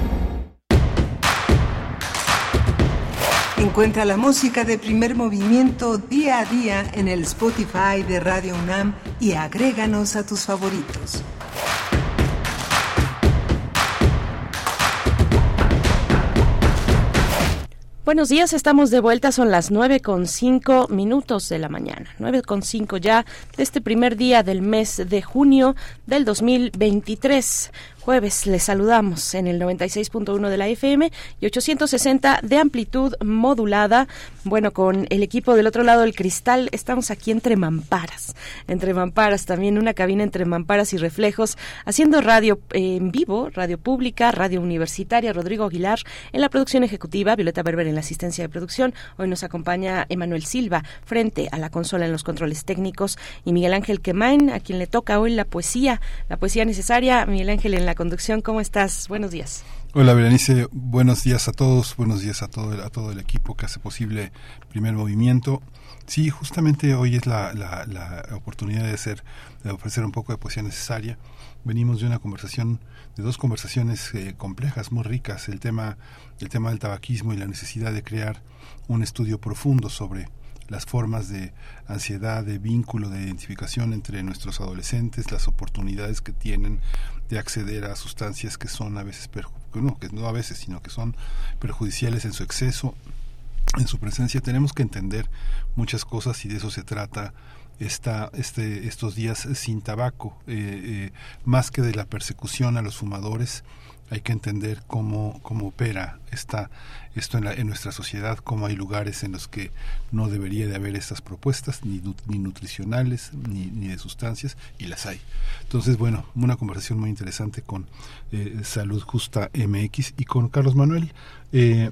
Encuentra la música de primer movimiento día a día en el Spotify de Radio UNAM y agréganos a tus favoritos. Buenos días, estamos de vuelta, son las nueve con cinco minutos de la mañana, nueve con cinco ya de este primer día del mes de junio del 2023 jueves. Les saludamos en el 96.1 de la FM y 860 de amplitud modulada. Bueno, con el equipo del otro lado del cristal, estamos aquí entre mamparas. Entre mamparas, también una cabina entre mamparas y reflejos, haciendo radio en vivo, radio pública, radio universitaria. Rodrigo Aguilar en la producción ejecutiva, Violeta Berber en la asistencia de producción. Hoy nos acompaña Emanuel Silva frente a la consola en los controles técnicos y Miguel Ángel Quemain, a quien le toca hoy la poesía, la poesía necesaria. Miguel Ángel en la conducción. ¿Cómo estás? Buenos días. Hola Berenice, buenos días a todos, buenos días a todo, a todo el equipo que hace posible Primer Movimiento. Sí, justamente hoy es la, la, la oportunidad de, hacer, de ofrecer un poco de poesía necesaria. Venimos de una conversación, de dos conversaciones eh, complejas, muy ricas, el tema, el tema del tabaquismo y la necesidad de crear un estudio profundo sobre las formas de ansiedad, de vínculo, de identificación entre nuestros adolescentes, las oportunidades que tienen de acceder a sustancias que son a veces, no, que no a veces, sino que son perjudiciales en su exceso, en su presencia. Tenemos que entender muchas cosas y de eso se trata esta, este, estos días sin tabaco, eh, eh, más que de la persecución a los fumadores, hay que entender cómo, cómo opera esta, esto en, la, en, nuestra sociedad, cómo hay lugares en los que no debería de haber estas propuestas, ni, ni nutricionales, ni, ni, de sustancias, y las hay. Entonces, bueno, una conversación muy interesante con eh, Salud Justa MX y con Carlos Manuel. Eh,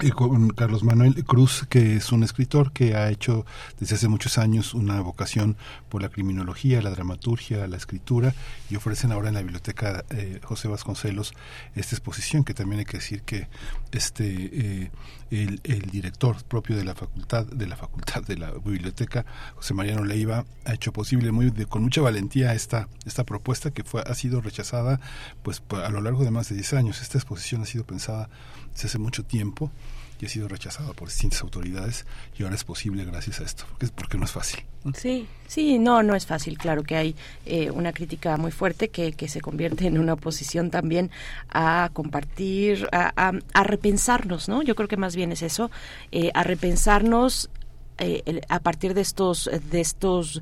y con Carlos Manuel Cruz, que es un escritor que ha hecho desde hace muchos años una vocación por la criminología, la dramaturgia, la escritura, y ofrecen ahora en la biblioteca eh, José Vasconcelos esta exposición, que también hay que decir que este eh, el, director propio de la facultad, de la facultad de la biblioteca, José Mariano Leiva, ha hecho posible muy de, con mucha valentía esta, esta propuesta que fue, ha sido rechazada pues a lo largo de más de 10 años. Esta exposición ha sido pensada desde hace mucho tiempo y ha sido rechazado por distintas autoridades y ahora es posible gracias a esto, porque, porque no es fácil. Sí, sí, no, no es fácil. Claro que hay eh, una crítica muy fuerte que, que se convierte en una oposición también a compartir, a, a, repensarnos, ¿no? Yo creo que más bien es eso, eh, a repensarnos eh, a partir de estos, de estos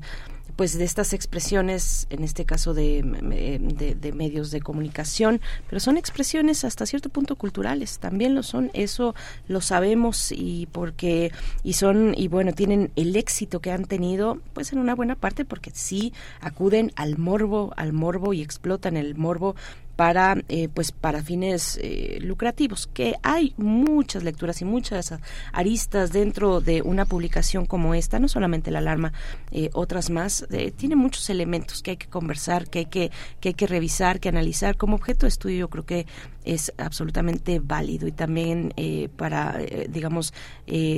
pues de estas expresiones, en este caso de, de, medios de comunicación, pero son expresiones hasta cierto punto culturales, también lo son, eso lo sabemos y porque, y son, y bueno, tienen el éxito que han tenido, pues en una buena parte porque sí acuden al morbo, al morbo y explotan el morbo para eh, pues para fines eh, lucrativos que hay muchas lecturas y muchas aristas dentro de una publicación como esta no solamente la alarma eh, otras más tiene muchos elementos que hay que conversar que hay que que hay que revisar que analizar. Como objeto de estudio yo creo que es absolutamente válido y también para digamos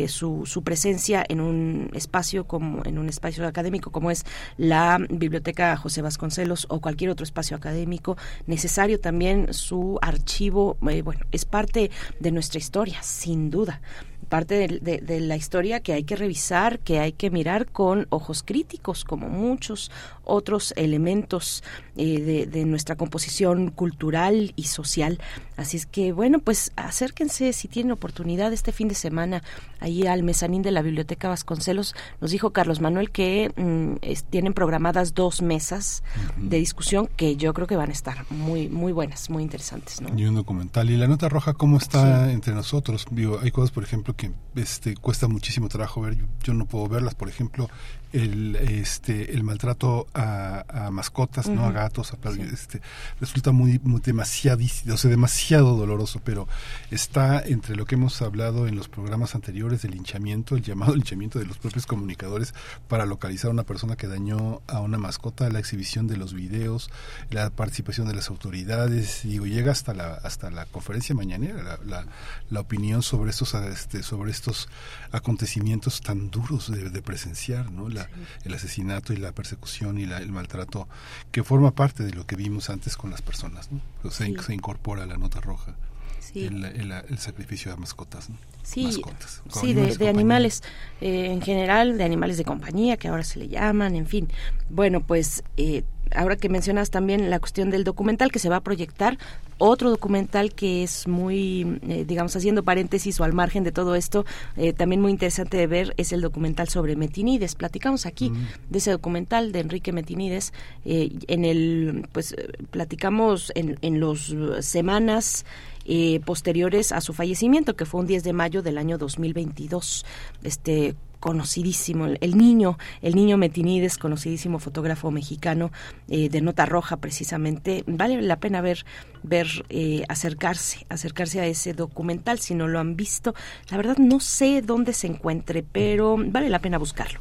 su, su presencia en un espacio como en un espacio académico como es la biblioteca José Vasconcelos o cualquier otro espacio académico necesario también su archivo, eh, bueno, es parte de nuestra historia, sin duda. Parte de, la historia que hay que revisar, que hay que mirar con ojos críticos, como muchos otros elementos eh, de, nuestra composición cultural y social. Así es que, bueno, pues acérquense si tienen oportunidad este fin de semana ahí al mezanín de la Biblioteca Vasconcelos. Nos dijo Carlos Manuel que mm, tienen programadas dos mesas de discusión que yo creo que van a estar muy, muy buenas, muy interesantes. Y un documental. ¿Y la nota roja cómo está entre nosotros? Digo, hay cosas, por ejemplo, que este cuesta muchísimo trabajo ver. Yo, no puedo verlas, por ejemplo, el este el maltrato a, mascotas, no a gatos, a, este resulta muy, muy demasiado, o sea, demasiado doloroso, pero está entre lo que hemos hablado en los programas anteriores del linchamiento, el llamado linchamiento de los propios comunicadores para localizar a una persona que dañó a una mascota, la exhibición de los videos, la participación de las autoridades, digo, llega hasta la hasta la conferencia mañanera, la, la, opinión sobre estos este, sobre estos acontecimientos tan duros de, presenciar, ¿no? el asesinato y la persecución y el maltrato que forma parte de lo que vimos antes con las personas, ¿no? se, se incorpora la nota roja. El, sacrificio de mascotas. Sí, sí de, animales eh, en general, de animales de compañía, que ahora se le llaman, en fin. Bueno, pues eh, ahora que mencionas también la cuestión del documental que se va a proyectar, otro documental que es muy, eh, digamos, haciendo paréntesis o al margen de todo esto, también muy interesante de ver es el documental sobre Metinides. Platicamos aquí mm. de ese documental de Enrique Metinides. en el, pues, platicamos en, en los semanas eh, posteriores a su fallecimiento, que fue un 10 de mayo del año 2022. Este conocidísimo, el, niño, el niño Metinides, conocidísimo fotógrafo mexicano eh, de nota roja precisamente, vale la pena ver, ver, eh, acercarse, acercarse a ese documental si no lo han visto. La verdad no sé dónde se encuentre, pero vale la pena buscarlo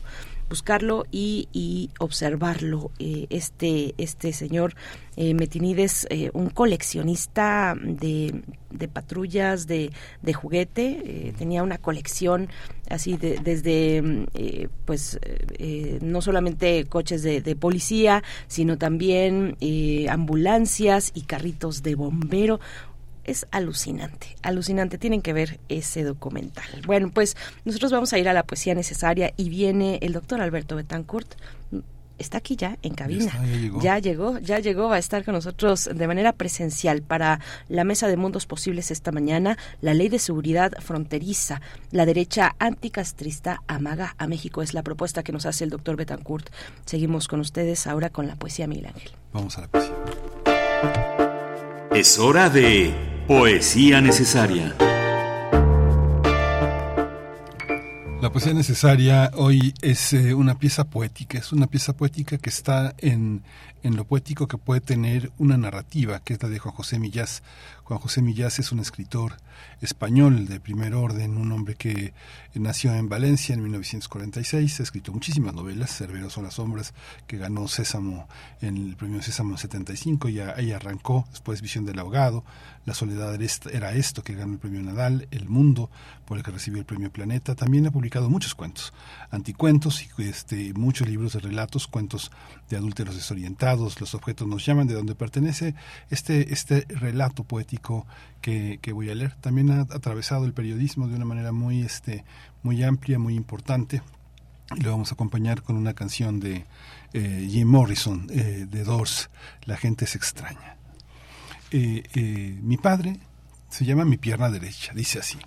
buscarlo y, y observarlo. Eh, este, este señor eh, Metinides, eh, un coleccionista de, de patrullas de, de juguete, tenía una colección así de, desde, pues, no solamente coches de, de policía, sino también ambulancias y carritos de bombero es alucinante, alucinante. Tienen que ver ese documental. Bueno, pues nosotros vamos a ir a la poesía necesaria y viene el doctor Alberto Betancourt. Está aquí ya en cabina. ya, llegó. ya, llegó. va a estar con nosotros de manera presencial para la mesa de mundos posibles esta mañana. La ley de seguridad fronteriza, la derecha anticastrista amaga a México es la propuesta que nos hace el doctor Betancourt. Seguimos con ustedes ahora con la poesía Miguel Ángel. Vamos a la poesía. Es hora de Poesía necesaria. La poesía necesaria hoy es eh, una pieza poética, es una pieza poética que está en, en lo poético que puede tener una narrativa, que es la de Juan José Millás. Juan José Millás es un escritor español de primer orden, un hombre que nació en Valencia en 1946, ha escrito muchísimas novelas, Cerberos son las sombras, que ganó Sésamo en el premio Sésamo 75, y ahí arrancó, después Visión del ahogado, La soledad era esto, que ganó el premio Nadal, El mundo, por el que recibió el premio Planeta, también ha publicado muchos cuentos, anticuentos y este, muchos libros de relatos, cuentos de adúlteros desorientados, los objetos nos llaman, de donde pertenece este, este relato poético plástico que, voy a leer. También ha atravesado el periodismo de una manera muy, este, muy amplia, muy importante. Y lo vamos a acompañar con una canción de eh, Jim Morrison, eh, de Doors, La gente se extraña. Eh, mi padre se llama Mi pierna derecha, dice así.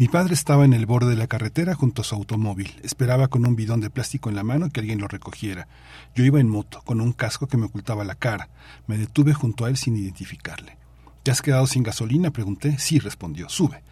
Mi padre estaba en el borde de la carretera junto a su automóvil. Esperaba con un bidón de plástico en la mano que alguien lo recogiera. Yo iba en moto, con un casco que me ocultaba la cara. Me detuve junto a él sin identificarle. ¿Te has quedado sin gasolina? pregunté. Sí, respondió. Sube.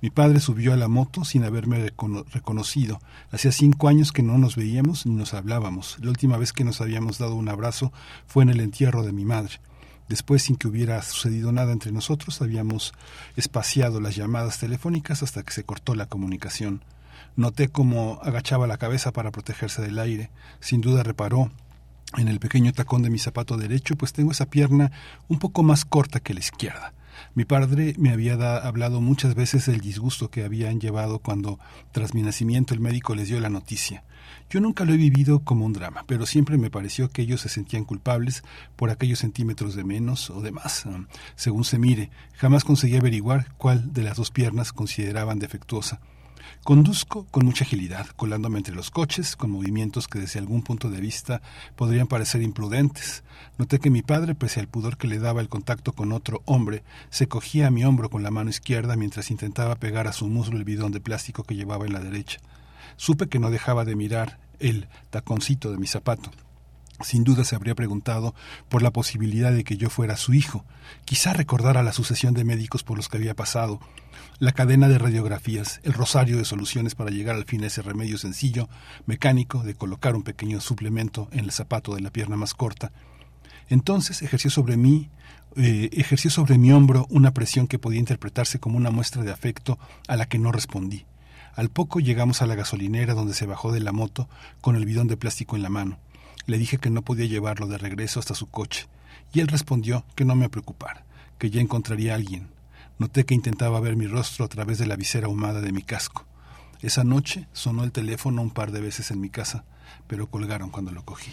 Mi padre subió a la moto sin haberme reconocido. Hacía cinco años que no nos veíamos ni nos hablábamos. La última vez que nos habíamos dado un abrazo fue en el entierro de mi madre. Después, sin que hubiera sucedido nada entre nosotros, habíamos espaciado las llamadas telefónicas hasta que se cortó la comunicación. Noté cómo agachaba la cabeza para protegerse del aire. Sin duda reparó en el pequeño tacón de mi zapato derecho, pues tengo esa pierna un poco más corta que la izquierda. Mi padre me había hablado muchas veces del disgusto que habían llevado cuando, tras mi nacimiento, el médico les dio la noticia. Yo nunca lo he vivido como un drama, pero siempre me pareció que ellos se sentían culpables por aquellos centímetros de menos o de más, um, según se mire. Jamás conseguí averiguar cuál de las dos piernas consideraban defectuosa. Conduzco con mucha agilidad, colándome entre los coches, con movimientos que desde algún punto de vista podrían parecer imprudentes. Noté que mi padre, pese al pudor que le daba el contacto con otro hombre, se cogía a mi hombro con la mano izquierda mientras intentaba pegar a su muslo el bidón de plástico que llevaba en la derecha. Supe que no dejaba de mirar el taconcito de mi zapato. Sin duda se habría preguntado por la posibilidad de que yo fuera su hijo. Quizá recordara la sucesión de médicos por los que había pasado, la cadena de radiografías, el rosario de soluciones para llegar al fin a ese remedio sencillo, mecánico, de colocar un pequeño suplemento en el zapato de la pierna más corta. Entonces ejerció sobre mí, eh, ejerció sobre mi hombro una presión que podía interpretarse como una muestra de afecto a la que no respondí. Al poco llegamos a la gasolinera donde se bajó de la moto con el bidón de plástico en la mano. Le dije que no podía llevarlo de regreso hasta su coche, y él respondió que no me preocupara, que ya encontraría a alguien. Noté que intentaba ver mi rostro a través de la visera ahumada de mi casco. Esa noche sonó el teléfono un par de veces en mi casa, pero colgaron cuando lo cogí.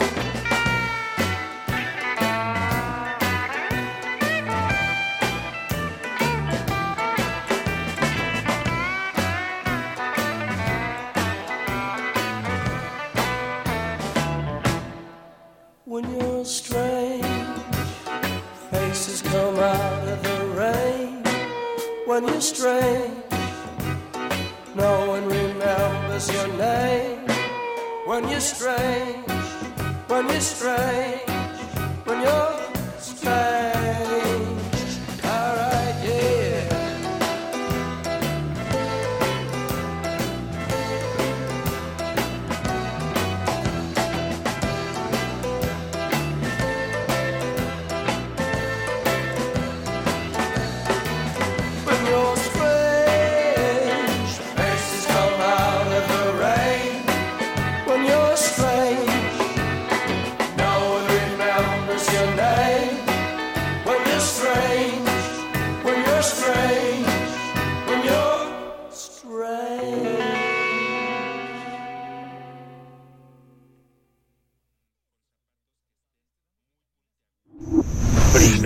Out of the rain when you're strange. No one remembers your name when you're strange. When you're strange. When you're strange.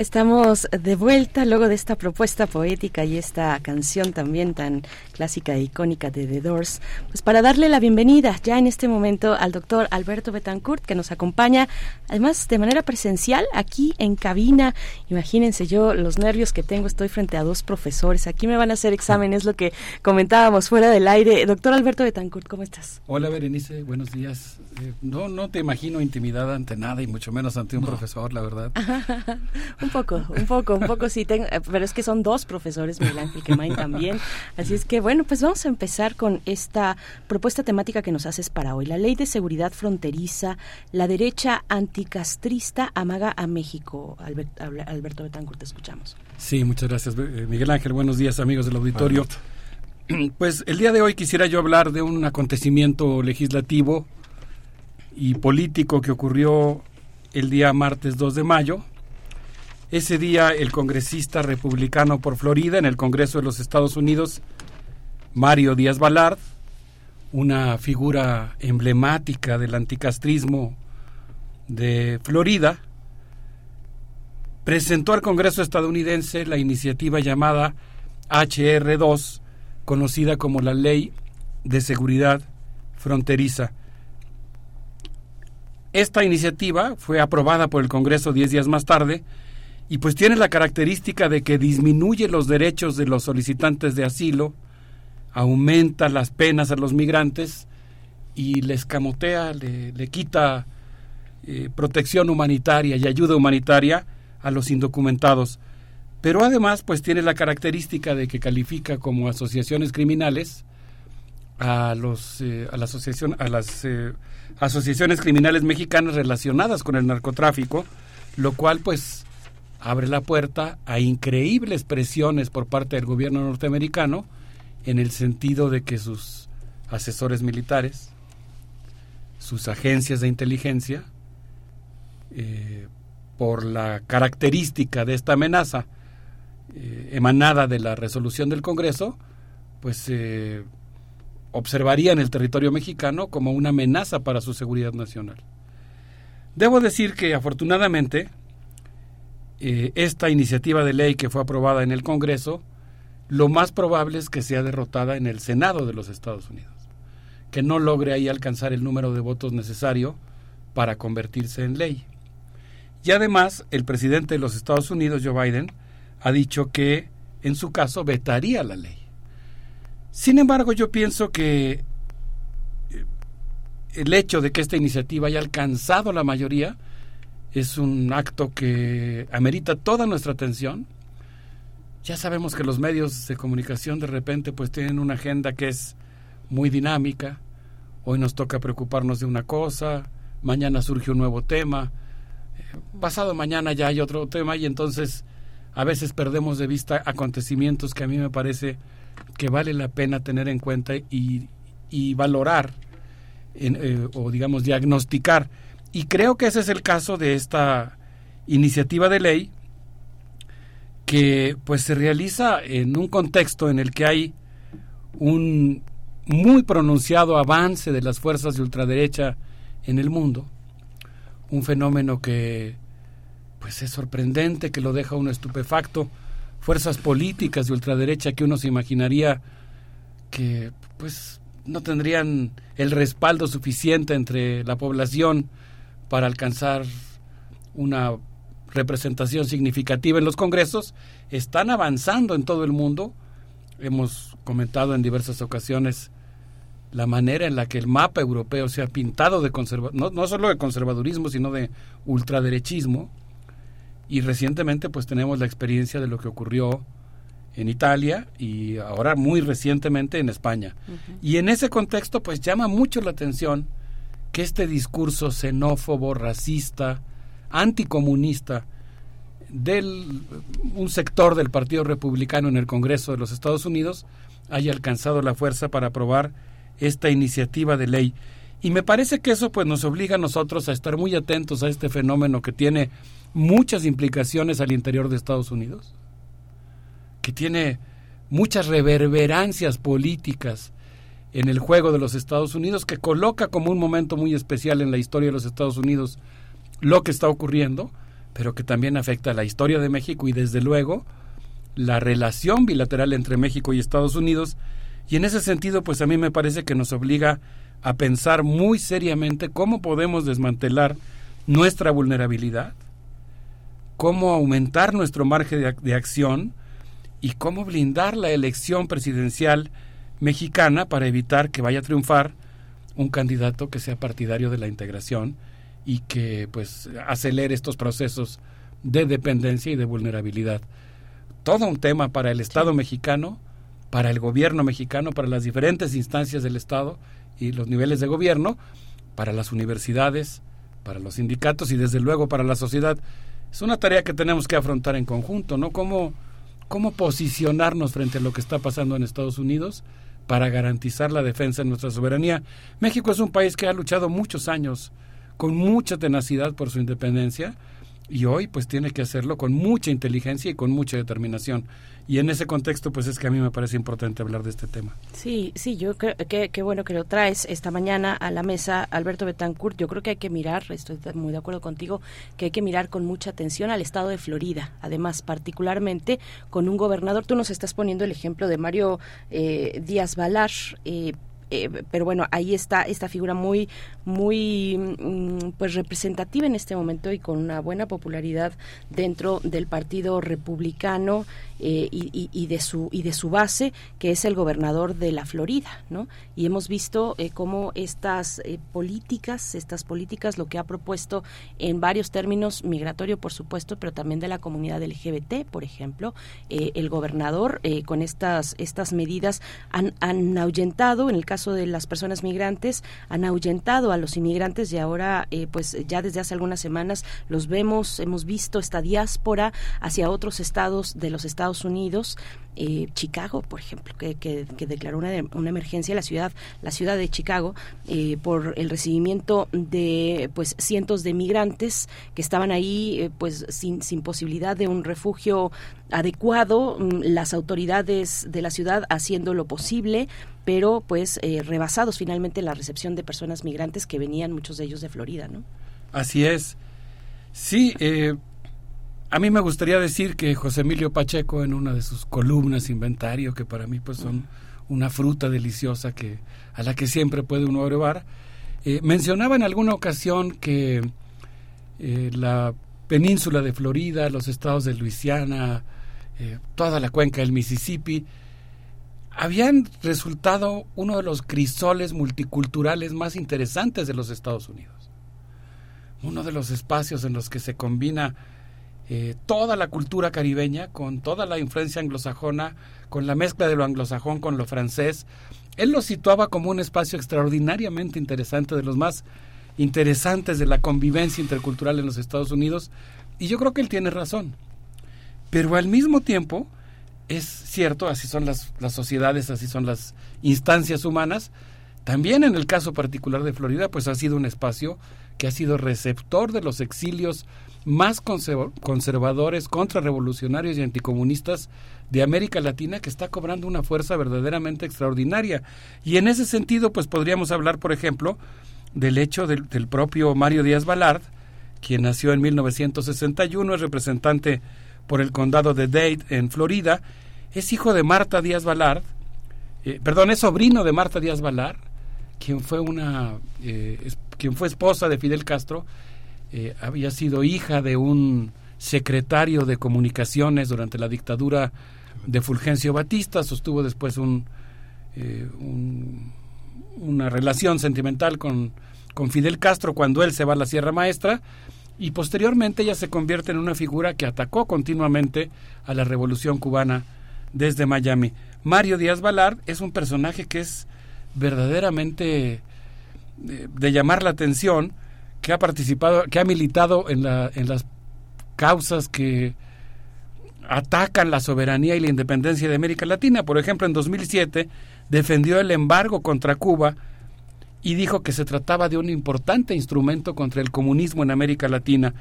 Estamos de vuelta luego de esta propuesta poética y esta canción también tan clásica e icónica de The Doors, pues para darle la bienvenida ya en este momento al doctor Alberto Betancourt que nos acompaña además de manera presencial aquí en cabina. Imagínense yo los nervios que tengo, estoy frente a dos profesores, aquí me van a hacer exámenes, lo que comentábamos fuera del aire. Doctor Alberto Betancourt, ¿cómo estás? Hola Berenice, buenos días. Eh, no, no te imagino intimidada ante nada y mucho menos ante un profesor, la verdad. un poco, un poco, un poco sí, tengo, eh, pero es que son dos profesores, Miguel Ángel Quemain también. Así es que bueno, pues vamos a empezar con esta propuesta temática que nos haces para hoy. La ley de seguridad fronteriza, la derecha anticastrista amaga a México. Alberto Betancourt, te escuchamos. Sí, muchas gracias, eh, Miguel Ángel. Buenos días, amigos del auditorio. Pues el día de hoy quisiera yo hablar de un acontecimiento legislativo y político que ocurrió el día martes 2 de mayo, ese día el congresista republicano por Florida en el Congreso de los Estados Unidos, Mario Díaz Balart, una figura emblemática del anticastrismo de Florida, presentó al Congreso estadounidense la iniciativa llamada HR2, conocida como la Ley de Seguridad Fronteriza. Esta iniciativa fue aprobada por el Congreso diez días más tarde y pues tiene la característica de que disminuye los derechos de los solicitantes de asilo, aumenta las penas a los migrantes y les camotea, le, quita eh, protección humanitaria y ayuda humanitaria a los indocumentados. Pero además pues tiene la característica de que califica como asociaciones criminales a los eh, a la asociación a las eh, asociaciones criminales mexicanas relacionadas con el narcotráfico, lo cual pues abre la puerta a increíbles presiones por parte del gobierno norteamericano en el sentido de que sus asesores militares, sus agencias de inteligencia, eh, por la característica de esta amenaza eh, emanada de la resolución del Congreso, pues eh, observarían el territorio mexicano como una amenaza para su seguridad nacional. Debo decir que afortunadamente eh, esta iniciativa de ley que fue aprobada en el Congreso, lo más probable es que sea derrotada en el Senado de los Estados Unidos, que no logre ahí alcanzar el número de votos necesario para convertirse en ley. Y además, el presidente de los Estados Unidos, Joe Biden, ha dicho que en su caso vetaría la ley. Sin embargo, yo pienso que eh, el hecho de que esta iniciativa haya alcanzado la mayoría es un acto que amerita toda nuestra atención. Ya sabemos que los medios de comunicación de repente pues tienen una agenda que es muy dinámica. Hoy nos toca preocuparnos de una cosa, mañana surge un nuevo tema, pasado mañana ya hay otro tema y entonces a veces perdemos de vista acontecimientos que a mí me parece que vale la pena tener en cuenta y, y valorar eh, o digamos diagnosticar y creo que ese es el caso de esta iniciativa de ley que pues se realiza en un contexto en el que hay un muy pronunciado avance de las fuerzas de ultraderecha en el mundo, un fenómeno que pues es sorprendente, que lo deja uno estupefacto, fuerzas políticas de ultraderecha que uno se imaginaría que pues no tendrían el respaldo suficiente entre la población para alcanzar una representación significativa en los congresos, están avanzando en todo el mundo. Hemos comentado en diversas ocasiones la manera en la que el mapa europeo se ha pintado de conserva no, no solo de conservadurismo, sino de ultraderechismo. Y recientemente pues tenemos la experiencia de lo que ocurrió en Italia y ahora muy recientemente en España. Y en ese contexto pues llama mucho la atención que este discurso xenófobo, racista, anticomunista del un sector del Partido Republicano en el Congreso de los Estados Unidos haya alcanzado la fuerza para aprobar esta iniciativa de ley. Y me parece que eso pues nos obliga a nosotros a estar muy atentos a este fenómeno que tiene muchas implicaciones al interior de Estados Unidos, que tiene muchas reverberancias políticas en el juego de los Estados Unidos, que coloca como un momento muy especial en la historia de los Estados Unidos lo que está ocurriendo, pero que también afecta a la historia de México y desde luego la relación bilateral entre México y Estados Unidos. Y en ese sentido, pues a mí me parece que nos obliga a pensar muy seriamente cómo podemos desmantelar nuestra vulnerabilidad, cómo aumentar nuestro margen de, de acción y cómo blindar la elección presidencial mexicana para evitar que vaya a triunfar un candidato que sea partidario de la integración y que pues acelere estos procesos de dependencia y de vulnerabilidad. Todo un tema para el Estado mexicano, para el gobierno mexicano, para las diferentes instancias del Estado y los niveles de gobierno, para las universidades, para los sindicatos y desde luego para la sociedad. Es una tarea que tenemos que afrontar en conjunto, ¿no? ¿Cómo, cómo posicionarnos frente a lo que está pasando en Estados Unidos para garantizar la defensa de nuestra soberanía. México es un país que ha luchado muchos años con mucha tenacidad por su independencia y hoy pues tiene que hacerlo con mucha inteligencia y con mucha determinación. Y en ese contexto pues es que a mí me parece importante hablar de este tema. Sí, sí, yo creo que qué bueno que lo traes esta mañana a la mesa, Alberto Betancourt. Yo creo que hay que mirar, estoy muy de acuerdo contigo, que hay que mirar con mucha atención al estado de Florida. Además, particularmente con un gobernador, tú nos estás poniendo el ejemplo de Mario eh, Díaz Balar, eh, eh, pero bueno, ahí está esta figura muy, muy mm, pues representativa en este momento y con una buena popularidad dentro del Partido Republicano eh, y, de su y de su base, que es el gobernador de la Florida, ¿no? Y hemos visto eh, cómo estas políticas, estas políticas, lo que ha propuesto en varios términos migratorio, por supuesto, pero también de la comunidad LGBT, por ejemplo, el gobernador con estas estas medidas han, han ahuyentado en el caso de las personas migrantes han ahuyentado a los inmigrantes y ahora eh, pues ya desde hace algunas semanas los vemos, hemos visto esta diáspora hacia otros estados de los Estados Unidos eh, Chicago, por ejemplo, que, declaró una, una, emergencia la ciudad, la ciudad de Chicago, eh, por el recibimiento de pues cientos de migrantes que estaban ahí eh, pues sin, sin posibilidad de un refugio adecuado, mm, las autoridades de la ciudad haciendo lo posible, pero pues rebasados finalmente la recepción de personas migrantes que venían muchos de ellos de Florida, ¿no? Así es. Sí, eh, a mí me gustaría decir que José Emilio Pacheco en una de sus columnas inventario, que para mí pues son una fruta deliciosa que a la que siempre puede uno brevar, eh, mencionaba en alguna ocasión que eh, la península de Florida, los estados de Luisiana, eh, toda la cuenca del Mississippi, habían resultado uno de los crisoles multiculturales más interesantes de los Estados Unidos. Uno de los espacios en los que se combina eh, toda la cultura caribeña, con toda la influencia anglosajona, con la mezcla de lo anglosajón con lo francés. Él lo situaba como un espacio extraordinariamente interesante, de los más interesantes de la convivencia intercultural en los Estados Unidos, y yo creo que él tiene razón. Pero al mismo tiempo, es cierto, así son las, las sociedades, así son las instancias humanas, también en el caso particular de Florida, pues ha sido un espacio que ha sido receptor de los exilios más conservadores, contrarrevolucionarios y anticomunistas de América Latina que está cobrando una fuerza verdaderamente extraordinaria. Y en ese sentido, pues podríamos hablar, por ejemplo, del hecho del, propio Mario Díaz Balart, quien nació en 1961, es representante por el condado de Dade, en Florida, es hijo de Marta Díaz Balart, eh, perdón, es sobrino de Marta Díaz Balart, quien fue una, eh, quien fue esposa de Fidel Castro eh, había sido hija de un secretario de comunicaciones durante la dictadura de Fulgencio Batista, sostuvo después eh, un, una relación sentimental con, con Fidel Castro cuando él se va a la Sierra Maestra y posteriormente ella se convierte en una figura que atacó continuamente a la revolución cubana desde Miami. Mario Díaz Balart es un personaje que es verdaderamente eh, de llamar la atención que ha participado, que ha militado en, la, en las causas que atacan la soberanía y la independencia de América Latina. Por ejemplo, en 2007 defendió el embargo contra Cuba y dijo que se trataba de un importante instrumento contra el comunismo en América Latina.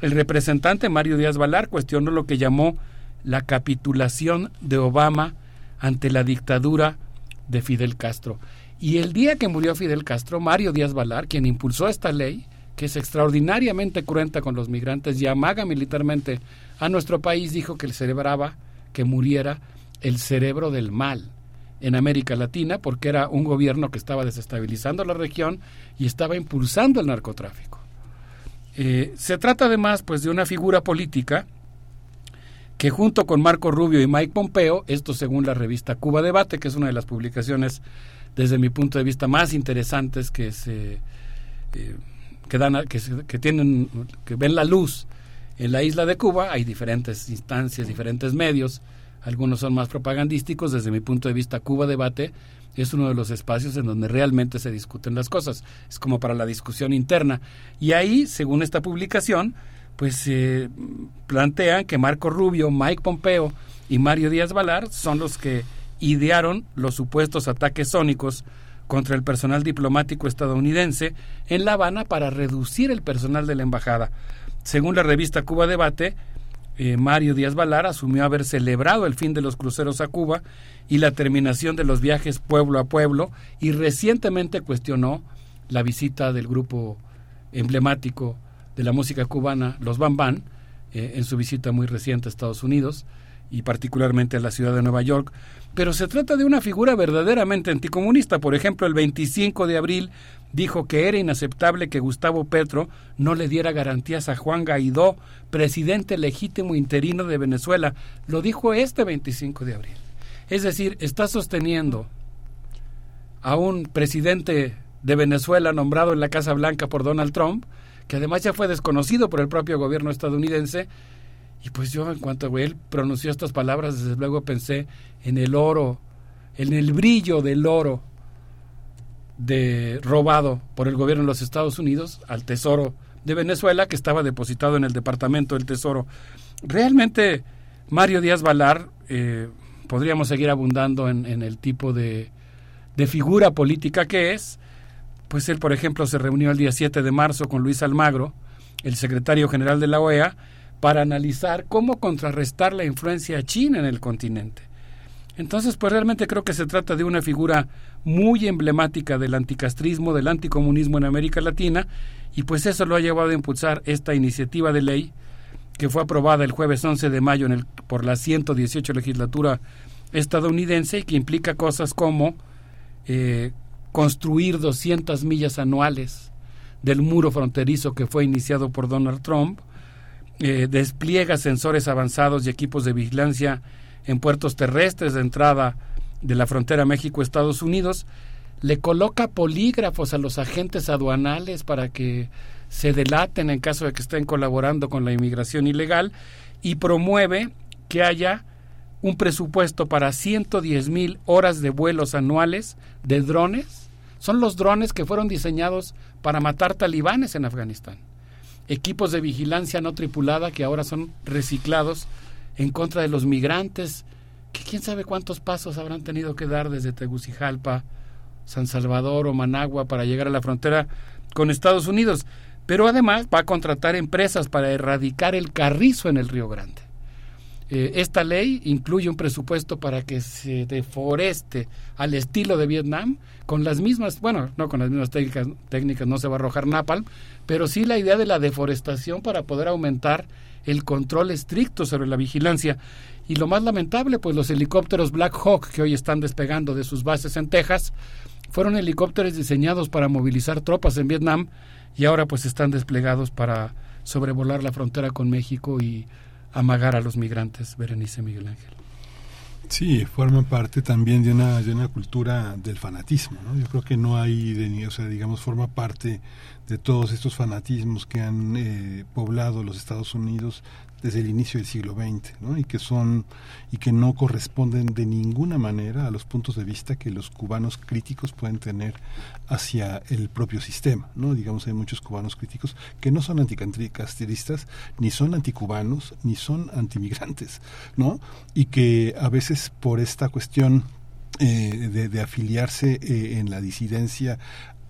El representante Mario Díaz Valar cuestionó lo que llamó la capitulación de Obama ante la dictadura de Fidel Castro. Y el día que murió Fidel Castro, Mario Díaz Valar, quien impulsó esta ley, que es extraordinariamente cruenta con los migrantes y amaga militarmente a nuestro país, dijo que celebraba que muriera el cerebro del mal en América Latina porque era un gobierno que estaba desestabilizando la región y estaba impulsando el narcotráfico. Eh, se trata además pues de una figura política que junto con Marco Rubio y Mike Pompeo, esto según la revista Cuba Debate, que es una de las publicaciones desde mi punto de vista más interesantes que se eh, que dan que, que tienen que ven la luz en la isla de Cuba, hay diferentes instancias, diferentes medios, algunos son más propagandísticos, desde mi punto de vista Cuba Debate es uno de los espacios en donde realmente se discuten las cosas, es como para la discusión interna. Y ahí, según esta publicación, pues se plantean que Marco Rubio, Mike Pompeo y Mario Díaz Valar son los que idearon los supuestos ataques sónicos contra el personal diplomático estadounidense en La Habana para reducir el personal de la embajada. Según la revista Cuba Debate, eh, Mario Díaz Valar asumió haber celebrado el fin de los cruceros a Cuba y la terminación de los viajes pueblo a pueblo y recientemente cuestionó la visita del grupo emblemático de la música cubana, los Bam eh, en su visita muy reciente a Estados Unidos y particularmente a la ciudad de Nueva York. Pero se trata de una figura verdaderamente anticomunista. Por ejemplo, el 25 de abril dijo que era inaceptable que Gustavo Petro no le diera garantías a Juan Guaidó, presidente legítimo interino de Venezuela. Lo dijo este 25 de abril. Es decir, está sosteniendo a un presidente de Venezuela nombrado en la Casa Blanca por Donald Trump, que además ya fue desconocido por el propio gobierno estadounidense. Y pues yo, en cuanto él pronunció estas palabras, desde luego pensé en el oro, en el brillo del oro de robado por el gobierno de los Estados Unidos al Tesoro de Venezuela que estaba depositado en el Departamento del Tesoro. Realmente Mario Díaz Valar, eh, podríamos seguir abundando en, el tipo de, de, figura política que es, pues él, por ejemplo, se reunió el día 7 de marzo con Luis Almagro, el secretario general de la OEA, para analizar cómo contrarrestar la influencia china en el continente. Entonces, pues realmente creo que se trata de una figura muy emblemática del anticastrismo, del anticomunismo en América Latina, y pues eso lo ha llevado a impulsar esta iniciativa de ley que fue aprobada el jueves 11 de mayo en el, por la 118 legislatura estadounidense y que implica cosas como eh, construir 200 millas anuales del muro fronterizo que fue iniciado por Donald Trump, eh, despliega sensores avanzados y equipos de vigilancia en puertos terrestres de entrada de la frontera México-Estados Unidos, le coloca polígrafos a los agentes aduanales para que se delaten en caso de que estén colaborando con la inmigración ilegal y promueve que haya un presupuesto para 110 mil horas de vuelos anuales de drones. Son los drones que fueron diseñados para matar talibanes en Afganistán. Equipos de vigilancia no tripulada que ahora son reciclados en contra de los migrantes, que quién sabe cuántos pasos habrán tenido que dar desde Tegucigalpa, San Salvador o Managua para llegar a la frontera con Estados Unidos. Pero además va a contratar empresas para erradicar el carrizo en el Río Grande. Eh, esta ley incluye un presupuesto para que se deforeste al estilo de Vietnam con las mismas, bueno, no con las mismas técnicas, técnicas no se va a arrojar napalm, pero sí la idea de la deforestación para poder aumentar el control estricto sobre la vigilancia. Y lo más lamentable, pues los helicópteros Black Hawk que hoy están despegando de sus bases en Texas, fueron helicópteros diseñados para movilizar tropas en Vietnam y ahora pues están desplegados para sobrevolar la frontera con México y amagar a los migrantes, Berenice Miguel Ángel. Sí, forma parte también de una, de una cultura del fanatismo. ¿no? Yo creo que no hay, de, o sea, digamos, forma parte de todos estos fanatismos que han eh, poblado los Estados Unidos desde el inicio del siglo XX ¿no? y que son y que no corresponden de ninguna manera a los puntos de vista que los cubanos críticos pueden tener hacia el propio sistema no digamos hay muchos cubanos críticos que no son anticastristas ni son anticubanos ni son antimigrantes no y que a veces por esta cuestión eh, de, afiliarse eh, en la disidencia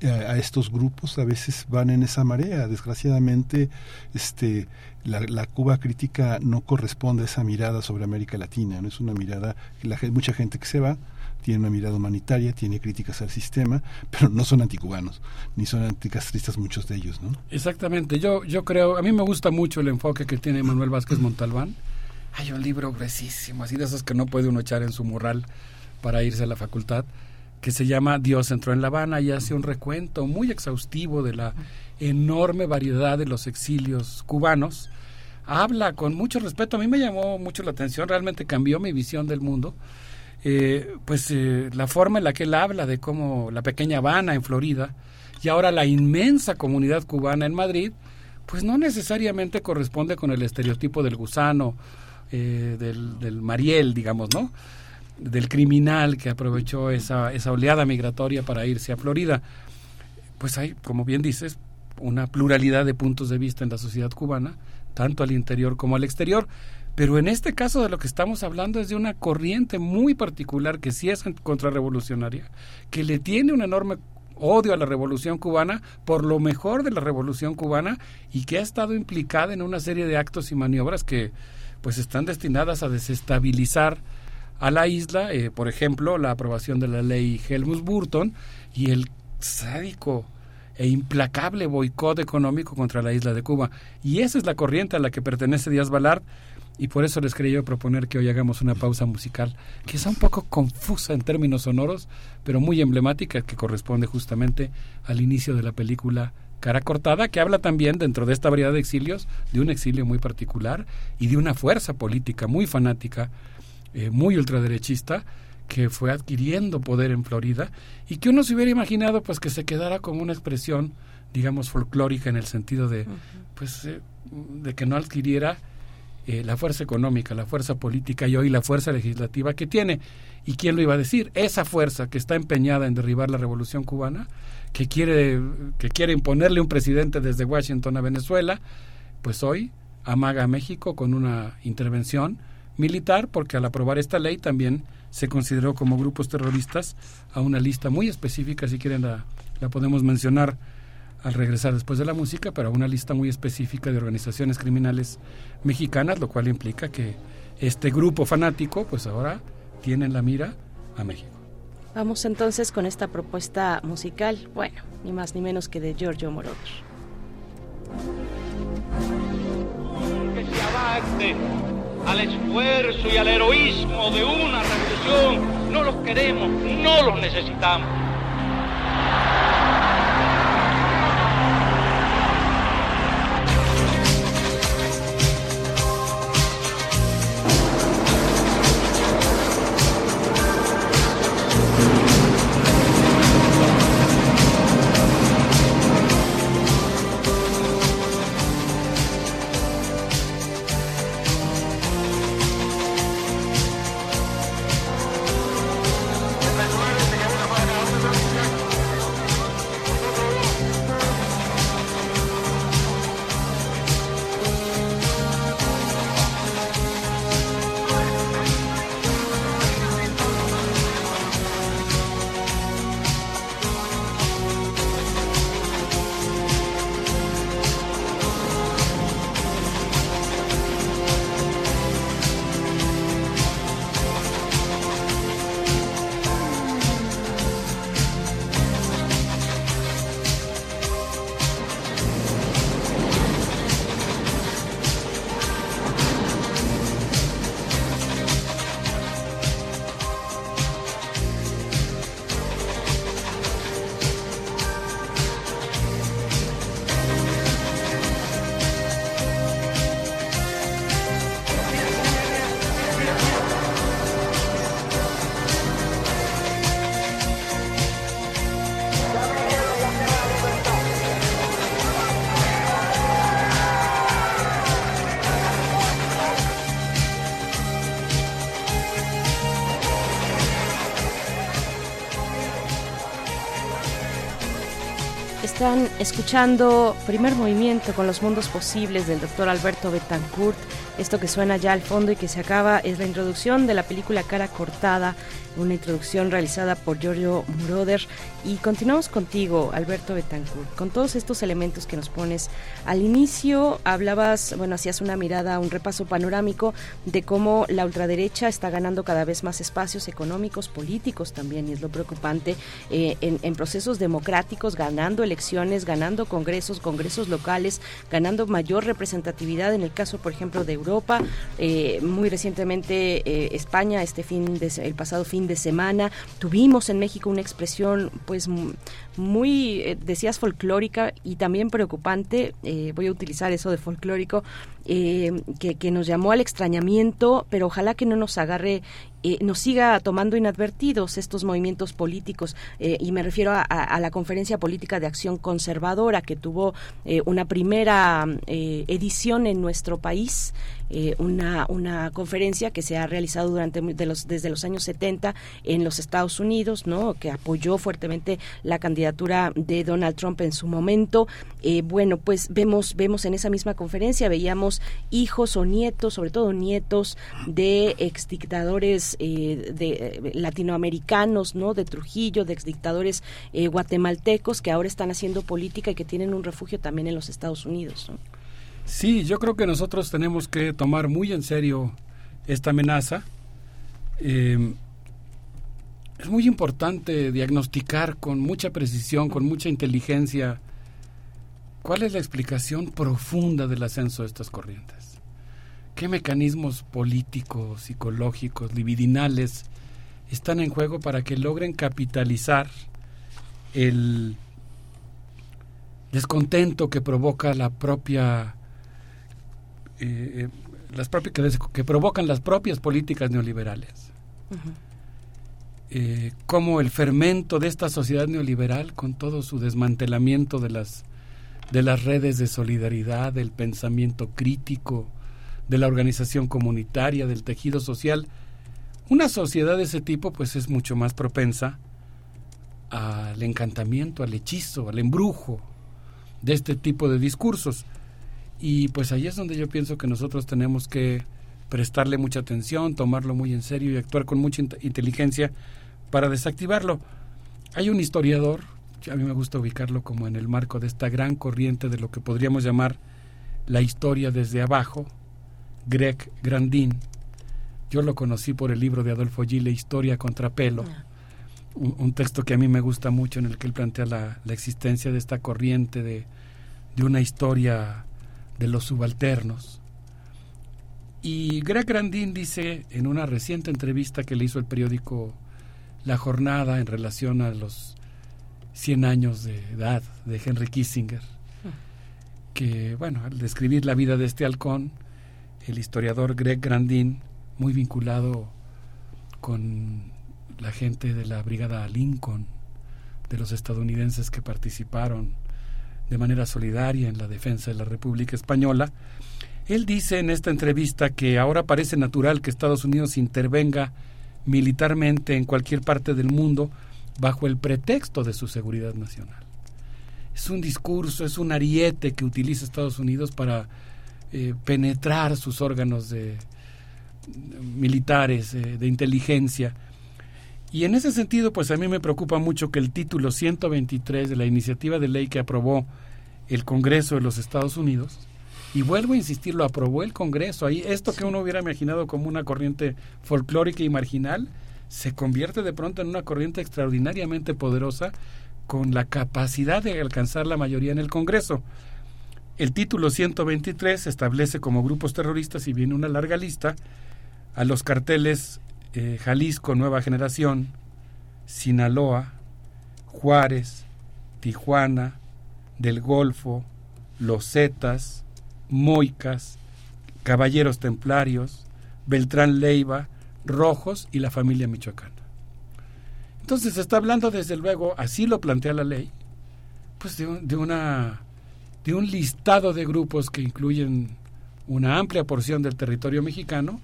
a estos grupos a veces van en esa marea. Desgraciadamente, este, la, Cuba crítica no corresponde a esa mirada sobre América Latina. No es una mirada que la, mucha gente que se va tiene una mirada humanitaria, tiene críticas al sistema, pero no son anticubanos, ni son anticastristas muchos de ellos, ¿no? Exactamente, yo, yo creo, a mí me gusta mucho el enfoque que tiene Manuel Vázquez Montalbán. Hay un libro gruesísimo, así de esos que no puede uno echar en su mural para irse a la facultad, que se llama Dios entró en La Habana y hace un recuento muy exhaustivo de la enorme variedad de los exilios cubanos. Habla con mucho respeto, a mí me llamó mucho la atención, realmente cambió mi visión del mundo. Eh, pues eh, la forma en la que él habla de cómo la pequeña Habana en Florida y ahora la inmensa comunidad cubana en Madrid, pues no necesariamente corresponde con el estereotipo del gusano, eh, del, del Mariel, digamos, ¿no? Del criminal que aprovechó esa, esa oleada migratoria para irse a Florida. Pues hay, como bien dices, una pluralidad de puntos de vista en la sociedad cubana, tanto al interior como al exterior. Pero en este caso de lo que estamos hablando es de una corriente muy particular que sí es contrarrevolucionaria, que le tiene un enorme odio a la revolución cubana por lo mejor de la revolución cubana y que ha estado implicada en una serie de actos y maniobras que pues están destinadas a desestabilizar a la isla, eh, por ejemplo, la aprobación de la ley Helmut Burton y el sádico e implacable boicot económico contra la isla de Cuba. Y esa es la corriente a la que pertenece Díaz Balart y por eso les quería proponer que hoy hagamos una pausa musical que es un poco confusa en términos sonoros, pero muy emblemática que corresponde justamente al inicio de la película Cara Cortada, que habla también dentro de esta variedad de exilios de un exilio muy particular y de una fuerza política muy fanática, eh, muy ultraderechista, que fue adquiriendo poder en Florida y que uno se hubiera imaginado pues que se quedara como una expresión digamos folclórica en el sentido de pues eh, de que no adquiriera eh, la fuerza económica, la fuerza política y hoy la fuerza legislativa que tiene. ¿Y quién lo iba a decir? Esa fuerza que está empeñada en derribar la revolución cubana, que quiere, que quiere imponerle un presidente desde Washington a Venezuela, pues hoy amaga a México con una intervención militar, porque al aprobar esta ley también se consideró como grupos terroristas a una lista muy específica, si quieren la, la podemos mencionar al regresar después de la música, pero a una lista muy específica de organizaciones criminales mexicanas, lo cual implica que este grupo fanático, pues ahora tiene en la mira a México. Vamos entonces con esta propuesta musical, bueno, ni más ni menos que de Giorgio Moroder. Que se avance al esfuerzo y al heroísmo de una revolución, no los queremos, no los necesitamos. Escuchando Primer Movimiento con los mundos posibles del doctor Alberto Betancourt. Esto que suena ya al fondo y que se acaba es la introducción de la película Cara Cortada una introducción realizada por Giorgio Moroder. Y continuamos contigo, Alberto Betancourt, con todos estos elementos que nos pones. Al inicio hablabas, bueno, hacías una mirada, un repaso panorámico de cómo la ultraderecha está ganando cada vez más espacios económicos, políticos también, y es lo preocupante, eh, en, procesos democráticos, ganando elecciones, ganando congresos, congresos locales, ganando mayor representatividad, en el caso, por ejemplo, de Europa, eh, muy recientemente eh, España, este fin de, el pasado fin de semana. Tuvimos en México una expresión pues pois muy, eh, decías, folclórica y también preocupante, eh, voy a utilizar eso de folclórico, eh, que, nos llamó al extrañamiento, pero ojalá que no nos agarre nos siga tomando inadvertidos estos movimientos políticos y me refiero a, la conferencia política de acción conservadora que tuvo una primera edición en nuestro país una, una conferencia que se ha realizado durante de los, desde los años 70 en los Estados Unidos, ¿no? que apoyó fuertemente la candidatura de Donald Trump en su momento. Eh, bueno, pues vemos, vemos en esa misma conferencia, veíamos hijos o nietos, sobre todo nietos de exdictadores eh, de, latinoamericanos, ¿no? de Trujillo, de exdictadores guatemaltecos que ahora están haciendo política y que tienen un refugio también en los Estados Unidos. Sí, yo creo que nosotros tenemos que tomar muy en serio esta amenaza. Eh, es muy importante diagnosticar con mucha precisión, con mucha inteligencia, cuál es la explicación profunda del ascenso de estas corrientes. ¿Qué mecanismos políticos, psicológicos, libidinales están en juego para que logren capitalizar el descontento que provoca la propia eh, las propias que, provocan las propias políticas neoliberales. Eh, como el fermento de esta sociedad neoliberal, con todo su desmantelamiento de las, de las redes de solidaridad, del pensamiento crítico, de la organización comunitaria, del tejido social, una sociedad de ese tipo pues es mucho más propensa al encantamiento, al hechizo, al embrujo de este tipo de discursos. Y pues ahí es donde yo pienso que nosotros tenemos que prestarle mucha atención, tomarlo muy en serio y actuar con mucha inteligencia para desactivarlo. Hay un historiador, a mí me gusta ubicarlo como en el marco de esta gran corriente de lo que podríamos llamar la historia desde abajo, Greg Grandin. Yo lo conocí por el libro de Adolfo Gile, Historia contra Pelo, ah. un, texto que a mí me gusta mucho en el que él plantea la, existencia de esta corriente de, de una historia de los subalternos. Y Greg Grandin dice en una reciente entrevista que le hizo el periódico La Jornada en relación a los 100 años de edad de Henry Kissinger, que, bueno, al describir la vida de este halcón, el historiador Greg Grandin, muy vinculado con la gente de la Brigada Lincoln, de los estadounidenses que participaron de manera solidaria en la defensa de la República Española. Él dice en esta entrevista que ahora parece natural que Estados Unidos intervenga militarmente en cualquier parte del mundo bajo el pretexto de su seguridad nacional. Es un discurso, es un ariete que utiliza Estados Unidos para eh, penetrar sus órganos de, militares, eh, de inteligencia, y en ese sentido, pues a mí me preocupa mucho que el título 123 de la iniciativa de ley que aprobó el Congreso de los Estados Unidos, y vuelvo a insistir, lo aprobó el Congreso, ahí esto que uno hubiera imaginado como una corriente folclórica y marginal, se convierte de pronto en una corriente extraordinariamente poderosa con la capacidad de alcanzar la mayoría en el Congreso. El título 123 establece como grupos terroristas, y viene una larga lista, a los carteles eh, Jalisco Nueva Generación, Sinaloa, Juárez, Tijuana, del Golfo, Los Zetas, Moicas, Caballeros Templarios, Beltrán Leiva, Rojos y la familia michoacana. Entonces se está hablando desde luego, así lo plantea la ley, pues de, de, una de un listado de grupos que incluyen una amplia porción del territorio mexicano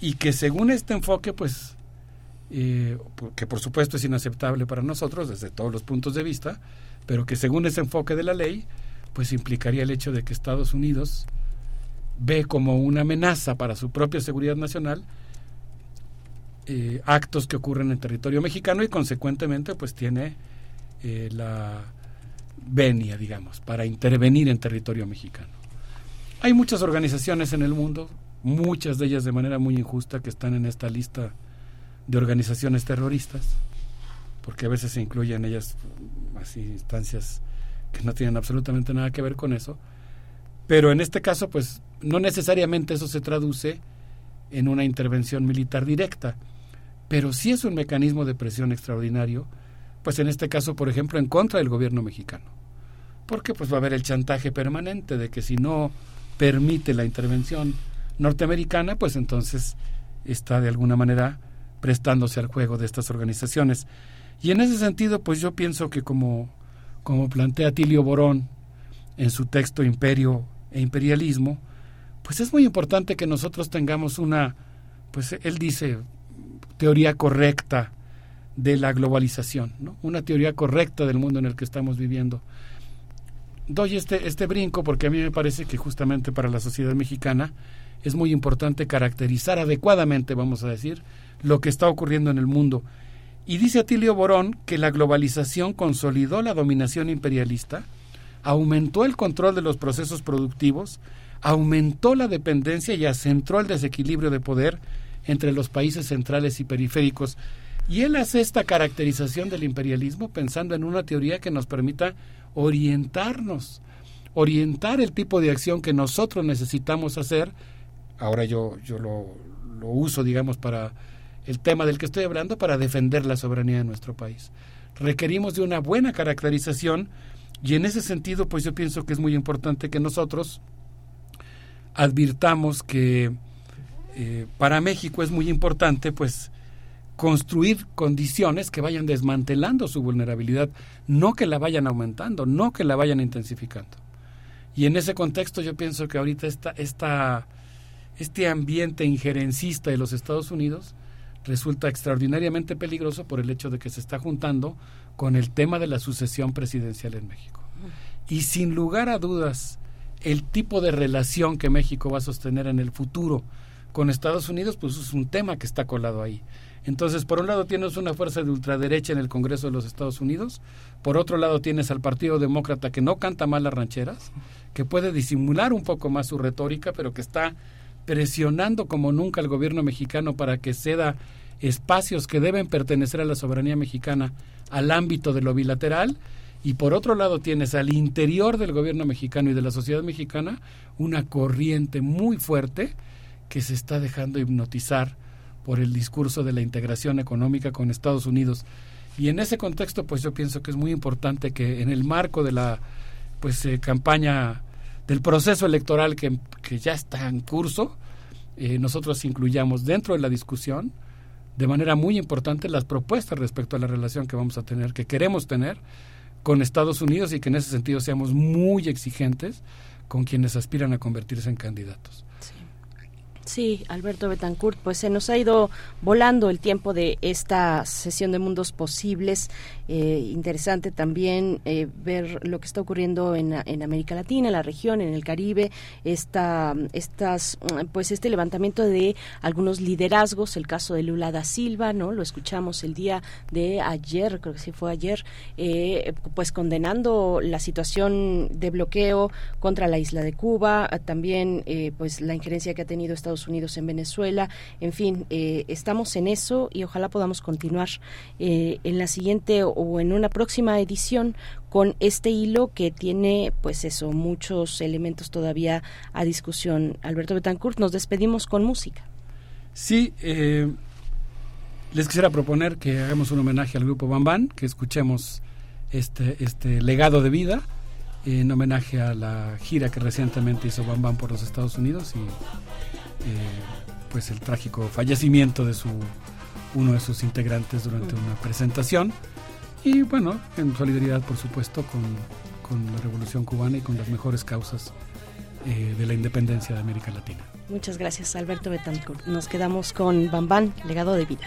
y que según este enfoque, pues eh, que por supuesto es inaceptable para nosotros desde todos los puntos de vista, pero que según ese enfoque de la ley, pues implicaría el hecho de que Estados Unidos ve como una amenaza para su propia seguridad nacional eh, actos que ocurren en territorio mexicano y consecuentemente pues tiene eh, la venia, digamos, para intervenir en territorio mexicano. Hay muchas organizaciones en el mundo, muchas de ellas de manera muy injusta, que están en esta lista de organizaciones terroristas, porque a veces se incluyen ellas así instancias que no tienen absolutamente nada que ver con eso, pero en este caso pues no necesariamente eso se traduce en una intervención militar directa, pero sí es un mecanismo de presión extraordinario, pues en este caso, por ejemplo, en contra del gobierno mexicano, porque pues va a haber el chantaje permanente de que si no permite la intervención norteamericana, pues entonces está de alguna manera prestándose al juego de estas organizaciones. Y en ese sentido, pues yo pienso que como, como plantea Tilio Borón en su texto Imperio e Imperialismo, pues es muy importante que nosotros tengamos una, pues él dice, teoría correcta de la globalización, ¿no? una teoría correcta del mundo en el que estamos viviendo. Doy este, este brinco porque a mí me parece que justamente para la sociedad mexicana es muy importante caracterizar adecuadamente, vamos a decir, lo que está ocurriendo en el mundo. Y dice Atilio Borón que la globalización consolidó la dominación imperialista, aumentó el control de los procesos productivos, aumentó la dependencia y acentró el desequilibrio de poder entre los países centrales y periféricos. Y él hace esta caracterización del imperialismo pensando en una teoría que nos permita orientarnos, orientar el tipo de acción que nosotros necesitamos hacer. Ahora yo, yo lo, lo uso, digamos, para el tema del que estoy hablando, para defender la soberanía de nuestro país. Requerimos de una buena caracterización y en ese sentido, pues yo pienso que es muy importante que nosotros advirtamos que eh, para México es muy importante, pues, construir condiciones que vayan desmantelando su vulnerabilidad, no que la vayan aumentando, no que la vayan intensificando. Y en ese contexto yo pienso que ahorita esta, esta, este ambiente injerencista de los Estados Unidos resulta extraordinariamente peligroso por el hecho de que se está juntando con el tema de la sucesión presidencial en México. Y sin lugar a dudas, el tipo de relación que México va a sostener en el futuro con Estados Unidos, pues es un tema que está colado ahí. Entonces, por un lado tienes una fuerza de ultraderecha en el Congreso de los Estados Unidos, por otro lado tienes al Partido Demócrata que no canta mal las rancheras, que puede disimular un poco más su retórica, pero que está presionando como nunca al gobierno mexicano para que ceda espacios que deben pertenecer a la soberanía mexicana al ámbito de lo bilateral y por otro lado tienes al interior del gobierno mexicano y de la sociedad mexicana una corriente muy fuerte que se está dejando hipnotizar por el discurso de la integración económica con Estados Unidos. Y en ese contexto, pues yo pienso que es muy importante que en el marco de la pues eh, campaña del proceso electoral que, que ya está en curso, eh, nosotros incluyamos dentro de la discusión de manera muy importante las propuestas respecto a la relación que vamos a tener, que queremos tener con Estados Unidos y que en ese sentido seamos muy exigentes con quienes aspiran a convertirse en candidatos. Sí, Alberto Betancourt, pues se nos ha ido volando el tiempo de esta sesión de Mundos Posibles. Eh, interesante también eh, ver lo que está ocurriendo en, América Latina, en la región, en el Caribe, esta, estas, pues este levantamiento de algunos liderazgos, el caso de Lula da Silva, ¿no? Lo escuchamos el día de ayer, creo que sí fue ayer, eh, pues condenando la situación de bloqueo contra la isla de Cuba, también pues la injerencia que ha tenido Estados Unidos en Venezuela. En fin, eh, estamos en eso y ojalá podamos continuar eh, en la siguiente o en una próxima edición con este hilo que tiene, pues eso, muchos elementos todavía a discusión. Alberto Betancourt, nos despedimos con música. Sí, eh, les quisiera proponer que hagamos un homenaje al grupo Bambán, que escuchemos este, este legado de vida en homenaje a la gira que recientemente hizo Bambán por los Estados Unidos y pues el trágico fallecimiento de su uno de sus integrantes durante una presentación. Y bueno en solidaridad por supuesto con, con la revolución cubana y con las mejores causas eh, de la independencia de América Latina. Muchas gracias Alberto Betancourt. Nos quedamos con Bambán legado de vida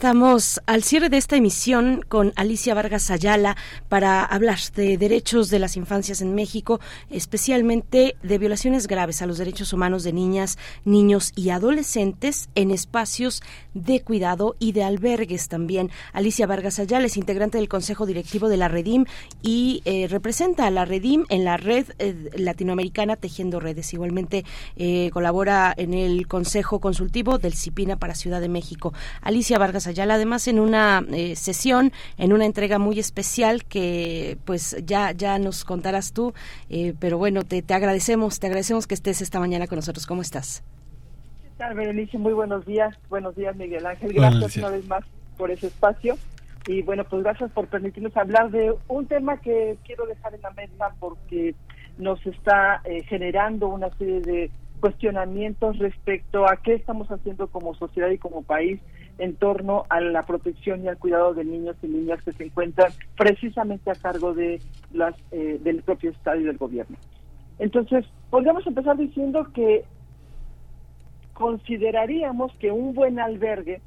Estamos al cierre de esta emisión con Alicia Vargas Ayala para hablar de derechos de las infancias en México, especialmente de violaciones graves a los derechos humanos de niñas, niños y adolescentes en espacios de cuidado y de albergues también. Alicia Vargas Ayala es integrante del Consejo Directivo de la Redim y eh, representa a la Redim en la red eh, latinoamericana Tejiendo Redes. Igualmente eh, colabora en el Consejo Consultivo del CIPINA para Ciudad de México. Alicia Vargas Ayala, además en una eh, sesión, en una entrega muy especial que pues ya, ya nos contarás tú, eh, pero bueno, te, te agradecemos, te agradecemos que estés esta mañana con nosotros. ¿Cómo estás? ¿Qué tal, Berenice? Muy buenos días. Buenos días, Miguel Ángel. Gracias una vez más por ese espacio. Y bueno, pues gracias por permitirnos hablar de un tema que quiero dejar en la mesa porque nos está eh, generando una serie de cuestionamientos respecto a qué estamos haciendo como sociedad y como país en torno a la protección y al cuidado de niños y niñas que se encuentran precisamente a cargo de las eh, del propio Estado y del gobierno. Entonces, podríamos empezar diciendo que consideraríamos que un buen albergue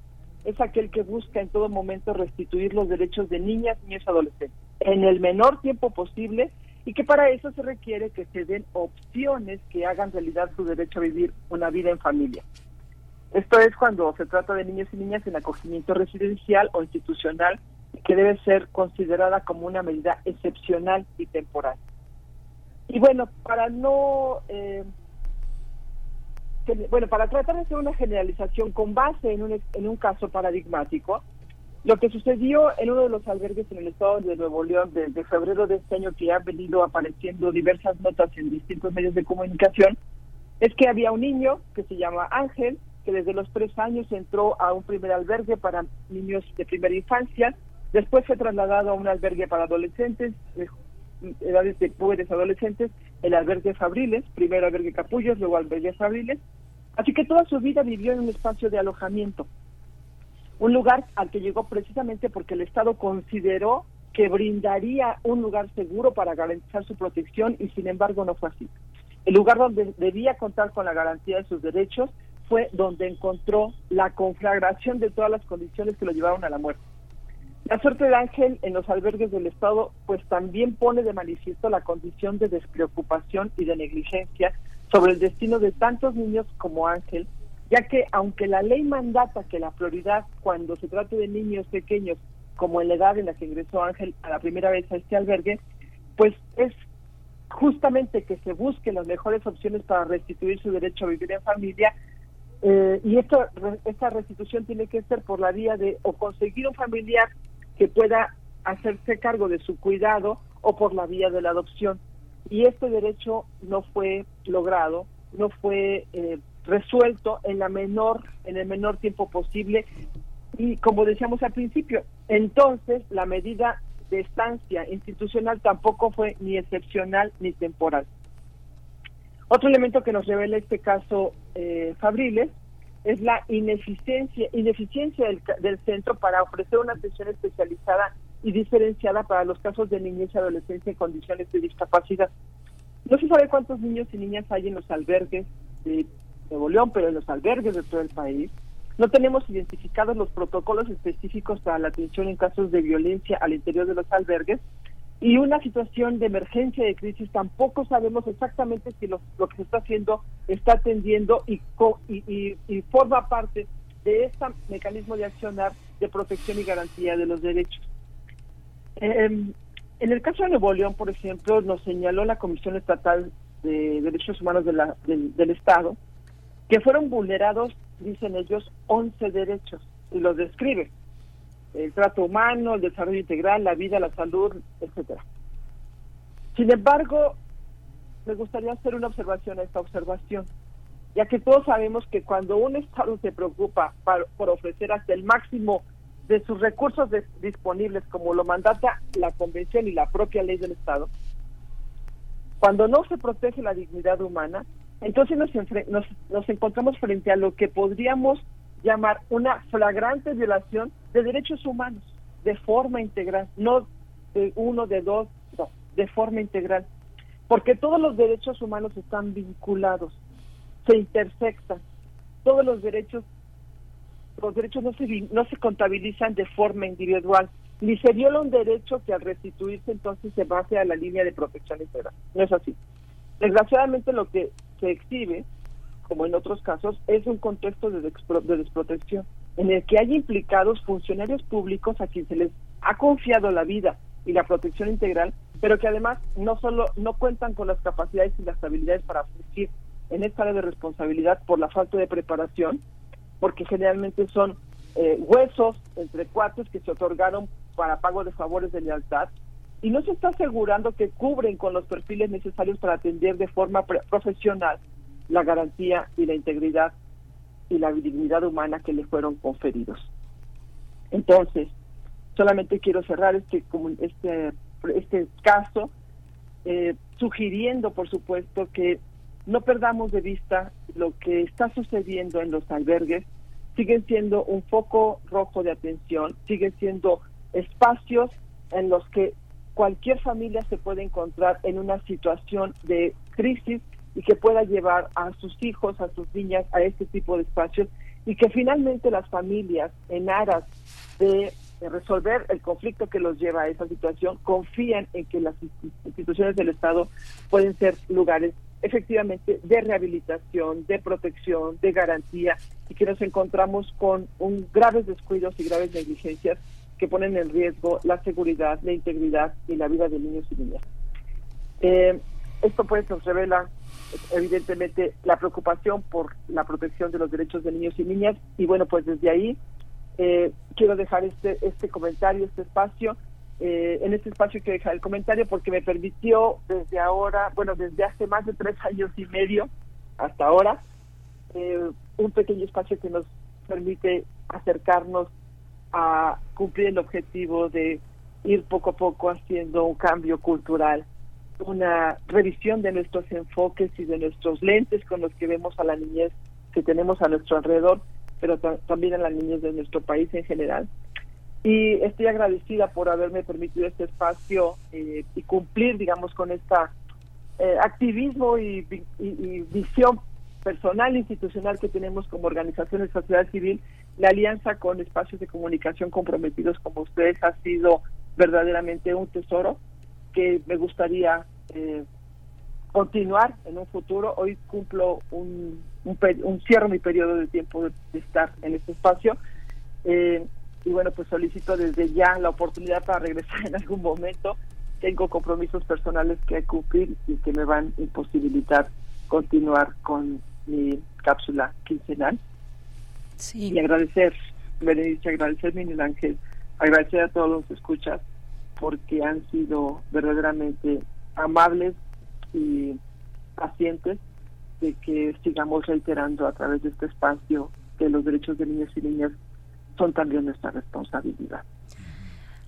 es aquel que busca en todo momento restituir los derechos de niñas, niños y adolescentes en el menor tiempo posible y que para eso se requiere que se den opciones que hagan realidad su derecho a vivir una vida en familia. Esto es cuando se trata de niños y niñas en acogimiento residencial o institucional que debe ser considerada como una medida excepcional y temporal. Y bueno, para no, eh, bueno, para tratar de hacer una generalización con base en un, en un caso paradigmático, lo que sucedió en uno de los albergues en el estado de Nuevo León desde febrero de este año, que ha venido apareciendo diversas notas en distintos medios de comunicación, es que había un niño que se llama Ángel, que desde los tres años entró a un primer albergue para niños de primera infancia, después fue trasladado a un albergue para adolescentes, de edades de jóvenes adolescentes, el albergue Fabriles, primero albergue Capullos, luego albergue Fabriles, así que toda su vida vivió en un espacio de alojamiento, un lugar al que llegó precisamente porque el Estado consideró que brindaría un lugar seguro para garantizar su protección y sin embargo no fue así. El lugar donde debía contar con la garantía de sus derechos donde encontró la conflagración de todas las condiciones que lo llevaron a la muerte. La suerte de Ángel en los albergues del Estado pues también pone de manifiesto la condición de despreocupación y de negligencia sobre el destino de tantos niños como Ángel, ya que aunque la ley mandata que la prioridad cuando se trate de niños pequeños, como en la edad en la que ingresó Ángel a la primera vez a este albergue, pues es justamente que se busquen las mejores opciones para restituir su derecho a vivir en familia eh, y esto, esta restitución tiene que ser por la vía de o conseguir un familiar que pueda hacerse cargo de su cuidado o por la vía de la adopción. Y este derecho no fue logrado, no fue eh, resuelto en la menor, en el menor tiempo posible. Y como decíamos al principio, entonces la medida de estancia institucional tampoco fue ni excepcional ni temporal. Otro elemento que nos revela este caso eh, Fabriles es la ineficiencia, ineficiencia del, del, centro para ofrecer una atención especializada y diferenciada para los casos de niñez y adolescencia en condiciones de discapacidad. No se sabe cuántos niños y niñas hay en los albergues de Nuevo León, pero en los albergues de todo el país. No tenemos identificados los protocolos específicos para la atención en casos de violencia al interior de los albergues y una situación de emergencia de crisis tampoco sabemos exactamente si lo, lo que se está haciendo está atendiendo y, y, y, forma parte de este mecanismo de accionar de protección y garantía de los derechos. Eh, en el caso de Nuevo León, por ejemplo, nos señaló la Comisión Estatal de Derechos Humanos de la, del, del Estado que fueron vulnerados, dicen ellos, 11 derechos y los describe el trato humano, el desarrollo integral, la vida, la salud, etcétera. Sin embargo, me gustaría hacer una observación a esta observación. ya que todos sabemos que cuando un Estado se preocupa por ofrecer hasta el máximo de sus recursos disponibles, como lo mandata la Convención y la propia ley del Estado, cuando no se protege la dignidad humana, entonces nos, nos, nos encontramos frente a lo que podríamos llamar una flagrante violación de derechos humanos de forma integral, no de uno, de dos, no, de forma integral, porque todos los derechos humanos están vinculados, se intersectan, todos los derechos, los derechos no se, no se contabilizan de forma individual, ni se viola un derecho que al restituirse entonces se base a la línea de protección integral. No es así. Desgraciadamente lo que se exhibe, como en otros casos, es un contexto de, de desprotección, en el que hay implicados funcionarios públicos a quien se les ha confiado la vida y la protección integral, pero que además no solo no cuentan con las capacidades y las habilidades para fungir en esta área de responsabilidad por la falta de preparación, porque generalmente son eh, huesos entre cuates que se otorgaron para pago de favores de lealtad y no se está asegurando que cubren con los perfiles necesarios para atender de forma profesional la garantía y la integridad y la dignidad humana que le fueron conferidos. Entonces, solamente quiero cerrar este este este caso eh, sugiriendo, por supuesto, que no perdamos de vista lo que está sucediendo en los albergues, siguen siendo un foco rojo de atención, siguen siendo espacios en los que cualquier familia se puede encontrar en una situación de crisis y que pueda llevar a sus hijos, a sus niñas a este tipo de espacios y que finalmente las familias en aras de resolver el conflicto que los lleva a esa situación confían en que las instituciones del Estado pueden ser lugares efectivamente de rehabilitación, de protección, de garantía y que nos encontramos con un graves descuidos y graves negligencias que ponen en riesgo la seguridad, la integridad y la vida de niños y niñas. Eh, esto pues nos revela evidentemente la preocupación por la protección de los derechos de niños y niñas. Y bueno pues desde ahí eh, quiero dejar este este comentario este espacio eh, en este espacio quiero dejar el comentario porque me permitió desde ahora bueno desde hace más de tres años y medio hasta ahora eh, un pequeño espacio que nos permite acercarnos a cumplir el objetivo de ir poco a poco haciendo un cambio cultural una revisión de nuestros enfoques y de nuestros lentes con los que vemos a la niñez que tenemos a nuestro alrededor, pero también a la niñez de nuestro país en general. Y estoy agradecida por haberme permitido este espacio eh, y cumplir, digamos, con esta eh, activismo y, y, visión personal e institucional que tenemos como organización de sociedad civil. La alianza con espacios de comunicación comprometidos como ustedes ha sido verdaderamente un tesoro que me gustaría eh, continuar en un futuro. Hoy cumplo un, un, cierro mi periodo de tiempo de, estar en este espacio. Eh, y bueno, pues solicito desde ya la oportunidad para regresar en algún momento. Tengo compromisos personales que cumplir y que me van a imposibilitar continuar con mi cápsula quincenal. Sí. Y agradecer, Berenice, agradecer, Miguel Ángel, agradecer a todos los que escuchan porque han sido verdaderamente amables y pacientes de que sigamos reiterando a través de este espacio que los derechos de niños y niñas son también nuestra responsabilidad.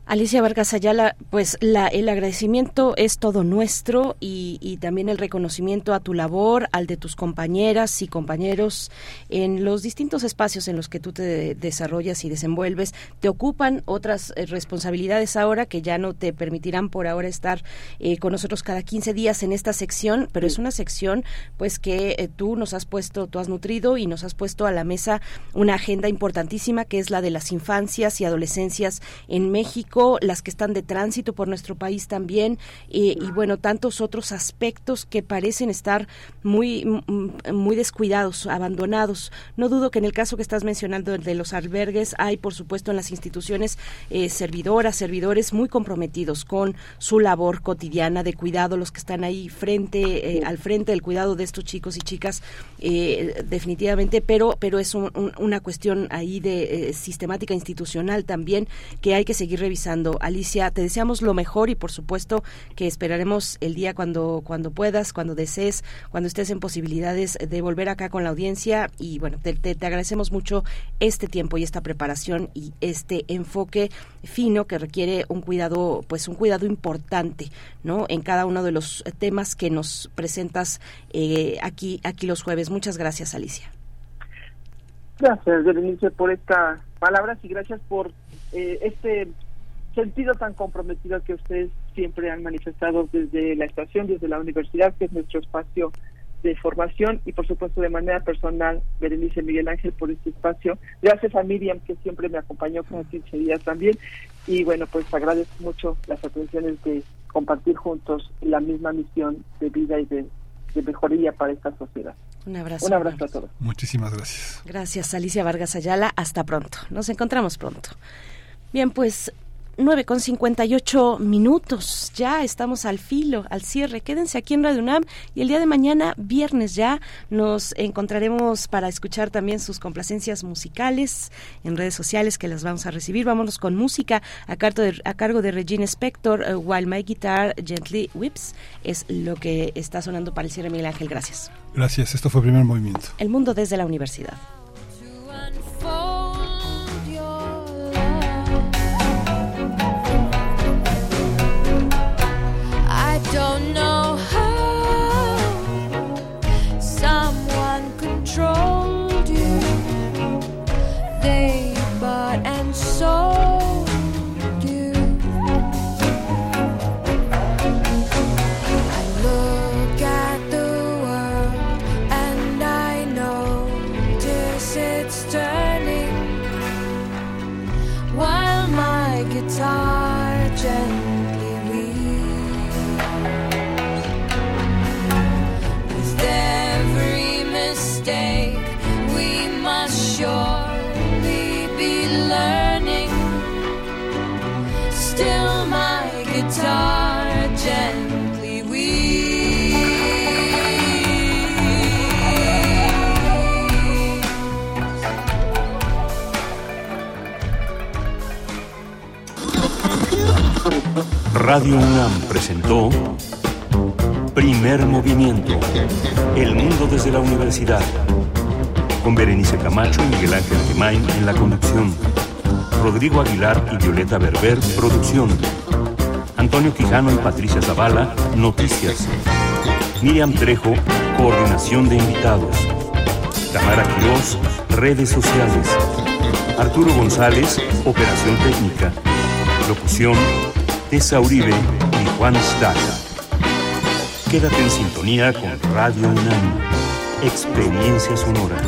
Alicia Vargas Ayala, pues la, el agradecimiento es todo nuestro y, y, también el reconocimiento a tu labor, al de tus compañeras y compañeros en los distintos espacios en los que tú te desarrollas y desenvuelves. Te ocupan otras eh, responsabilidades ahora que ya no te permitirán por ahora estar eh, con nosotros cada 15 días en esta sección, pero es una sección pues que eh, tú nos has puesto, tú has nutrido y nos has puesto a la mesa una agenda importantísima que es la de las infancias y adolescencias en México las que están de tránsito por nuestro país también, y bueno, tantos otros aspectos que parecen estar muy, muy descuidados, abandonados. No dudo que en el caso que estás mencionando de los albergues, hay por supuesto en las instituciones eh, servidoras, servidores muy comprometidos con su labor cotidiana de cuidado, los que están ahí frente, eh, al frente del cuidado de estos chicos y chicas, eh, definitivamente, pero, pero es una cuestión ahí de sistemática institucional también que hay que seguir revisando Alicia, te deseamos lo mejor y por supuesto que esperaremos el día cuando, cuando puedas, cuando desees, cuando estés en posibilidades de volver acá con la audiencia y bueno, te, te, te agradecemos mucho este tiempo y esta preparación y este enfoque fino que requiere un cuidado, pues un cuidado importante, ¿no? En cada uno de los temas que nos presentas eh, aquí, aquí los jueves. Muchas gracias, Alicia. Gracias, Berenice, por estas palabras y gracias por eh, este sentido tan comprometido que ustedes siempre han manifestado desde la estación, desde la universidad, que es nuestro espacio de formación y por supuesto de manera personal, Berenice Miguel Ángel por este espacio. Gracias a Miriam que siempre me acompañó con 15 días también y bueno, pues agradezco mucho las atenciones de compartir juntos la misma misión de vida y de, de mejoría para esta sociedad. Un abrazo. Un abrazo a todos. Muchísimas gracias. Gracias, Alicia Vargas Ayala. Hasta pronto. Nos encontramos pronto. Bien, pues 9 con 58 minutos. Ya estamos al filo, al cierre. Quédense aquí en Radio UNAM y el día de mañana, viernes ya, nos encontraremos para escuchar también sus complacencias musicales en redes sociales que las vamos a recibir. Vámonos con música a cargo de, a cargo de Regina Spector, uh, While My Guitar Gently Whips. Es lo que está sonando para el cierre, Miguel Ángel. Gracias. Gracias. Esto fue el primer movimiento. El mundo desde la universidad. Don't know how someone controlled you. They Radio UNAM presentó Primer Movimiento. El mundo desde la universidad. Con Berenice Camacho y Miguel Ángel Gemain en la conducción. Rodrigo Aguilar y Violeta Berber, producción. Antonio Quijano y Patricia Zavala, noticias. Miriam Trejo, coordinación de invitados. Tamara Quirós, redes sociales. Arturo González, operación técnica. Locución, Tessa Uribe y Juan Staca. Quédate en sintonía con Radio UNAM. Experiencia sonora.